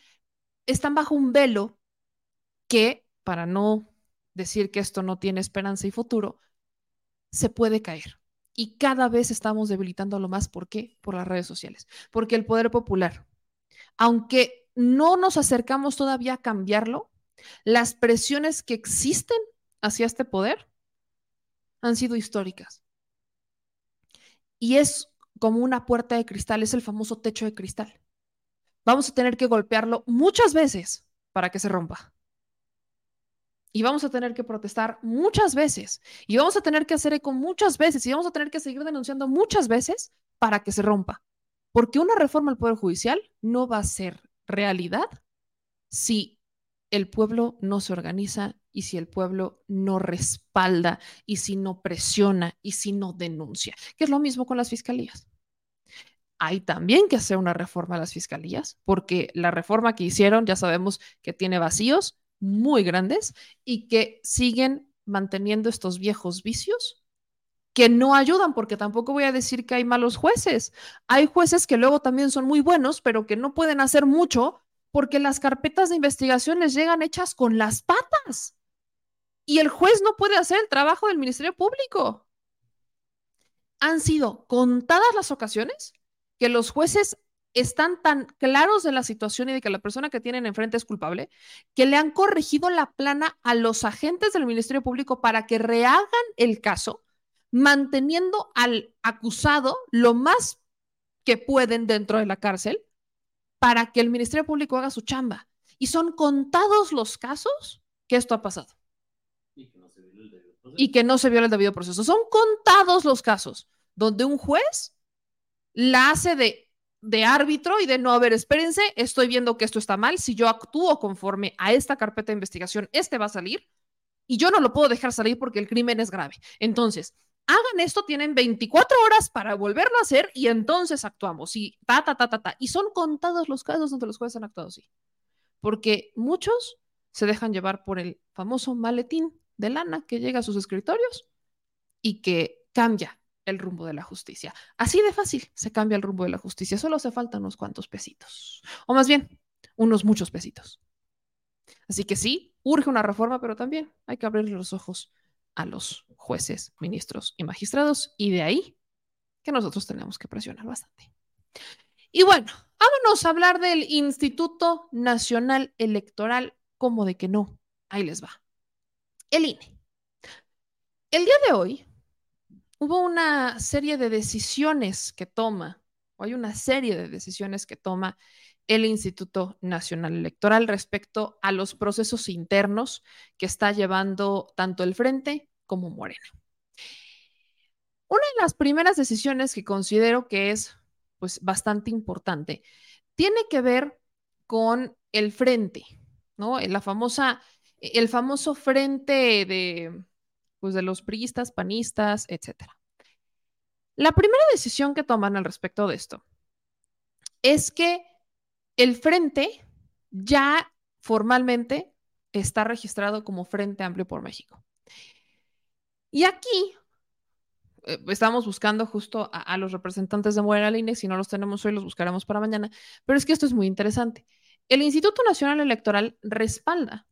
[SPEAKER 1] están bajo un velo que, para no decir que esto no tiene esperanza y futuro, se puede caer. Y cada vez estamos debilitándolo más. ¿Por qué? Por las redes sociales. Porque el poder popular, aunque no nos acercamos todavía a cambiarlo, las presiones que existen hacia este poder han sido históricas. Y es como una puerta de cristal, es el famoso techo de cristal. Vamos a tener que golpearlo muchas veces para que se rompa y vamos a tener que protestar muchas veces y vamos a tener que hacer eco muchas veces y vamos a tener que seguir denunciando muchas veces para que se rompa. Porque una reforma al Poder Judicial no va a ser realidad si el pueblo no se organiza y si el pueblo no respalda y si no presiona y si no denuncia, que es lo mismo con las fiscalías. Hay también que hacer una reforma a las fiscalías, porque la reforma que hicieron ya sabemos que tiene vacíos, muy grandes y que siguen manteniendo estos viejos vicios que no ayudan, porque tampoco voy a decir que hay malos jueces. Hay jueces que luego también son muy buenos, pero que no pueden hacer mucho porque las carpetas de investigación les llegan hechas con las patas. Y el juez no puede hacer el trabajo del Ministerio Público. Han sido contadas las ocasiones que los jueces están tan claros de la situación y de que la persona que tienen enfrente es culpable, que le han corregido la plana a los agentes del Ministerio Público para que rehagan el caso, manteniendo al acusado lo más que pueden dentro de la cárcel para que el Ministerio Público haga su chamba. Y son contados los casos que esto ha pasado. Y que no se viola el debido proceso. Y que no se viola el debido proceso. Son contados los casos donde un juez la hace de de árbitro y de no, a ver, espérense, estoy viendo que esto está mal, si yo actúo conforme a esta carpeta de investigación, este va a salir y yo no lo puedo dejar salir porque el crimen es grave. Entonces, hagan esto, tienen 24 horas para volverlo a hacer y entonces actuamos. Y ta, ta, ta, ta, ta. Y son contados los casos donde los jueces han actuado así. Porque muchos se dejan llevar por el famoso maletín de lana que llega a sus escritorios y que cambia el rumbo de la justicia. Así de fácil se cambia el rumbo de la justicia. Solo hace falta unos cuantos pesitos. O más bien, unos muchos pesitos. Así que sí, urge una reforma, pero también hay que abrirle los ojos a los jueces, ministros y magistrados. Y de ahí que nosotros tenemos que presionar bastante. Y bueno, vámonos a hablar del Instituto Nacional Electoral. como de que no? Ahí les va. El INE. El día de hoy hubo una serie de decisiones que toma o hay una serie de decisiones que toma el Instituto Nacional Electoral respecto a los procesos internos que está llevando tanto el Frente como Morena. Una de las primeras decisiones que considero que es pues bastante importante tiene que ver con el frente, ¿no? La famosa, el famoso frente de, pues de los priistas, panistas, etcétera. La primera decisión que toman al respecto de esto es que el frente ya formalmente está registrado como Frente Amplio por México. Y aquí eh, estamos buscando justo a, los representantes de Morena INE, si no los tenemos hoy, los buscaremos para mañana, pero es que esto es muy interesante. El Instituto Nacional Electoral respalda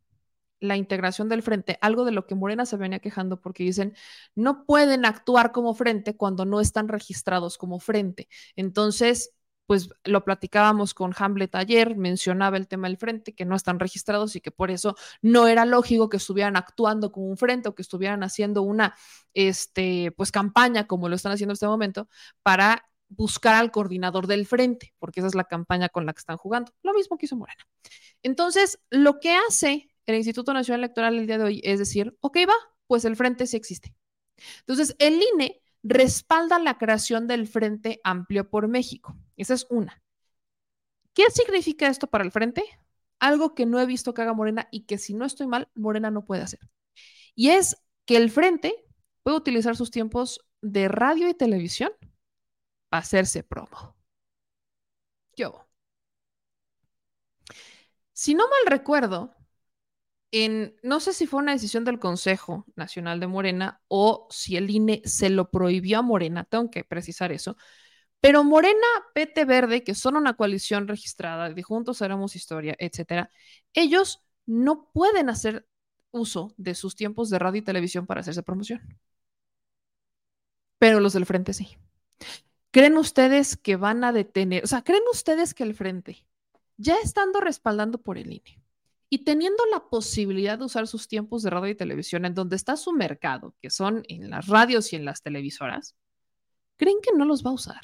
[SPEAKER 1] la integración del frente, algo de lo que Morena se venía quejando porque dicen, no pueden actuar como frente cuando no están registrados como frente. Entonces, pues lo platicábamos con Hamlet ayer, mencionaba el tema del frente, que no están registrados y que por eso no era lógico que estuvieran actuando como un frente o que estuvieran haciendo una este, pues, campaña como lo están haciendo en este momento para buscar al coordinador del frente, porque esa es la campaña con la que están jugando. Lo mismo que hizo Morena. Entonces, lo que hace el Instituto Nacional Electoral el día de hoy es decir, ok, va, pues el frente sí existe. Entonces, el INE respalda la creación del Frente Amplio por México. Esa es una. ¿Qué significa esto para el Frente? Algo que no he visto que haga Morena y que si no estoy mal, Morena no puede hacer. Y es que el Frente puede utilizar sus tiempos de radio y televisión para hacerse promo. Yo. Si no mal recuerdo, no sé si fue una decisión del Consejo Nacional de Morena o si el INE se lo prohibió a Morena, tengo que precisar eso, pero Morena, PT Verde, que son una coalición registrada de Juntos Haremos Historia, etcétera, ellos no pueden hacer uso de sus tiempos de radio y televisión para hacerse promoción. Pero los del frente sí. ¿Creen ustedes que van a detener, o sea, creen ustedes que el frente, ya estando respaldando por el INE, y teniendo la posibilidad de usar sus tiempos de radio y televisión en donde está su mercado, que son en las radios y en las televisoras, ¿creen que no los va a usar?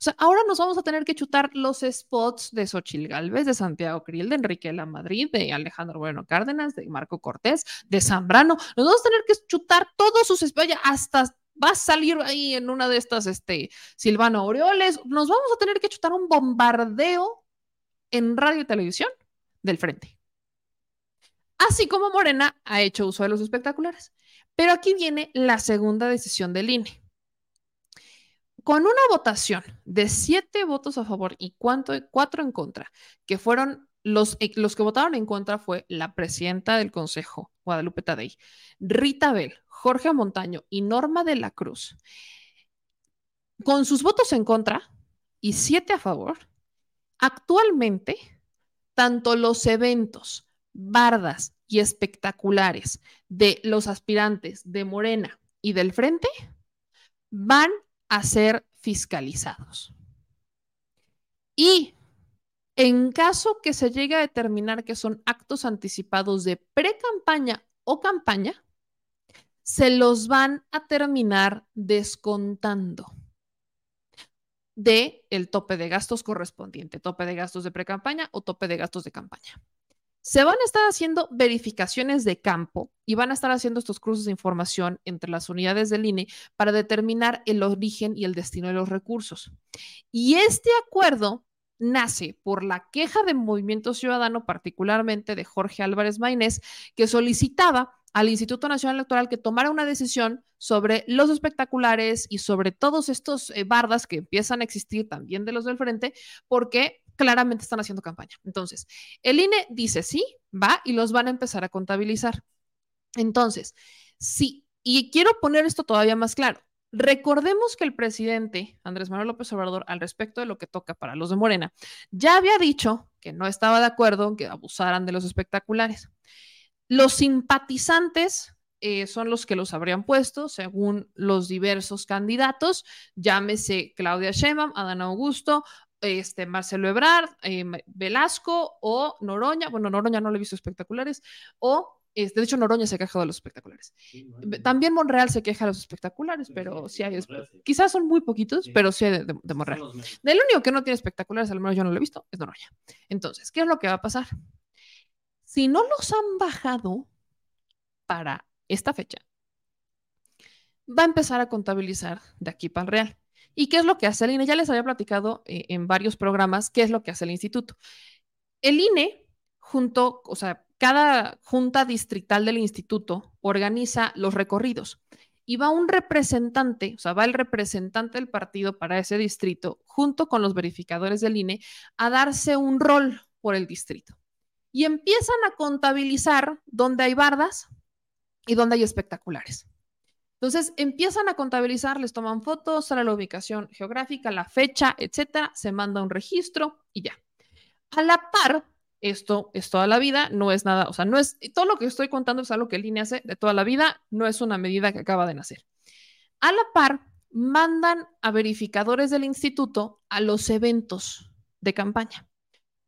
[SPEAKER 1] O sea, ahora nos vamos a tener que chutar los spots de Xochil Gálvez, de Santiago Krill, de Enrique La Madrid, de Alejandro Bueno Cárdenas, de Marco Cortés, de Zambrano. Nos vamos a tener que chutar todos sus spots, hasta va a salir ahí en una de estas, este, Silvano Aureoles. Nos vamos a tener que chutar un bombardeo en radio y televisión del frente así como Morena ha hecho uso de los espectaculares. Pero aquí viene la segunda decisión del INE. Con una votación de siete votos a favor y cuatro en contra, que fueron los, eh, los que votaron en contra fue la presidenta del Consejo, Guadalupe Tadei, Rita Bell, Jorge Montaño y Norma de la Cruz. Con sus votos en contra y siete a favor, actualmente tanto los eventos bardas y espectaculares de los aspirantes de Morena y del Frente van a ser fiscalizados. Y en caso que se llegue a determinar que son actos anticipados de pre-campaña o campaña, se los van a terminar descontando de el tope de gastos correspondiente, tope de gastos de pre-campaña o tope de gastos de campaña. Se van a estar haciendo verificaciones de campo y van a estar haciendo estos cruces de información entre las unidades del INE para determinar el origen y el destino de los recursos. Y este acuerdo nace por la queja de Movimiento Ciudadano, particularmente de Jorge Álvarez Maínez, que solicitaba al Instituto Nacional Electoral que tomara una decisión sobre los espectaculares y sobre todos estos eh, bardas que empiezan a existir también de los del frente, porque claramente están haciendo campaña. Entonces, el INE dice sí, va y los van a empezar a contabilizar. Entonces, sí, y quiero poner esto todavía más claro. Recordemos que el presidente Andrés Manuel López Obrador, al respecto de lo que toca para los de Morena, ya había dicho que no estaba de acuerdo en que abusaran de los espectaculares. Los simpatizantes eh, son los que los habrían puesto según los diversos candidatos, llámese Claudia Sheinbaum, Adán Augusto, este, Marcelo Ebrard, eh, Velasco o Noroña, bueno, Noroña no lo he visto espectaculares, o Este, de hecho, Noroña se queja de los espectaculares. También Monreal se queja de los espectaculares, pero sí hay. Quizás son muy poquitos, pero sí hay de, de, Monreal. Del único que no tiene espectaculares, al menos yo no lo he visto, es Noroña. Entonces, ¿qué es lo que va a pasar? Si no los han bajado para esta fecha, va a empezar a contabilizar de aquí para el real. ¿Y qué es lo que hace el INE? Ya les había platicado eh, en varios programas qué es lo que hace el instituto. El INE, junto, o sea, cada junta distrital del instituto organiza los recorridos y va un representante, o sea, va el representante del partido para ese distrito, junto con los verificadores del INE, a darse un rol por el distrito. Y empiezan a contabilizar dónde hay bardas y dónde hay espectaculares. Entonces empiezan a contabilizar, les toman fotos, sale la ubicación geográfica, la fecha, etcétera, se manda un registro y ya. A la par, esto es toda la vida, no es nada, o sea, no es, todo lo que estoy contando es algo que INE hace de toda la vida, no es una medida que acaba de nacer. A la par, mandan a verificadores del instituto a los eventos de campaña.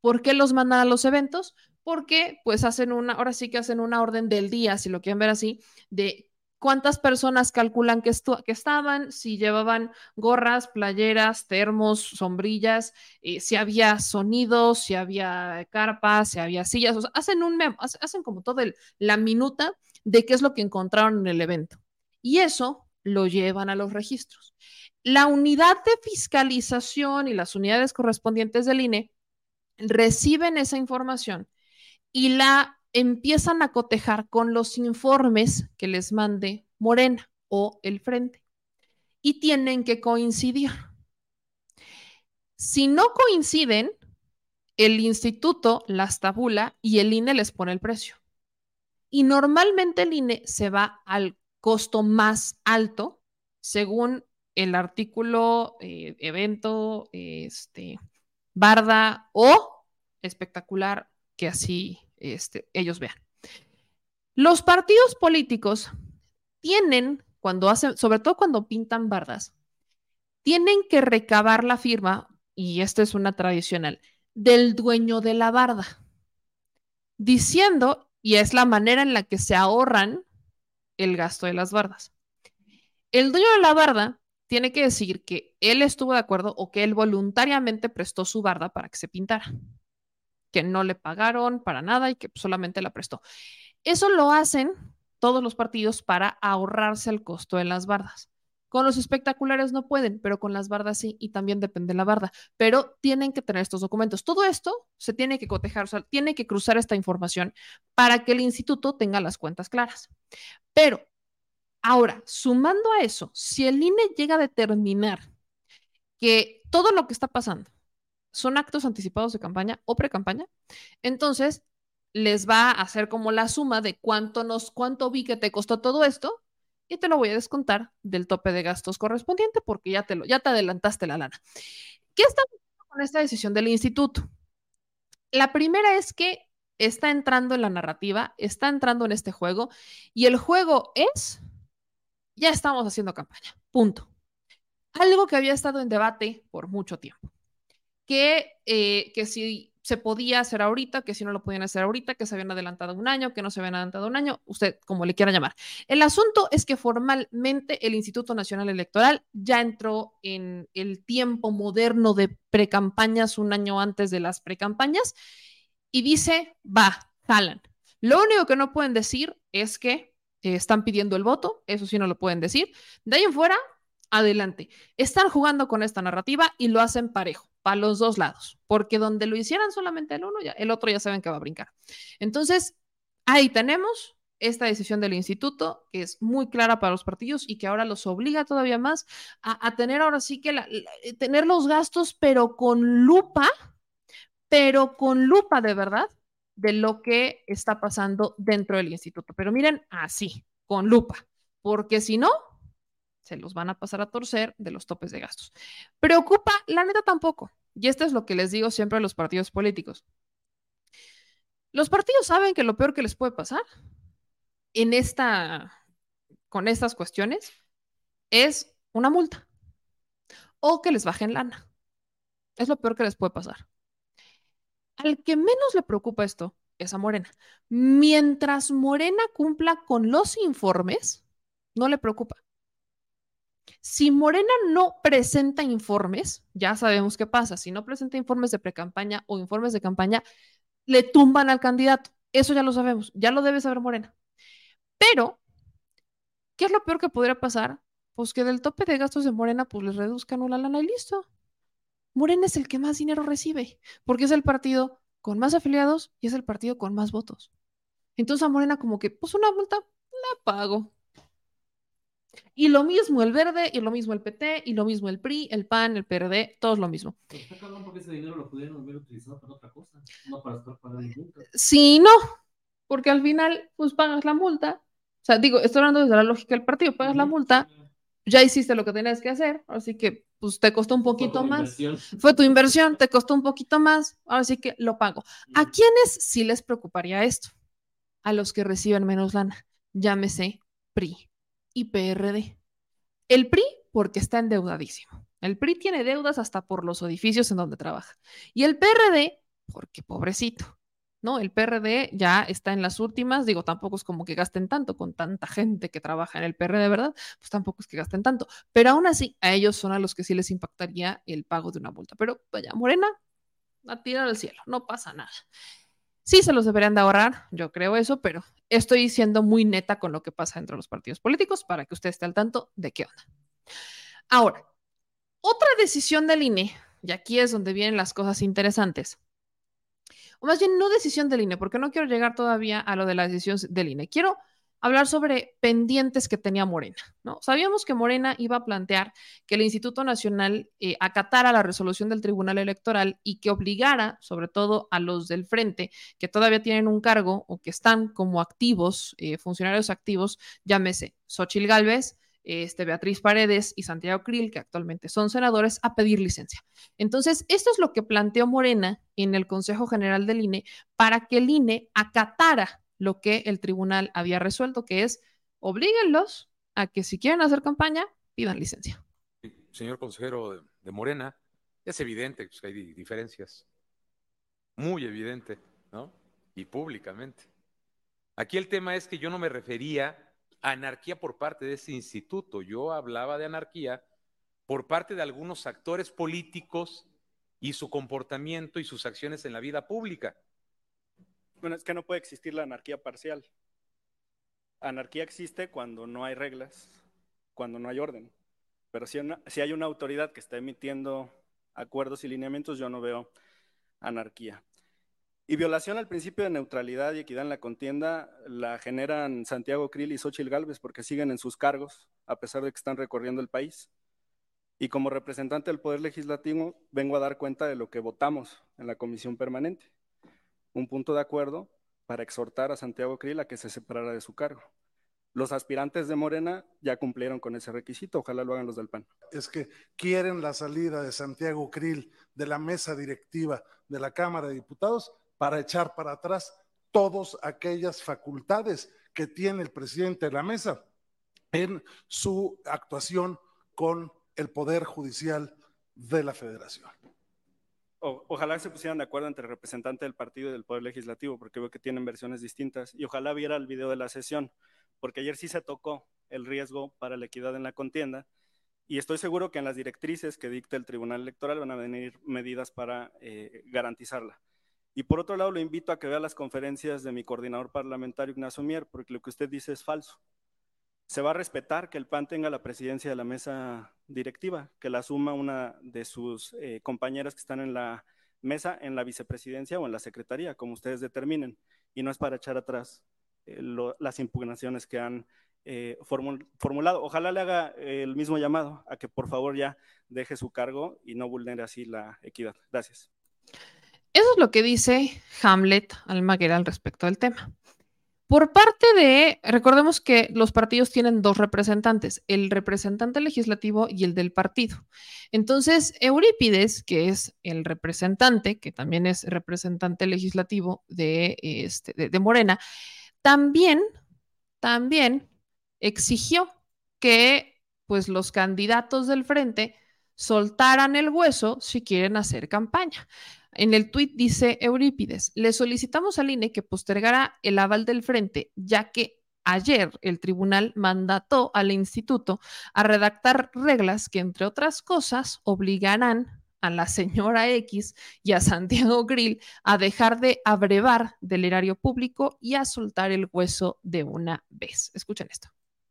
[SPEAKER 1] ¿Por qué los mandan a los eventos? Porque pues hacen una, ahora sí que hacen una orden del día, si lo quieren ver así, de cuántas personas calculan que, que, estaban, si llevaban gorras, playeras, termos, sombrillas, eh, si había sonidos, si había carpas, si había sillas, o sea, hacen un hacen como toda la minuta de qué es lo que encontraron en el evento. Y eso lo llevan a los registros. La unidad de fiscalización y las unidades correspondientes del INE reciben esa información y la empiezan a cotejar con los informes que les mande Morena o el Frente y tienen que coincidir. Si no coinciden, el instituto las tabula y el INE les pone el precio. Y normalmente el INE se va al costo más alto según el artículo, eh, evento, este, barda o espectacular que así este, ellos vean. Los partidos políticos tienen, cuando hacen, sobre todo cuando pintan bardas, tienen que recabar la firma, y esta es una tradicional, del dueño de la barda, diciendo, y es la manera en la que se ahorran el gasto de las bardas. El dueño de la barda tiene que decir que él estuvo de acuerdo o que él voluntariamente prestó su barda para que se pintara que no le pagaron para nada y que solamente la prestó. Eso lo hacen todos los partidos para ahorrarse el costo de las bardas. Con los espectaculares no pueden, pero con las bardas sí, y también depende de la barda. Pero tienen que tener estos documentos. Todo esto se tiene que cotejar, o sea, tiene que cruzar esta información para que el instituto tenga las cuentas claras. Pero ahora, sumando a eso, si el INE llega a determinar que todo lo que está pasando son actos anticipados de campaña o pre-campaña. Entonces, les va a hacer como la suma de cuánto nos, cuánto vi que te costó todo esto y te lo voy a descontar del tope de gastos correspondiente porque ya te lo, ya te adelantaste la lana. ¿Qué está con esta decisión del instituto? La primera es que está entrando en la narrativa, está entrando en este juego y el juego es, ya estamos haciendo campaña, punto. Algo que había estado en debate por mucho tiempo que, eh, que si se podía hacer ahorita, que si no lo podían hacer ahorita, que se habían adelantado un año, que no se habían adelantado un año, usted como le quiera llamar. El asunto es que formalmente el Instituto Nacional Electoral ya entró en el tiempo moderno de precampañas un año antes de las precampañas y dice, va, jalan. Lo único que no pueden decir es que eh, están pidiendo el voto, eso sí no lo pueden decir. De ahí en fuera, adelante. Están jugando con esta narrativa y lo hacen parejo para los dos lados, porque donde lo hicieran solamente el uno, ya, el otro ya saben que va a brincar. Entonces, ahí tenemos esta decisión del instituto, que es muy clara para los partidos y que ahora los obliga todavía más a, tener ahora sí que eh, tener los gastos, pero con lupa, pero con lupa de verdad de lo que está pasando dentro del instituto. Pero miren, así, con lupa, porque si no, se los van a pasar a torcer de los topes de gastos. Preocupa, la neta tampoco. Y esto es lo que les digo siempre a los partidos políticos. Los partidos saben que lo peor que les puede pasar en esta, con estas cuestiones es una multa o que les bajen lana. Es lo peor que les puede pasar. Al que menos le preocupa esto es a Morena. Mientras Morena cumpla con los informes, no le preocupa. Si Morena no presenta informes, ya sabemos qué pasa. Si no presenta informes de precampaña o informes de campaña, le tumban al candidato. Eso ya lo sabemos, ya lo debe saber Morena. Pero, ¿qué es lo peor que podría pasar? Pues que del tope de gastos de Morena, pues les reduzcan una lana y listo. Morena es el que más dinero recibe, porque es el partido con más afiliados y es el partido con más votos. Entonces a Morena como que, pues una multa, la pago. Y lo mismo el verde, y lo mismo el PT, y lo mismo el PRI, el PAN, el PRD, todos lo mismo.
[SPEAKER 2] Está cabrón porque ese dinero lo pudieron haber utilizado para otra cosa, no para estar pagando multas.
[SPEAKER 1] Sí, no, porque al final, pues pagas la multa. O sea, digo, estoy hablando desde la lógica del partido, pagas la multa, ya hiciste lo que tenías que hacer, así que pues te costó un poquito más.
[SPEAKER 2] inversión.
[SPEAKER 1] Fue tu inversión, te costó un poquito más, ahora sí que lo pago. ¿A quiénes sí les preocuparía esto? A los que reciben menos lana, llámese PRI y PRD. El PRI porque está endeudadísimo. El PRI tiene deudas hasta por los edificios en donde trabaja. Y el PRD porque pobrecito. ¿no? El PRD ya está en las últimas, digo, tampoco es como que gasten tanto con tanta gente que trabaja en el PRD, ¿verdad? Pues tampoco es que gasten tanto, pero aún así a ellos son a los que sí les impactaría el pago de una multa. Pero vaya, Morena, a tirar al cielo, no pasa nada. Sí se los deberían de ahorrar, yo creo eso, pero estoy siendo muy neta con lo que pasa entre los partidos políticos para que usted esté al tanto de qué onda. Ahora, otra decisión del INE, y aquí es donde vienen las cosas interesantes, o más bien no decisión del INE, porque no quiero llegar todavía a lo de la decisión del INE. Quiero hablar sobre pendientes que tenía Morena, ¿no? Sabíamos que Morena iba a plantear que el Instituto Nacional eh, acatara la resolución del Tribunal Electoral y que obligara, sobre todo a los del frente, que todavía tienen un cargo o que están como activos, eh, funcionarios activos, llámese Xochil Gálvez, este, Beatriz Paredes y Santiago Krill, que actualmente son senadores, a pedir licencia. Entonces, esto es lo que planteó Morena en el Consejo General del INE para que el INE acatara lo que el tribunal había resuelto, que es oblíguenlos a que si quieren hacer campaña, pidan licencia.
[SPEAKER 12] Señor consejero de, de Morena, es evidente que hay di- diferencias, muy evidente, ¿no? Y públicamente. Aquí el tema es que yo no me refería a anarquía por parte de ese instituto, yo hablaba de anarquía por parte de algunos actores políticos y su comportamiento y sus acciones en la vida pública.
[SPEAKER 13] Bueno, es que no puede existir la anarquía parcial. Anarquía existe cuando no hay reglas, cuando no hay orden. Pero si, hay una autoridad que está emitiendo acuerdos y lineamientos, yo no veo anarquía. Y violación al principio de neutralidad y equidad en la contienda la generan Santiago Krill y Xochitl Gálvez porque siguen en sus cargos, a pesar de que están recorriendo el país. Y como representante del Poder Legislativo, vengo a dar cuenta de lo que votamos en la Comisión Permanente un punto de acuerdo para exhortar a Santiago Krill a que se separara de su cargo. Los aspirantes de Morena ya cumplieron con ese requisito, ojalá lo hagan los del PAN.
[SPEAKER 14] es que quieren la salida de Santiago Krill de la mesa directiva de la Cámara de Diputados para echar para atrás todas aquellas facultades que tiene el presidente de la mesa en su actuación con el Poder Judicial de la Federación.
[SPEAKER 13] Ojalá se pusieran de acuerdo entre el representante del partido y del Poder Legislativo, porque veo que tienen versiones distintas. Y ojalá viera el video de la sesión, porque ayer sí se tocó el riesgo para la equidad en la contienda. Y estoy seguro que en las directrices que dicta el Tribunal Electoral van a venir medidas para eh, garantizarla. Y por otro lado, lo invito a que vea las conferencias de mi coordinador parlamentario, Ignacio Mier, porque lo que usted dice es falso. Se va a respetar que el PAN tenga la presidencia de la mesa directiva, que la asuma una de sus eh, compañeras que están en la mesa, en la vicepresidencia o en la secretaría, como ustedes determinen. Y no es para echar atrás eh, las impugnaciones que han eh, formul- formulado. Ojalá le haga eh, el mismo llamado a que por favor ya deje su cargo y no vulnere así la equidad. Gracias.
[SPEAKER 1] Eso es lo que dice Hamlet Almaguer al respecto del tema. Por parte de, recordemos que los partidos tienen dos representantes, el representante legislativo y el del partido. Entonces, Eurípides, que es el representante, que también es representante legislativo de, este, de, Morena, también, también exigió que pues los candidatos del frente soltaran el hueso si quieren hacer campaña. En el tuit dice Eurípides, le solicitamos al INE que postergara el aval del frente, ya que ayer el tribunal mandató al instituto a redactar reglas que, entre otras cosas, obligarán a la señora X y a Santiago Grill a dejar de abrevar del erario público y a soltar el hueso de una vez. Escuchen esto.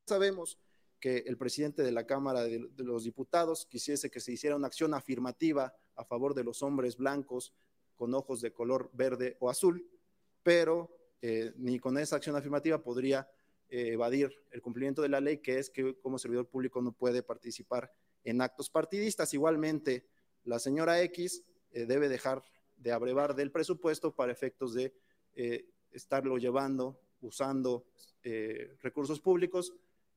[SPEAKER 15] Sabemos que el presidente de la Cámara de, los Diputados quisiese que se hiciera una acción afirmativa a favor de los hombres blancos con ojos de color verde o azul, pero eh, ni con esa acción afirmativa podría eh, evadir el cumplimiento de la ley, que es que como servidor público no puede participar en actos partidistas. Igualmente, la señora X eh, debe dejar de abrevar del presupuesto para efectos de eh, estarlo llevando, usando eh, recursos públicos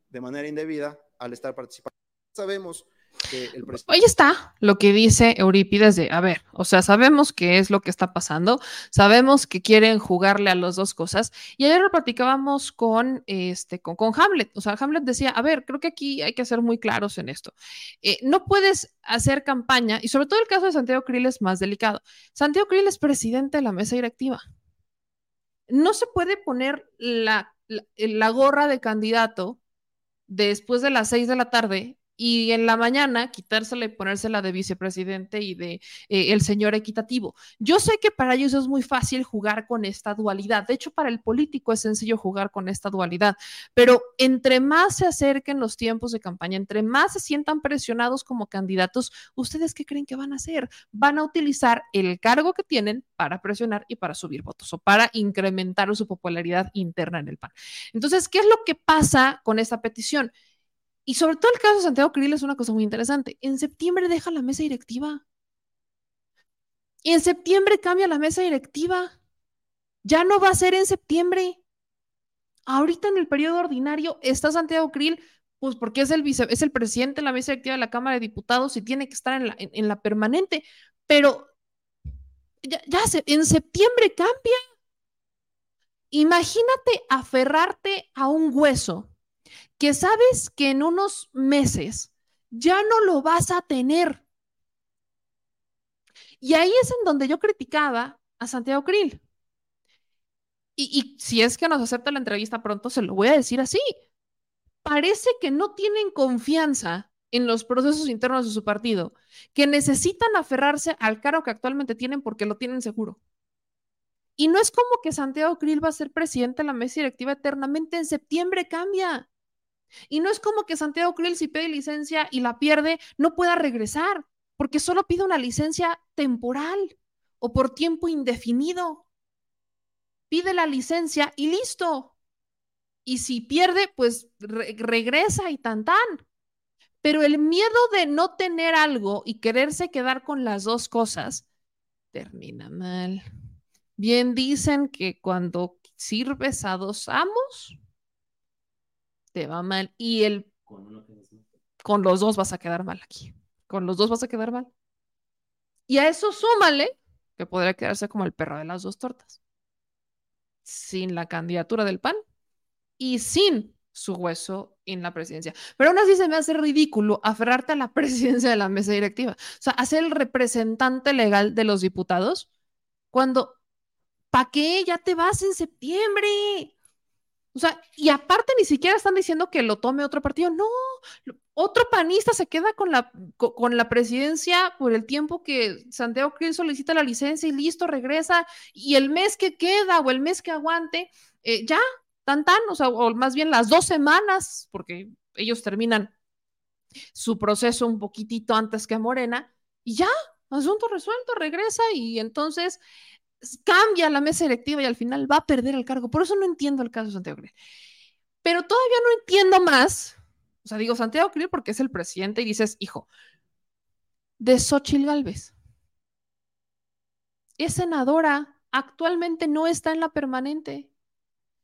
[SPEAKER 15] de manera indebida al estar participando. Sabemos el presidente...
[SPEAKER 1] Ahí está lo que dice Eurípides de, a ver, o sea, sabemos qué es lo que está pasando, sabemos que quieren jugarle a las dos cosas, y ayer lo platicábamos con, este, con, con Hamlet, o sea, Hamlet decía, a ver, creo que aquí hay que ser muy claros en esto. Eh, no puedes hacer campaña, y sobre todo el caso de Santiago Krill es más delicado. Santiago Krill es presidente de la mesa directiva. No se puede poner la, la, la gorra de candidato después de las seis de la tarde y en la mañana quitársela y ponérsela de vicepresidente y de eh, el señor equitativo. Yo sé que para ellos es muy fácil jugar con esta dualidad. De hecho, para el político es sencillo jugar con esta dualidad, pero entre más se acerquen los tiempos de campaña, entre más se sientan presionados como candidatos, ¿ustedes qué creen que van a hacer? Van a utilizar el cargo que tienen para presionar y para subir votos o para incrementar su popularidad interna en el PAN. Entonces, ¿qué es lo que pasa con esta petición? Y sobre todo el caso de Santiago Krill es una cosa muy interesante. En septiembre deja la mesa directiva. Y en septiembre cambia la mesa directiva. Ya no va a ser en septiembre. Ahorita en el periodo ordinario está Santiago Krill, pues porque es el, vice, es el presidente de la mesa directiva de la Cámara de Diputados y tiene que estar en la, en, la permanente. Pero ya, ya en septiembre cambia. Imagínate aferrarte a un hueso que sabes que en unos meses ya no lo vas a tener. Y ahí es en donde yo criticaba a Santiago Krill. Y, si es que nos acepta la entrevista pronto, se lo voy a decir así. Parece que no tienen confianza en los procesos internos de su partido, que necesitan aferrarse al cargo que actualmente tienen porque lo tienen seguro. Y no es como que Santiago Krill va a ser presidente de la mesa directiva eternamente, en septiembre cambia. Y no es como que Santiago Krill si pide licencia y la pierde, no pueda regresar, porque solo pide una licencia temporal o por tiempo indefinido. Pide la licencia y listo. Y si pierde, pues re regresa y tan tan. Pero el miedo de no tener algo y quererse quedar con las dos cosas termina mal. Bien dicen que cuando sirves a dos amos, te va mal y el con los dos vas a quedar mal aquí. Con los dos vas a quedar mal. Y a eso súmale que podría quedarse como el perro de las dos tortas. Sin la candidatura del PAN y sin su hueso en la presidencia. Pero aún así se me hace ridículo aferrarte a la presidencia de la mesa directiva. O sea, hacer el representante legal de los diputados cuando, ¿para qué? Ya te vas en septiembre. O sea, y aparte ni siquiera están diciendo que lo tome otro partido. No, otro panista se queda con la, con la presidencia por el tiempo que Santiago Krill solicita la licencia y listo, regresa. Y el mes que queda o el mes que aguante, eh, ya, tan tan, o sea, o más bien las dos semanas, porque ellos terminan su proceso un poquitito antes que Morena, y ya, asunto resuelto, regresa y entonces cambia la mesa directiva y al final va a perder el cargo. Por eso no entiendo el caso de Santiago Krill. Pero todavía no entiendo más. O sea, digo Santiago Krill porque es el presidente y dices, hijo, de Xochil Gálvez. Es senadora, actualmente no está en la permanente.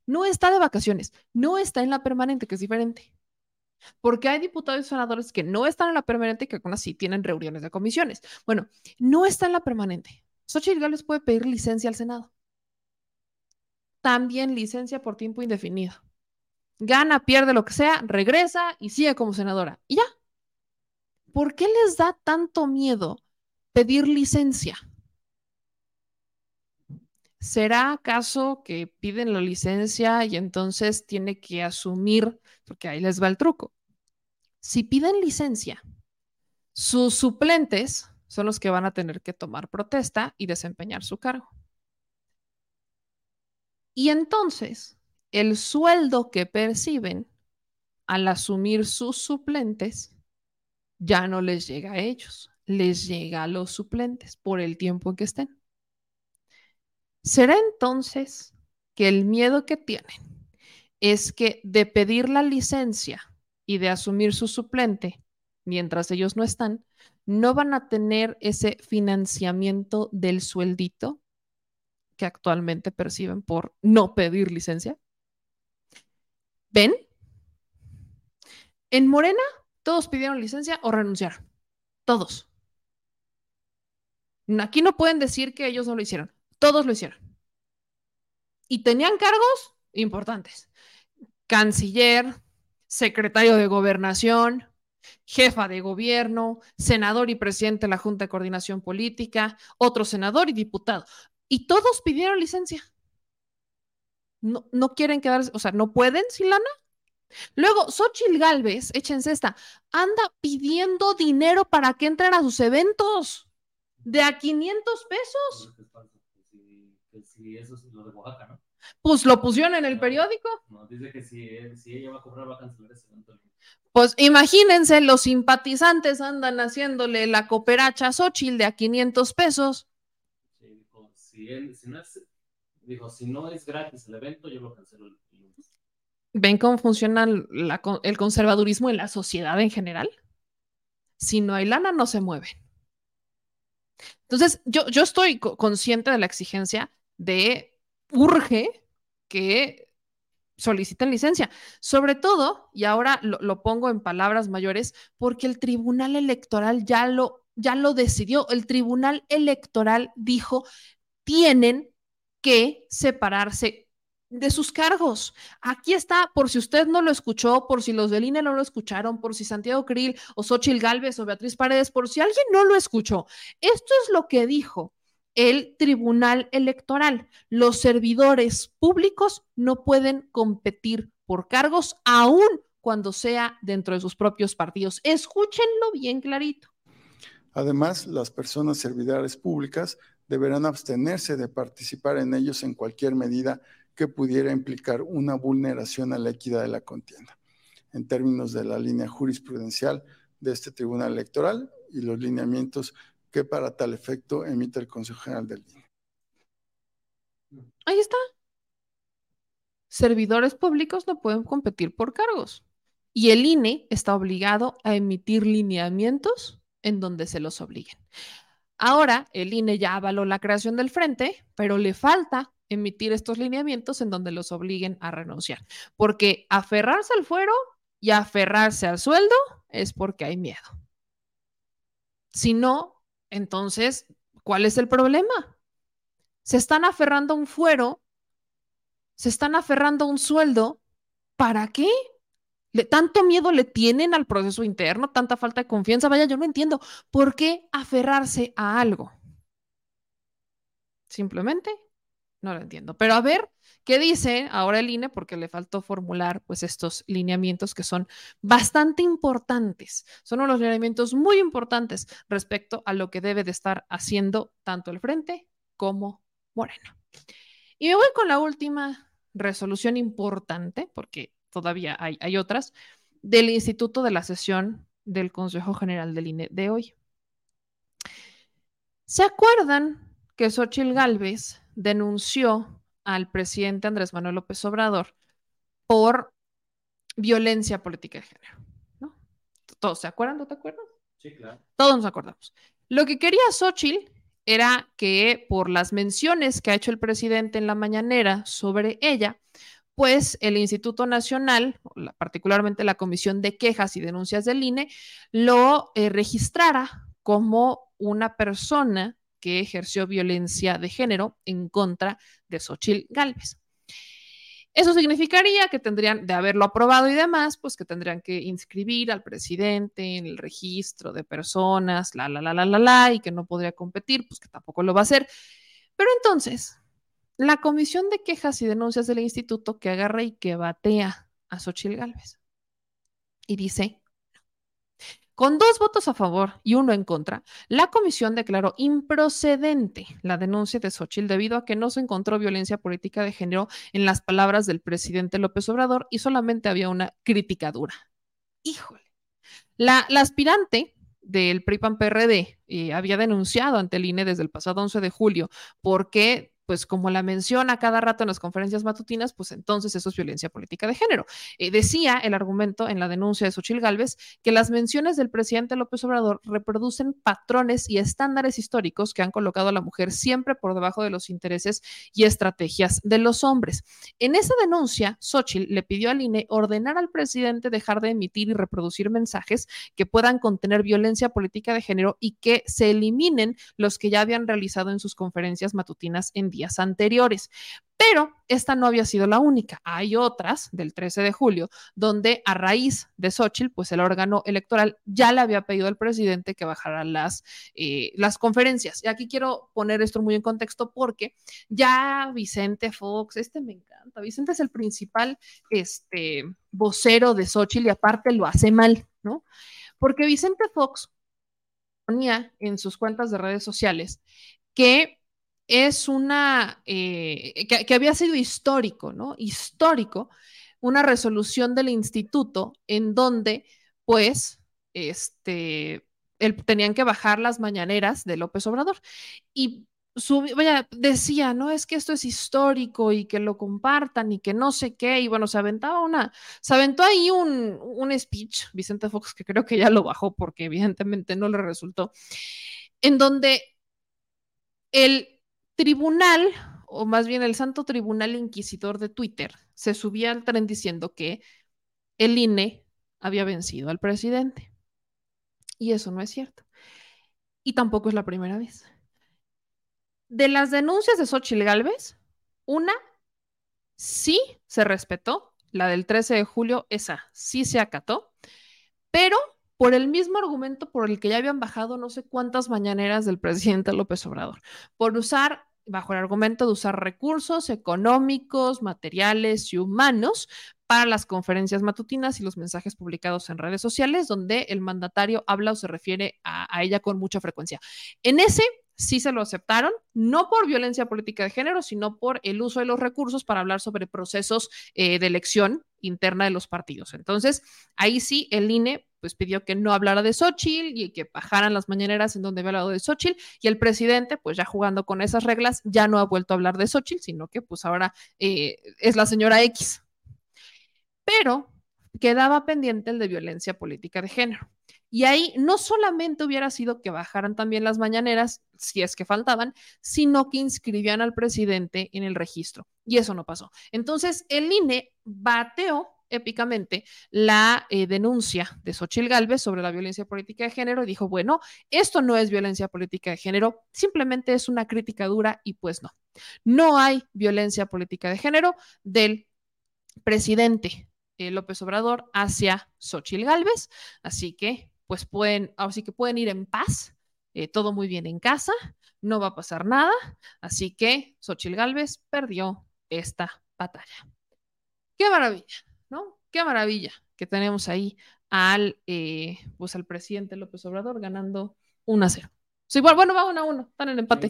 [SPEAKER 1] No está de vacaciones, no está en la permanente, que es diferente. Porque hay diputados y senadores que no están en la permanente y que aún así tienen reuniones de comisiones. Bueno, no está en la permanente. Xochitl Gálvez puede pedir licencia al Senado. También licencia por tiempo indefinido. Gana, pierde lo que sea, regresa y sigue como senadora. Y ya. ¿Por qué les da tanto miedo pedir licencia? ¿Será acaso que piden la licencia y entonces tiene que asumir, porque ahí les va el truco? Si piden licencia, sus suplentes son los que van a tener que tomar protesta y desempeñar su cargo. Y entonces, el sueldo que perciben al asumir sus suplentes ya no les llega a ellos, les llega a los suplentes por el tiempo en que estén. ¿Será entonces que el miedo que tienen es que de pedir la licencia y de asumir su suplente mientras ellos no están, no van a tener ese financiamiento del sueldito que actualmente perciben por no pedir licencia? ¿Ven? En Morena, todos pidieron licencia o renunciaron. Todos. Aquí no pueden decir que ellos no lo hicieron. Todos lo hicieron. Y tenían cargos importantes. Canciller, secretario de gobernación, jefa de gobierno, senador y presidente de la Junta de Coordinación Política, otro senador y diputado. Y todos pidieron licencia. No, no quieren quedarse, o sea, no pueden sin lana. Luego, Xochitl Galvez, échense esta, anda pidiendo dinero para que entren a sus eventos de a 500 pesos.
[SPEAKER 2] Si eso es lo de Oaxaca, ¿no?
[SPEAKER 1] Pues lo pusieron en el periódico.
[SPEAKER 2] No, dice que si, si ella va a cobrar, va a cancelar ese evento.
[SPEAKER 1] Pues imagínense, los simpatizantes andan haciéndole la cooperacha a Xochitl de a 500 pesos.
[SPEAKER 2] Sí, dijo, si, él, si, no es, dijo, si no es gratis el evento, yo lo cancelo el lunes.
[SPEAKER 1] ¿Ven cómo funciona la, el conservadurismo en la sociedad en general? Si no hay lana, no se mueven. Entonces, yo, yo estoy consciente de la exigencia de urge que soliciten licencia. Sobre todo, y ahora lo, pongo en palabras mayores, porque el Tribunal Electoral ya lo, ya lo decidió. El Tribunal Electoral dijo, tienen que separarse de sus cargos. Aquí está, por si usted no lo escuchó, por si los del INE no lo escucharon, por si Santiago Krill o Xochil Gálvez o Beatriz Paredes, por si alguien no lo escuchó. Esto es lo que dijo el Tribunal Electoral. Los servidores públicos no pueden competir por cargos, aun cuando sea dentro de sus propios partidos. Escúchenlo bien clarito.
[SPEAKER 16] Además, las personas servidores públicas deberán abstenerse de participar en ellos en cualquier medida que pudiera implicar una vulneración a la equidad de la contienda, en términos de la línea jurisprudencial de este Tribunal Electoral y los lineamientos que para tal efecto emite el Consejo General del INE.
[SPEAKER 1] Ahí está. Servidores públicos no pueden competir por cargos y el INE está obligado a emitir lineamientos en donde se los obliguen. Ahora, el INE ya avaló la creación del frente, pero le falta emitir estos lineamientos en donde los obliguen a renunciar, porque aferrarse al fuero y aferrarse al sueldo es porque hay miedo. Si no, entonces, ¿cuál es el problema? Se están aferrando a un fuero, se están aferrando a un sueldo, ¿para qué? ¿Le, ¿Tanto miedo le tienen al proceso interno? ¿Tanta falta de confianza? Vaya, yo no entiendo. ¿Por qué aferrarse a algo? Simplemente no lo entiendo. Pero a ver, ¿qué dice ahora el INE? Porque le faltó formular pues estos lineamientos que son bastante importantes. Son unos lineamientos muy importantes respecto a lo que debe de estar haciendo tanto el Frente como Moreno. Y me voy con la última resolución importante, porque todavía hay, hay otras, del Instituto de la Sesión del Consejo General del INE de hoy. ¿Se acuerdan que Xochil Gálvez denunció al presidente Andrés Manuel López Obrador por violencia política de género. ¿no? ¿Todos se acuerdan? ¿No te acuerdas?
[SPEAKER 2] Sí, claro.
[SPEAKER 1] Todos nos acordamos. Lo que quería Xochitl era que por las menciones que ha hecho el presidente en la mañanera sobre ella, pues el Instituto Nacional, particularmente la Comisión de Quejas y Denuncias del INE, lo eh, registrara como una persona que ejerció violencia de género en contra de Xochil Gálvez. Eso significaría que tendrían, de haberlo aprobado y demás, pues que tendrían que inscribir al presidente en el registro de personas, la, la, la, la, la, la, y que no podría competir, pues que tampoco lo va a hacer. Pero entonces, la comisión de quejas y denuncias del instituto que agarra y que batea a Xochitl Gálvez. Y dice, con dos votos a favor y uno en contra, la comisión declaró improcedente la denuncia de Xochitl debido a que no se encontró violencia política de género en las palabras del presidente López Obrador y solamente había una crítica dura. Híjole. La, aspirante del PRI-PAN-PRD eh, había denunciado ante el INE desde el pasado 11 de julio porque pues como la menciona cada rato en las conferencias matutinas, pues entonces eso es violencia política de género. Eh, decía el argumento en la denuncia de Xochil Gálvez que las menciones del presidente López Obrador reproducen patrones y estándares históricos que han colocado a la mujer siempre por debajo de los intereses y estrategias de los hombres. En esa denuncia, Xochitl le pidió al INE ordenar al presidente dejar de emitir y reproducir mensajes que puedan contener violencia política de género y que se eliminen los que ya habían realizado en sus conferencias matutinas en día anteriores. Pero esta no había sido la única. Hay otras del 13 de julio, donde a raíz de Xochitl, pues el órgano electoral ya le había pedido al presidente que bajara las, eh, las conferencias. Y aquí quiero poner esto muy en contexto porque ya Vicente Fox, este me encanta, Vicente es el principal este, vocero de Xochitl y aparte lo hace mal, ¿no? Porque Vicente Fox ponía en sus cuentas de redes sociales que es una, eh, que, había sido histórico, ¿no? Histórico, una resolución del instituto en donde, pues, este, tenían que bajar las mañaneras de López Obrador. Y vaya, decía, no, es que esto es histórico y que lo compartan y que no sé qué, y bueno, se aventaba una, se aventó ahí un, un speech, Vicente Fox, que creo que ya lo bajó porque evidentemente no le resultó, en donde el tribunal, o más bien el Santo Tribunal Inquisidor de Twitter, se subía al tren diciendo que el INE había vencido al presidente. Y eso no es cierto. Y tampoco es la primera vez. De las denuncias de Xochitl Galvez, una sí se respetó, la del 13 de julio, esa sí se acató, pero por el mismo argumento por el que ya habían bajado no sé cuántas mañaneras del presidente López Obrador, por usar bajo el argumento de usar recursos económicos, materiales y humanos para las conferencias matutinas y los mensajes publicados en redes sociales, donde el mandatario habla o se refiere a, ella con mucha frecuencia. En ese sí se lo aceptaron, no por violencia política de género, sino por el uso de los recursos para hablar sobre procesos eh, de elección interna de los partidos. Entonces, ahí sí el INE pues pidió que no hablara de Xochitl y que bajaran las mañaneras en donde había hablado de Xochitl y el presidente, pues ya jugando con esas reglas, ya no ha vuelto a hablar de Xochitl, sino que pues ahora eh, es la señora X. Pero quedaba pendiente el de violencia política de género. Y ahí no solamente hubiera sido que bajaran también las mañaneras, si es que faltaban, sino que inscribían al presidente en el registro. Y eso no pasó. Entonces, el INE bateó épicamente la eh, denuncia de Xochil Gálvez sobre la violencia política de género y dijo, bueno, esto no es violencia política de género, simplemente es una crítica dura y pues no. No hay violencia política de género del presidente eh, López Obrador hacia Xochil Gálvez, así que pues pueden, así que pueden ir en paz, eh, todo muy bien en casa, no va a pasar nada, así que Xochil Gálvez perdió esta batalla. Qué maravilla. Qué maravilla que tenemos ahí al, eh, pues al presidente López Obrador ganando 1 a 0. Sí, bueno, bueno, va 1 a 1, están en empate.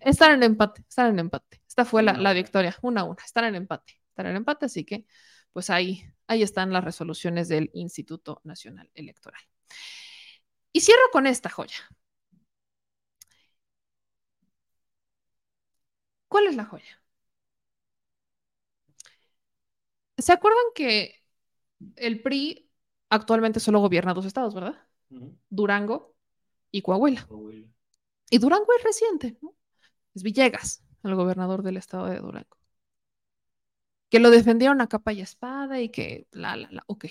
[SPEAKER 1] Están en empate, están en empate. Esta fue la, la victoria, 1 a 1, están en empate, están en empate, así que pues ahí Ahí están las resoluciones del Instituto Nacional Electoral. Y cierro con esta joya. ¿Cuál es la joya? ¿Se acuerdan que el PRI actualmente solo gobierna dos estados, verdad? Durango y Coahuila. Y Durango es reciente, ¿no? Es Villegas, el gobernador del estado de Durango que lo defendieron a capa y espada y que la, la, la, ok.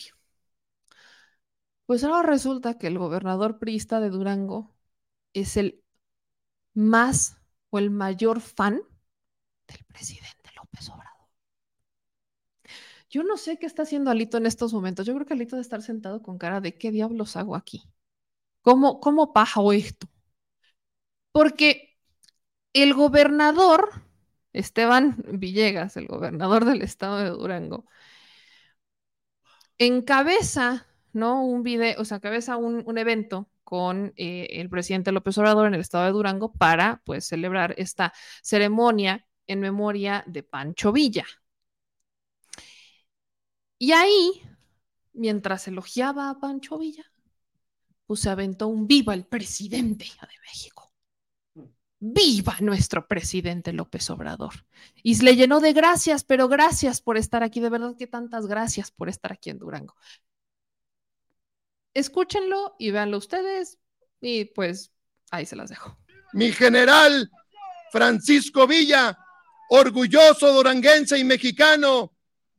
[SPEAKER 1] Pues ahora resulta que el gobernador priista de Durango es el más o el mayor fan del presidente López Obrador. Yo no sé qué está haciendo Alito en estos momentos. Yo creo que Alito debe estar sentado con cara de qué diablos hago aquí. ¿Cómo, cómo paja esto? Porque el gobernador Esteban Villegas, el gobernador del estado de Durango, encabeza, ¿no? Un video, o sea, encabeza un, un evento con eh, el presidente López Obrador en el estado de Durango para, pues, celebrar esta ceremonia en memoria de Pancho Villa. Y ahí, mientras elogiaba a Pancho Villa, pues se aventó un viva el presidente de México. Viva nuestro presidente López Obrador. Y le llenó de gracias, pero gracias por estar aquí. De verdad que tantas gracias por estar aquí en Durango. Escúchenlo y véanlo ustedes. Y pues ahí se las dejo.
[SPEAKER 17] Mi general Francisco Villa, orgulloso duranguense y mexicano,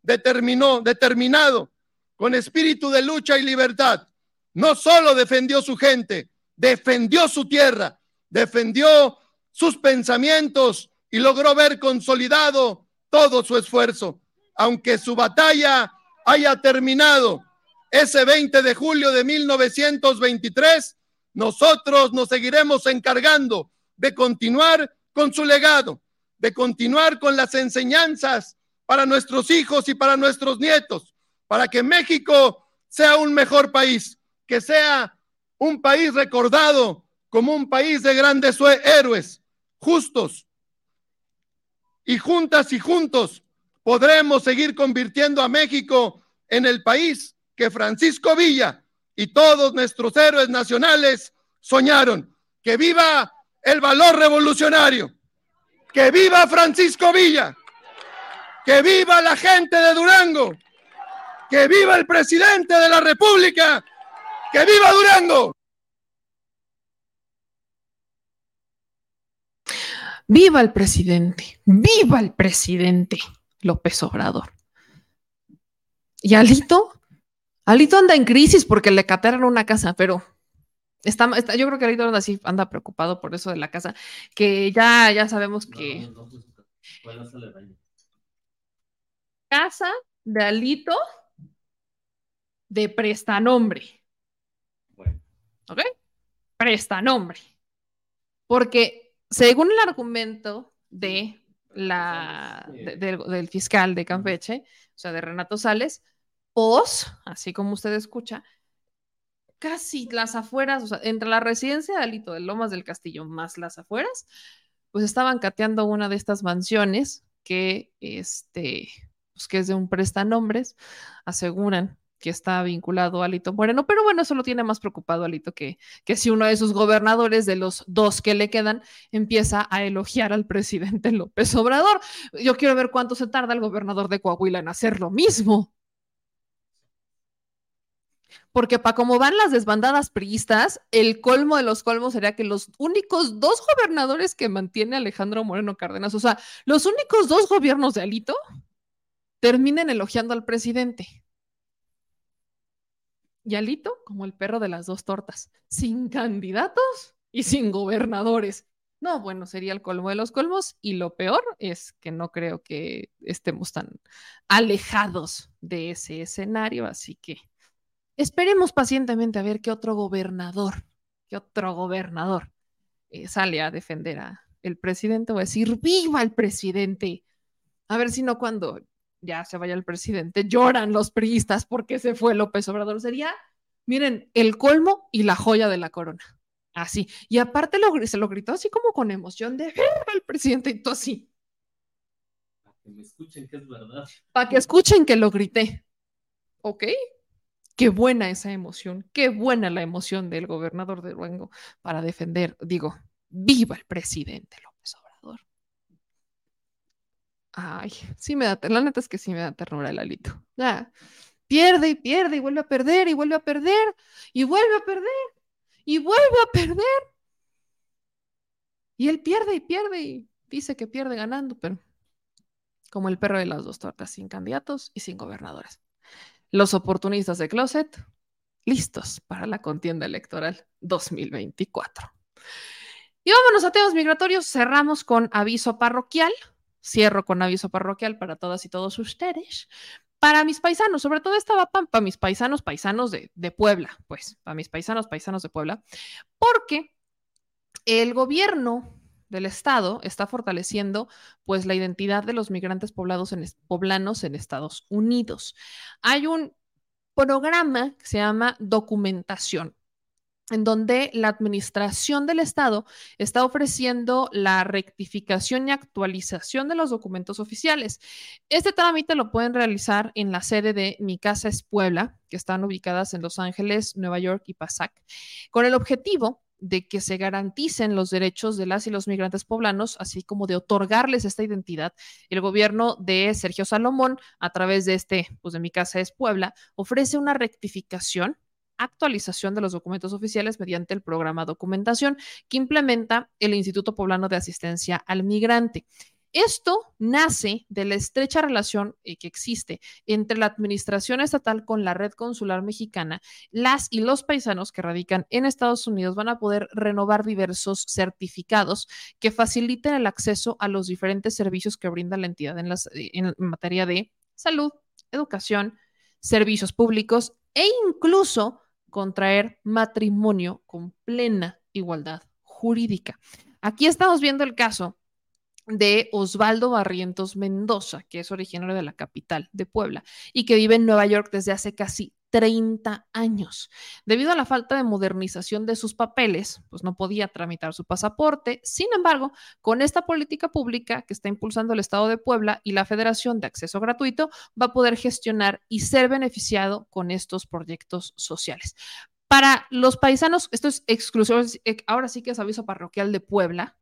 [SPEAKER 17] determinó, determinado, con espíritu de lucha y libertad, no solo defendió su gente, defendió su tierra, defendió sus pensamientos y logró ver consolidado todo su esfuerzo. Aunque su batalla haya terminado ese 20 de julio de 1923, nosotros nos seguiremos encargando de continuar con su legado, de continuar con las enseñanzas para nuestros hijos y para nuestros nietos, para que México sea un mejor país, que sea un país recordado como un país de grandes héroes, justos. Y juntas y juntos podremos seguir convirtiendo a México en el país que Francisco Villa y todos nuestros héroes nacionales soñaron. Que viva el valor revolucionario. Que viva Francisco Villa. Que viva la gente de Durango. Que viva el presidente de la República. Que viva Durango.
[SPEAKER 1] Viva el presidente. Viva el presidente López Obrador. Y Alito, Alito anda en crisis porque le catearon una casa, pero Está, está, yo creo que Alito anda así, anda preocupado por eso de la casa, que ya, ya sabemos que. Casa de Alito de prestanombre. Bueno. ¿Ok? Prestanombre. Porque según el argumento de la, de, de, del fiscal de Campeche, o sea, de Renato Sales, POS, así como usted escucha, casi las afueras, o sea, entre la residencia de Alito de Lomas del Castillo más las afueras, pues estaban cateando una de estas mansiones que, este, pues que es de un prestanombres, aseguran que está vinculado a Alito Moreno, pero bueno, eso lo tiene más preocupado Alito que, que si uno de sus gobernadores, de los dos que le quedan, empieza a elogiar al presidente López Obrador. Yo quiero ver cuánto se tarda el gobernador de Coahuila en hacer lo mismo porque para cómo van las desbandadas priistas, el colmo de los colmos sería que los únicos dos gobernadores que mantiene Alejandro Moreno Cárdenas, o sea, los únicos dos gobiernos de Alito, terminen elogiando al presidente. Y Alito, como el perro de las dos tortas, sin candidatos y sin gobernadores. No, bueno, sería el colmo de los colmos y lo peor es que no creo que estemos tan alejados de ese escenario, así que Esperemos pacientemente a ver qué otro gobernador, qué otro gobernador eh, sale a defender a el presidente o a decir viva el presidente. A ver si no cuando ya se vaya el presidente lloran los priistas porque se fue López Obrador. Sería, miren, el colmo y la joya de la corona. Así. Y aparte lo, se lo gritó así como con emoción de el presidente y todo así.
[SPEAKER 2] Para que me escuchen que es verdad.
[SPEAKER 1] Para que escuchen que lo grité. ¿Ok? Qué buena esa emoción, qué buena la emoción del gobernador de Durango para defender, digo, viva el presidente López. Ay, sí me da, la neta es que sí me da ternura el alito. Ya, pierde y pierde y vuelve a perder y vuelve a perder y vuelve a perder y vuelve a perder. Y él pierde y pierde y dice que pierde ganando, pero como el perro de las dos tortas, sin candidatos y sin gobernadores los oportunistas de Closet listos para la contienda electoral 2024. Y vámonos a temas migratorios. Cerramos con aviso parroquial. Cierro con aviso parroquial para todas y todos ustedes. Para mis paisanos, sobre todo estaba para mis paisanos, paisanos de, de Puebla, pues, para mis paisanos, paisanos de Puebla, porque el gobierno del Estado está fortaleciendo pues la identidad de los migrantes poblados en, poblanos en Estados Unidos. Hay un programa que se llama documentación en donde la administración del Estado está ofreciendo la rectificación y actualización de los documentos oficiales. Este trámite lo pueden realizar en la sede de Mi Casa es Puebla, que están ubicadas en Los Ángeles, Nueva York y Pasac, con el objetivo de que se garanticen los derechos de las y los migrantes poblanos, así como de otorgarles esta identidad. El gobierno de Sergio Salomón, a través de este, pues de mi casa es Puebla, ofrece una rectificación actualización de los documentos oficiales mediante el programa documentación que implementa el Instituto Poblano de Asistencia al Migrante. Esto nace de la estrecha relación eh, que existe entre la administración estatal con la red consular mexicana. Las y los paisanos que radican en Estados Unidos van a poder renovar diversos certificados que faciliten el acceso a los diferentes servicios que brinda la entidad en, eh, en materia de salud, educación, servicios públicos e incluso contraer matrimonio con plena igualdad jurídica. Aquí estamos viendo el caso de Osvaldo Barrientos Mendoza, que es originario de la capital de Puebla y que vive en Nueva York desde hace casi 30 años. Debido a la falta de modernización de sus papeles, pues no podía tramitar su pasaporte. Sin embargo, con esta política pública que está impulsando el Estado de Puebla y la Federación de Acceso Gratuito, va a poder gestionar y ser beneficiado con estos proyectos sociales. Para los paisanos, esto es exclusivo, eh, ahora sí que es aviso parroquial de Puebla,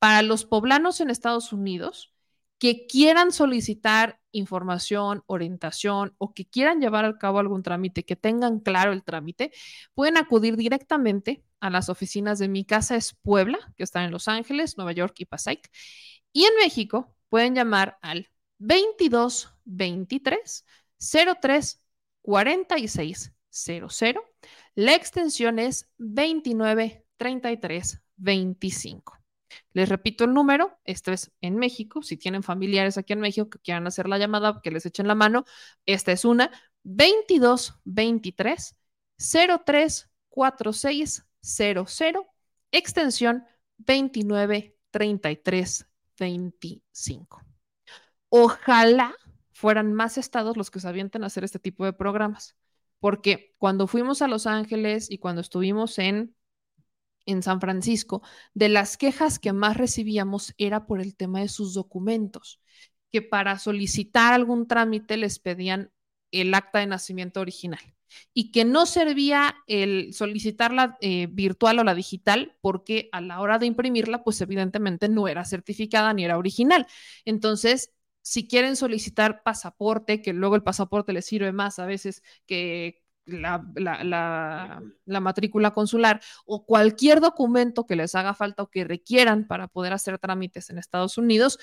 [SPEAKER 1] para los poblanos en Estados Unidos que quieran solicitar información, orientación o que quieran llevar a cabo algún trámite, que tengan claro el trámite, pueden acudir directamente a las oficinas de Mi Casa es Puebla, que están en Los Ángeles, Nueva York y Passaic. Y en México pueden llamar al 22 23 03 46 00. La extensión es 29 33 25. Les repito el número, esto es en México, si tienen familiares aquí en México que quieran hacer la llamada, que les echen la mano, esta es una 22 23 03 46 00, extensión 29 33 25. Ojalá fueran más estados los que se avienten a hacer este tipo de programas, porque cuando fuimos a Los Ángeles y cuando estuvimos en en San Francisco, de las quejas que más recibíamos era por el tema de sus documentos, que para solicitar algún trámite les pedían el acta de nacimiento original y que no servía el solicitarla eh, virtual o la digital porque a la hora de imprimirla, pues evidentemente no era certificada ni era original. Entonces, si quieren solicitar pasaporte, que luego el pasaporte les sirve más a veces que la, matrícula consular o cualquier documento que les haga falta o que requieran para poder hacer trámites en Estados Unidos,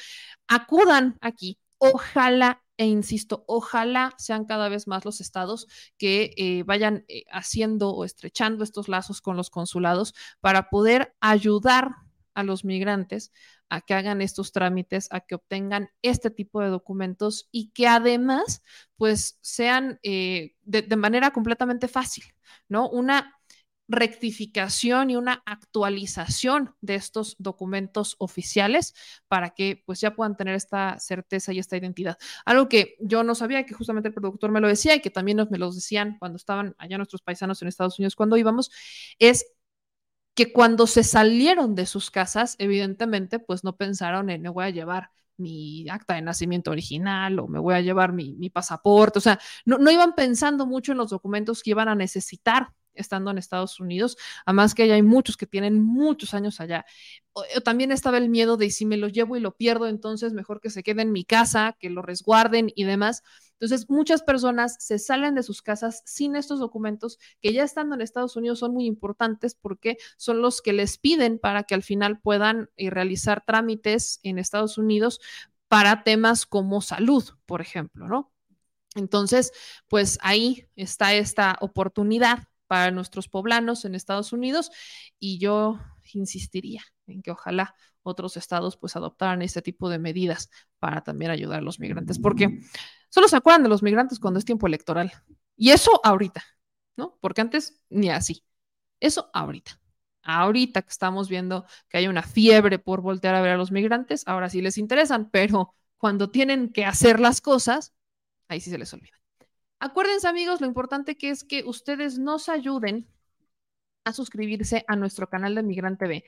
[SPEAKER 1] acudan aquí. Ojalá e insisto, ojalá sean cada vez más los estados que eh, vayan eh, haciendo o estrechando estos lazos con los consulados para poder ayudar a los migrantes a que hagan estos trámites, a que obtengan este tipo de documentos y que además, pues, sean eh, de, de, manera completamente fácil, ¿no? Una rectificación y una actualización de estos documentos oficiales para que pues ya puedan tener esta certeza y esta identidad. Algo que yo no sabía, que justamente el productor me lo decía y que también nos, me lo decían cuando estaban allá nuestros paisanos en Estados Unidos cuando íbamos, es que cuando se salieron de sus casas, evidentemente, pues no pensaron en me voy a llevar mi acta de nacimiento original o me voy a llevar mi, pasaporte, o sea, no, no iban pensando mucho en los documentos que iban a necesitar estando en Estados Unidos, además que hay muchos que tienen muchos años allá. también estaba el miedo de si me lo llevo y lo pierdo, entonces mejor que se quede en mi casa, que lo resguarden y demás. Entonces, muchas personas se salen de sus casas sin estos documentos que ya estando en Estados Unidos son muy importantes porque son los que les piden para que al final puedan eh, realizar trámites en Estados Unidos para temas como salud, por ejemplo, ¿no? Entonces, pues ahí está esta oportunidad para nuestros poblanos en Estados Unidos y yo insistiría en que ojalá otros estados pues adoptaran este tipo de medidas para también ayudar a los migrantes, porque solo se acuerdan de los migrantes cuando es tiempo electoral. Y eso ahorita, ¿no? Porque antes ni así. Eso ahorita. Ahorita que estamos viendo que hay una fiebre por voltear a ver a los migrantes, ahora sí les interesan, pero cuando tienen que hacer las cosas, ahí sí se les olvida. Acuérdense amigos, lo importante que es que ustedes nos ayuden a suscribirse a nuestro canal de Migrante TV.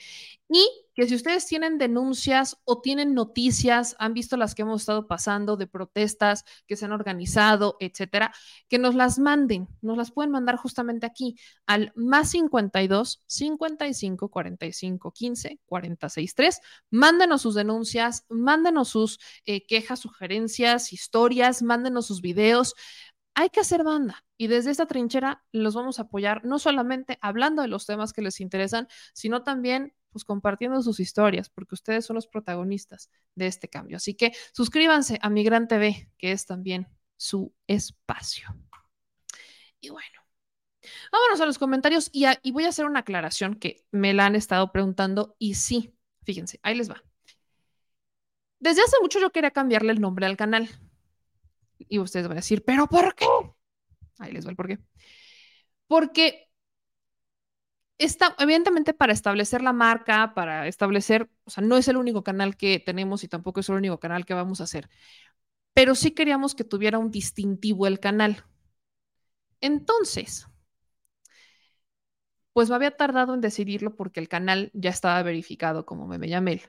[SPEAKER 1] Y que si ustedes tienen denuncias o tienen noticias, han visto las que hemos estado pasando de protestas que se han organizado, etcétera, que nos las manden, nos las pueden mandar justamente aquí al más 52 55 45 15 46 3. Mándenos sus denuncias, mándenos sus eh, quejas, sugerencias, historias, mándenos sus videos hay que hacer banda y desde esta trinchera los vamos a apoyar no solamente hablando de los temas que les interesan, sino también pues compartiendo sus historias, porque ustedes son los protagonistas de este cambio. Así que suscríbanse a Migrante TV, que es también su espacio. Y bueno, vámonos a los comentarios y, y voy a hacer una aclaración que me la han estado preguntando y sí, fíjense, ahí les va. Desde hace mucho yo quería cambiarle el nombre al canal y ustedes van a decir, ¿pero por qué? Ahí les va el por qué. Porque está, evidentemente, para establecer la marca, para establecer, o sea, no es el único canal que tenemos y tampoco es el único canal que vamos a hacer, pero sí queríamos que tuviera un distintivo el canal. Entonces, pues me había tardado en decidirlo porque el canal ya estaba verificado como Meme Yamel,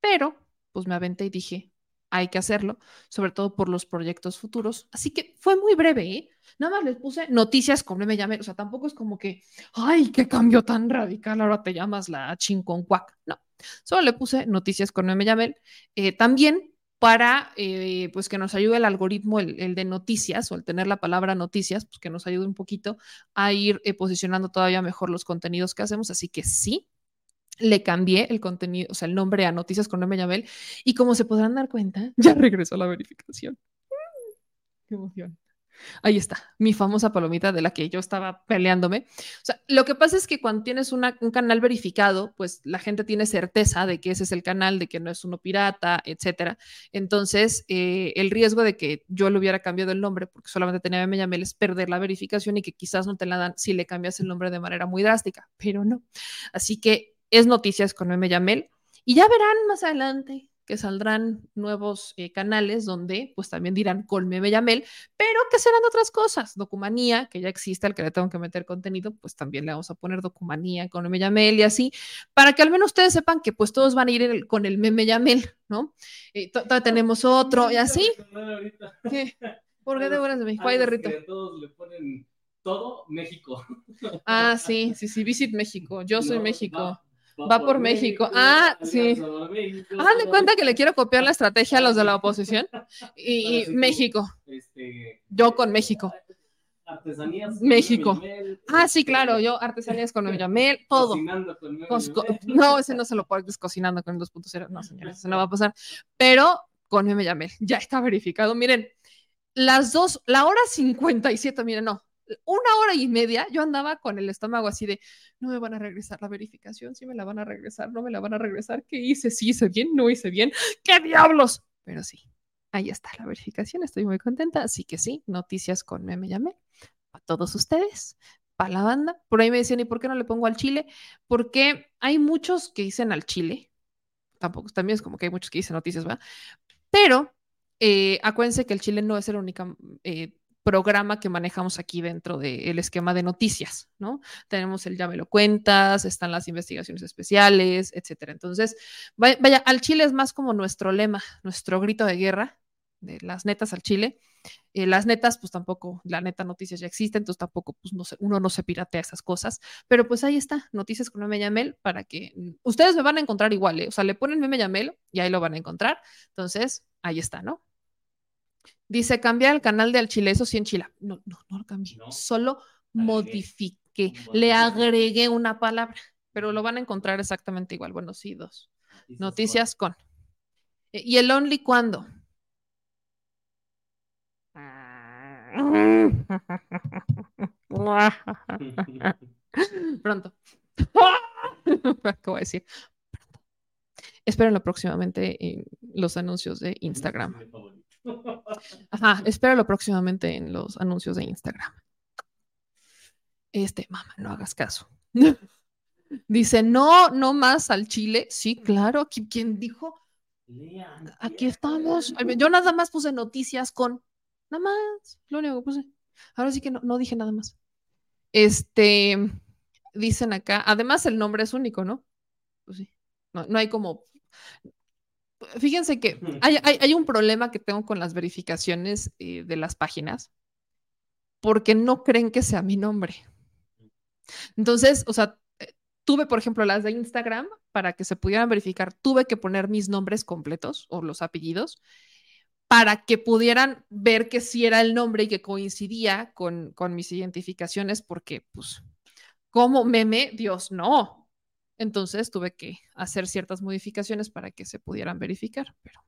[SPEAKER 1] pero pues me aventé y dije, hay que hacerlo, sobre todo por los proyectos futuros. Así que fue muy breve, ¿eh? Nada más les puse noticias como me llamé, o sea, tampoco es como que, ay, qué cambio tan radical, ahora te llamas la chinconcuac. No, solo le puse noticias con me llamé. Eh, también para eh, pues que nos ayude el algoritmo, el, de noticias o el tener la palabra noticias, pues que nos ayude un poquito a ir eh, posicionando todavía mejor los contenidos que hacemos. Así que sí, le cambié el contenido, o sea, el nombre a Noticias con Norma Yamel y como se podrán dar cuenta, ya regresó la verificación. Qué emoción. Ahí está, mi famosa palomita de la que yo estaba peleándome. O sea, lo que pasa es que cuando tienes un canal verificado, pues la gente tiene certeza de que ese es el canal, de que no es uno pirata, etcétera. Entonces, eh, el riesgo de que yo le hubiera cambiado el nombre porque solamente tenía me llamé es perder la verificación y que quizás no te la dan si le cambias el nombre de manera muy drástica, pero no. Así que es Noticias con Meme Yamel. Y ya verán más adelante que saldrán nuevos eh, canales donde pues también dirán con Meme Yamel, pero que serán otras cosas. Documanía, que ya existe, al que le tengo que meter contenido, pues también le vamos a poner Documanía con Meme Yamel y así, para que al menos ustedes sepan que pues todos van a ir con el Meme Yamel, ¿no? Eh, todavía tenemos otro y así. ¿Qué? ¿Por qué de buenas de México? Hay de Rito.
[SPEAKER 2] Todos le ponen todo México.
[SPEAKER 1] Ah, sí, sí, sí, Visit México. Yo soy México. Va, por, México. Ah, sí. Hagan de cuenta que le quiero copiar la estrategia a los de la oposición. Y, México. Este, yo con México.
[SPEAKER 2] Artesanías.
[SPEAKER 1] México. ah, sí, claro, yo artesanías con Yamel, todo. no, ese no se lo puedes cocinando con el 2.0. No, señores, eso no va a pasar. Pero con Yamel, ya está verificado. Miren, las dos, la hora 57, miren, no, una hora y media yo andaba con el estómago así de, no me van a regresar la verificación, sí me la van a regresar, no me la van a regresar, ¿qué hice? Sí hice bien, no hice bien, ¿qué diablos? Pero sí, ahí está la verificación, estoy muy contenta, así que sí, noticias con Meme Llamé, a todos ustedes, para la banda. Por ahí me decían, ¿y por qué no le pongo al chile? Porque hay muchos que dicen al chile, tampoco, también es como que hay muchos que dicen noticias, ¿va? Pero eh, acuérdense que el chile no es el único eh, programa que manejamos aquí dentro del esquema de noticias, ¿no? Tenemos el ya me lo cuentas, están las investigaciones especiales, etcétera. Entonces, vaya, al Chile es más como nuestro lema, nuestro grito de guerra, de las netas al Chile. Eh, las netas, pues tampoco, la neta noticias ya existen, entonces tampoco, pues no uno no se piratea esas cosas, pero pues ahí está, noticias con Meme Yamel, para que mm, ustedes me van a encontrar igual, ¿eh? o sea, le ponen Meme Yamel y ahí lo van a encontrar, entonces ahí está, ¿no? Dice, cambiar el canal de Chile, eso sí en Chile. No, no, no lo cambié. Solo modifiqué. Le agregué una palabra, pero lo van a encontrar exactamente igual. Bueno, sí, dos. Noticias, con. E, ¿Y el only cuándo? Pronto. ¿Qué voy a decir? Pronto. Espérenlo próximamente en los anuncios de Instagram. Ajá, espéralo próximamente en los anuncios de Instagram. Este, mamá, no hagas caso. Dice, no, no más al chile. Sí, claro. Aquí, ¿Quién dijo? Aquí estamos. Yo nada más puse noticias con. Nada más. Lo único que puse. Ahora sí que no, no dije nada más. Este. Dicen acá. Además, el nombre es único, ¿no? Pues sí. No, no hay como. Fíjense que hay, hay- hay un problema que tengo con las verificaciones eh, de las páginas porque no creen que sea mi nombre. Entonces, o sea, eh, tuve, por ejemplo, las de Instagram para que se pudieran verificar, tuve que poner mis nombres completos o los apellidos para que pudieran ver que sí era el nombre y que coincidía con, con mis identificaciones, porque, pues, como meme, Dios, no. Entonces tuve que hacer ciertas modificaciones para que se pudieran verificar, pero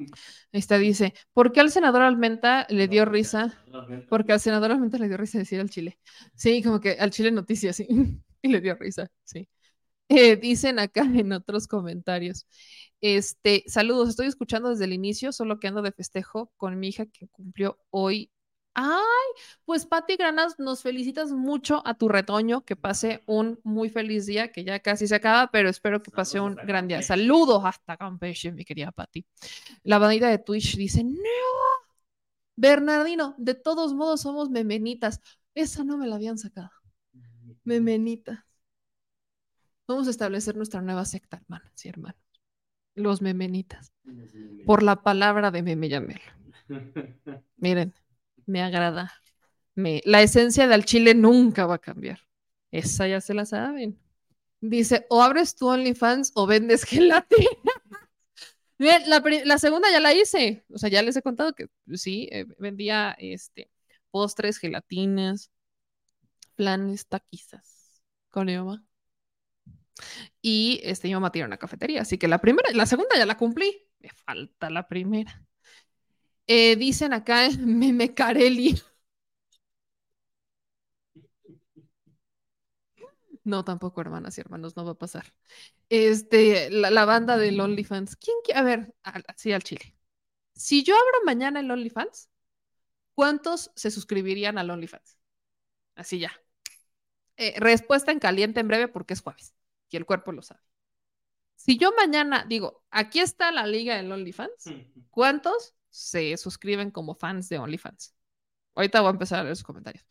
[SPEAKER 1] Esta dice, ¿por qué al senador Almenta le dio risa? Porque al senador Almenta le dio risa decir al Chile. Sí, como que al Chile noticias, sí. Y le dio risa, sí. Eh, dicen acá en otros comentarios. Este, saludos, estoy escuchando desde el inicio, solo que ando de festejo con mi hija que cumplió hoy. Ay, pues Pati Granas, nos felicitas mucho a tu retoño, que pase un muy feliz día, que ya casi se acaba, pero espero que pase un gran día. Saludos hasta Campeche, mi querida Pati. La bandita de Twitch dice, no, Bernardino, de todos modos somos memenitas. Esa no me la habían sacado. Memenitas. Vamos a establecer nuestra nueva secta, hermanas y hermanos. Los memenitas. Por la palabra de Meme Yamel. Miren, me agrada. Me, la esencia del chile nunca va a cambiar. Esa ya se la saben. Dice, o abres tu OnlyFans o vendes gelatina. Miren, la, la segunda ya la hice. O sea, ya les he contado que sí, eh, vendía este, postres, gelatinas, planes, taquizas con mi mamá. Y este, mi mamá tiene una cafetería. Así que la primera, la segunda ya la cumplí. Me falta la primera. Eh, dicen acá, Meme Carelli. No, tampoco, hermanas y hermanos, no va a pasar. Este, la, la banda del OnlyFans. ¿Quién quiere? A ver, así al chile. Si yo abro mañana el OnlyFans, ¿cuántos se suscribirían al OnlyFans? Así ya. Eh, respuesta en caliente en breve porque es jueves y el cuerpo lo sabe. Si yo mañana digo, aquí está la liga del OnlyFans, ¿cuántos se suscriben como fans de OnlyFans? Ahorita voy a empezar a leer sus comentarios.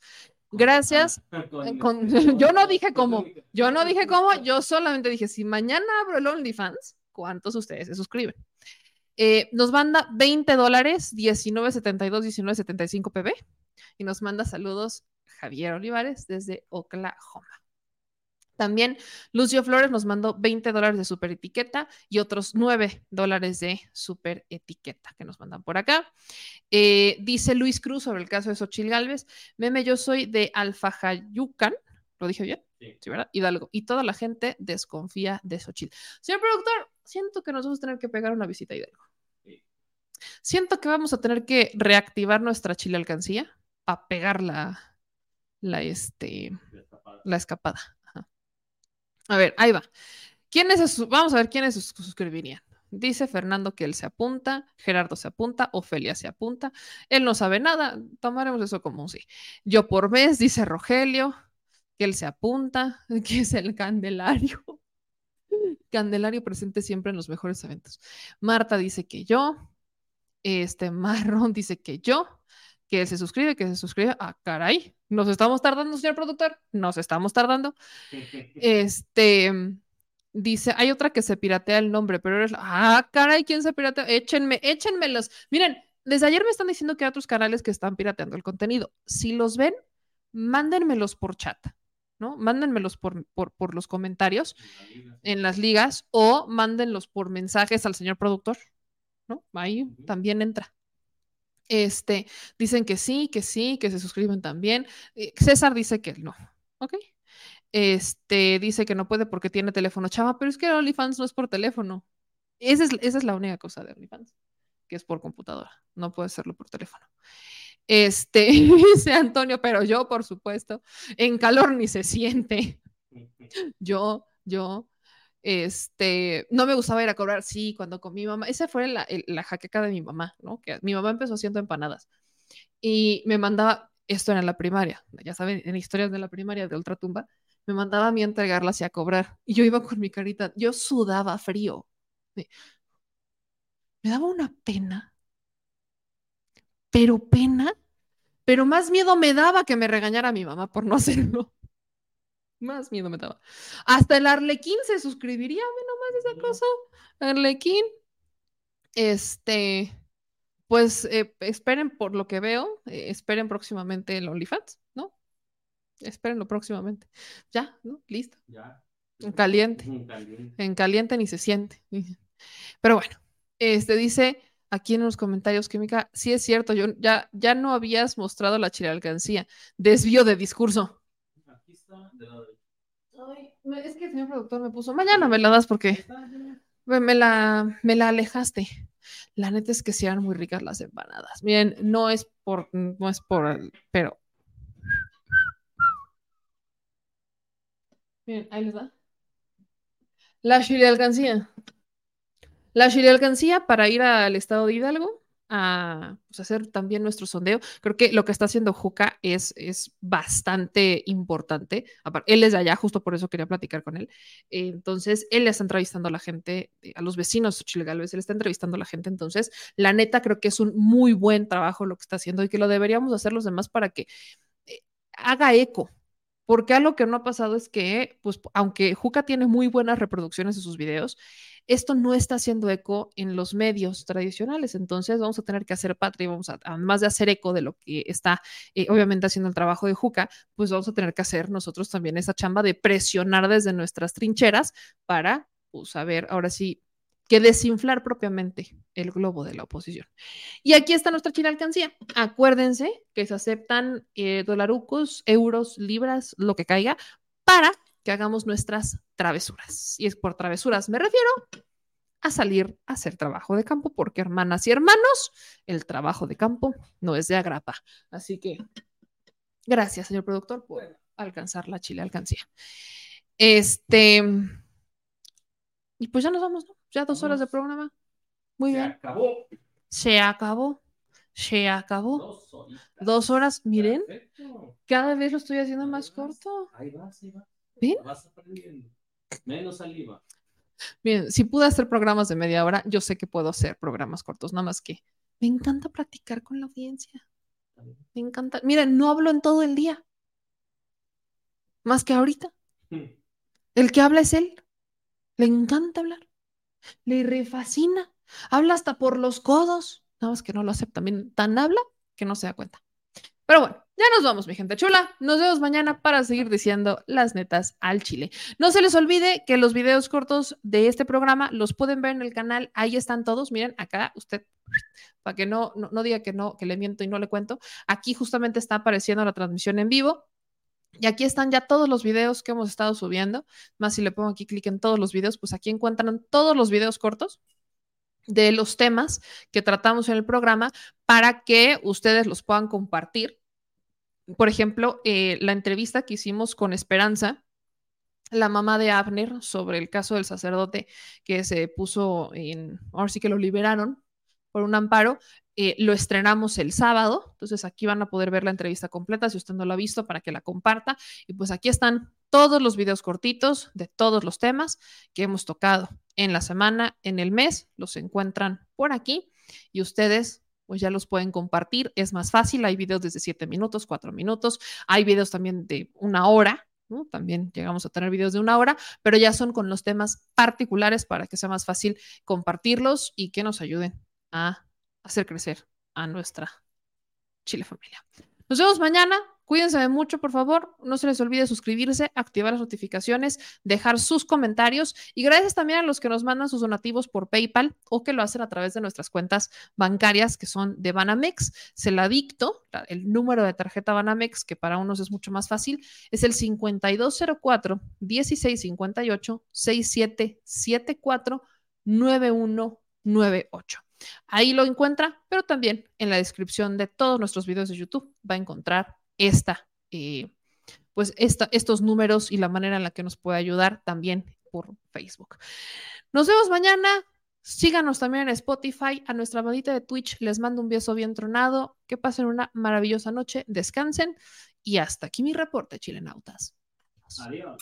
[SPEAKER 1] Gracias. Eh, con- yo no dije cómo, yo no dije cómo, yo solamente dije, si mañana abro el OnlyFans, ¿cuántos ustedes se suscriben? Eh, nos manda 20 dólares, 19.72, 19.75 PB, y nos manda saludos Javier Olivares desde Oklahoma. También Lucio Flores nos mandó 20 dólares de super etiqueta y otros 9 dólares de super etiqueta que nos mandan por acá. Eh, dice Luis Cruz sobre el caso de Xochil Gálvez. Meme, yo soy de Alfajayucan. ¿Lo dije bien? Sí. ¿verdad? Hidalgo. Y toda la gente desconfía de Xochil. Señor productor, siento que nos vamos a tener que pegar una visita a Hidalgo. Siento que vamos a tener que reactivar nuestra chile alcancía para pegar la, la, este, la escapada. A ver, ahí va. ¿Quiénes Vamos a ver quiénes suscribirían. Dice Fernando que él se apunta, Gerardo se apunta, Ofelia se apunta. Él no sabe nada, tomaremos eso como un sí. Yo por mes, dice Rogelio, que él se apunta, que es el Candelario. Candelario presente siempre en los mejores eventos. Marta dice que yo. Este Marrón dice que yo. Que se suscribe, que se suscribe. Ah, caray. Nos estamos tardando, señor productor. Nos estamos tardando. Este dice, hay otra que se piratea el nombre, pero eres. Ah, caray, ¿quién se piratea? Échenme, échenmelos. Miren, desde ayer me están diciendo que hay otros canales que están pirateando el contenido. Si los ven, mándenmelos por chat, ¿no? Mándenmelos por, por, por los comentarios en las ligas o mándenlos por mensajes al señor productor, ¿no? Ahí también entra. Este, dicen que sí, que sí, que se suscriben también. Eh, César dice que no, ¿ok? Este, dice que no puede porque tiene teléfono chava, pero es que OnlyFans no es por teléfono. Esa es, esa es la única cosa de OnlyFans, que es por computadora, no puede hacerlo por teléfono. Este, dice Antonio, pero yo, por supuesto, en calor ni se siente. Yo, yo, este, no me gustaba ir a cobrar, sí, cuando con mi mamá, esa fue la, la jaqueca de mi mamá, ¿no? Que mi mamá empezó haciendo empanadas y me mandaba, esto era en la primaria, ya saben, en historias de la primaria de ultratumba, me mandaba a mí entregarlas y a cobrar. Y yo iba con mi carita, yo sudaba frío. Me daba una pena, pero pena, pero más miedo me daba que me regañara mi mamá por no hacerlo. Más miedo me daba. Hasta el Arlequín se suscribiría, ve nomás esa cosa. Arlequín. Este, pues eh, esperen por lo que veo, eh, esperen próximamente el OnlyFans, ¿no? Espérenlo próximamente. Ya, ¿no? Listo.
[SPEAKER 2] Ya.
[SPEAKER 1] En caliente.
[SPEAKER 2] En caliente.
[SPEAKER 1] En caliente ni se siente. Pero bueno, este dice aquí en los comentarios, Química, sí es cierto, yo ya, ya no habías mostrado la alcancía. Desvío de discurso. Es que el señor productor me puso, mañana me la das porque me, la, me la alejaste. La neta es que sí eran muy ricas las empanadas. Miren, no es por, no es por, pero. Miren, ahí les da. La chile alcancía. La chile alcancía para ir al estado de Hidalgo a pues, hacer también nuestro sondeo. Creo que lo que está haciendo Juca es, es bastante importante. Él es de allá, justo por eso quería platicar con él. Entonces, él le está entrevistando a la gente, eh, a los vecinos de él está entrevistando a la gente. Entonces, la neta creo que es un muy buen trabajo lo que está haciendo y que lo deberíamos hacer los demás para que eh, haga eco. Porque algo que no ha pasado es que, pues, aunque Juca tiene muy buenas reproducciones de sus videos, esto no está haciendo eco en los medios tradicionales. Entonces, vamos a tener que hacer patria y vamos a, además de hacer eco de lo que está, eh, obviamente, haciendo el trabajo de Juca, pues vamos a tener que hacer nosotros también esa chamba de presionar desde nuestras trincheras para, pues, saber ahora sí que desinflar propiamente el globo de la oposición. Y aquí está nuestra china alcancía. Acuérdense que se aceptan eh, dolarucos, euros, libras, lo que caiga, para que hagamos nuestras travesuras. Y es por travesuras me refiero a salir a hacer trabajo de campo, porque hermanas y hermanos, el trabajo de campo no es de agrapa. Así que gracias, señor productor, por alcanzar la chile alcancía. Este, y pues ya nos vamos, ¿no? Ya dos horas de programa. Muy bien.
[SPEAKER 2] acabó.
[SPEAKER 1] Se acabó. Se acabó.
[SPEAKER 2] Dos.
[SPEAKER 1] Dos horas, miren,
[SPEAKER 2] Perfecto.
[SPEAKER 1] cada vez lo estoy haciendo más corto.
[SPEAKER 2] Ahí vas, ahí vas.
[SPEAKER 1] ¿Ven?
[SPEAKER 2] Vas aprendiendo. Menos saliva.
[SPEAKER 1] Miren, si pude hacer programas de media hora, yo sé que puedo hacer programas cortos, nada más que me encanta practicar con la audiencia. Me encanta. Miren, no hablo en todo el día. Más que ahorita. El que habla es él. Le encanta hablar. Le refascina. Habla hasta por los codos. Nada más que no lo acepta. Miren, tan habla que no se da cuenta. Pero bueno, ya nos vamos, mi gente chula. Nos vemos mañana para seguir diciendo las netas al chile. No se les olvide que los videos cortos de este programa los pueden ver en el canal. Ahí están todos. Miren, acá usted, para que no, no, diga que no, que le miento y no le cuento. Aquí justamente está apareciendo la transmisión en vivo. Y aquí están ya todos los videos que hemos estado subiendo. Más si le pongo aquí clic en todos los videos, pues aquí encuentran todos los videos cortos de los temas que tratamos en el programa para que ustedes los puedan compartir. Por ejemplo, eh, la entrevista que hicimos con Esperanza, la mamá de Abner, sobre el caso del sacerdote que se puso en, ahora sí que lo liberaron por un amparo, eh, lo estrenamos el sábado, entonces aquí van a poder ver la entrevista completa si usted no la ha visto para que la comparta. Y pues aquí están todos los videos cortitos de todos los temas que hemos tocado en la semana, en el mes, los encuentran por aquí y ustedes pues ya los pueden compartir. Es más fácil, hay videos desde 7 minutos, 4 minutos, hay videos también de una hora. También llegamos a tener videos de una hora, pero ya son con los temas particulares para que sea más fácil compartirlos y que nos ayuden a hacer crecer a nuestra Chile familia. Nos vemos mañana. Cuídense de mucho, por favor. No se les olvide suscribirse, activar las notificaciones, dejar sus comentarios y gracias también a los que nos mandan sus donativos por PayPal o que lo hacen a través de nuestras cuentas bancarias que son de Banamex. Se la dicto, el número de tarjeta Banamex, que para unos es mucho más fácil, es el 5204 1658 6774 9198. Ahí lo encuentra, pero también en la descripción de todos nuestros videos de YouTube va a encontrar esta, eh, pues esta, estos números y la manera en la que nos puede ayudar también por Facebook. Nos vemos mañana. Síganos también en Spotify. A nuestra bandita de Twitch les mando un beso bien tronado. Que pasen una maravillosa noche. Descansen. Y hasta aquí mi reporte, chilenautas.
[SPEAKER 2] Adiós.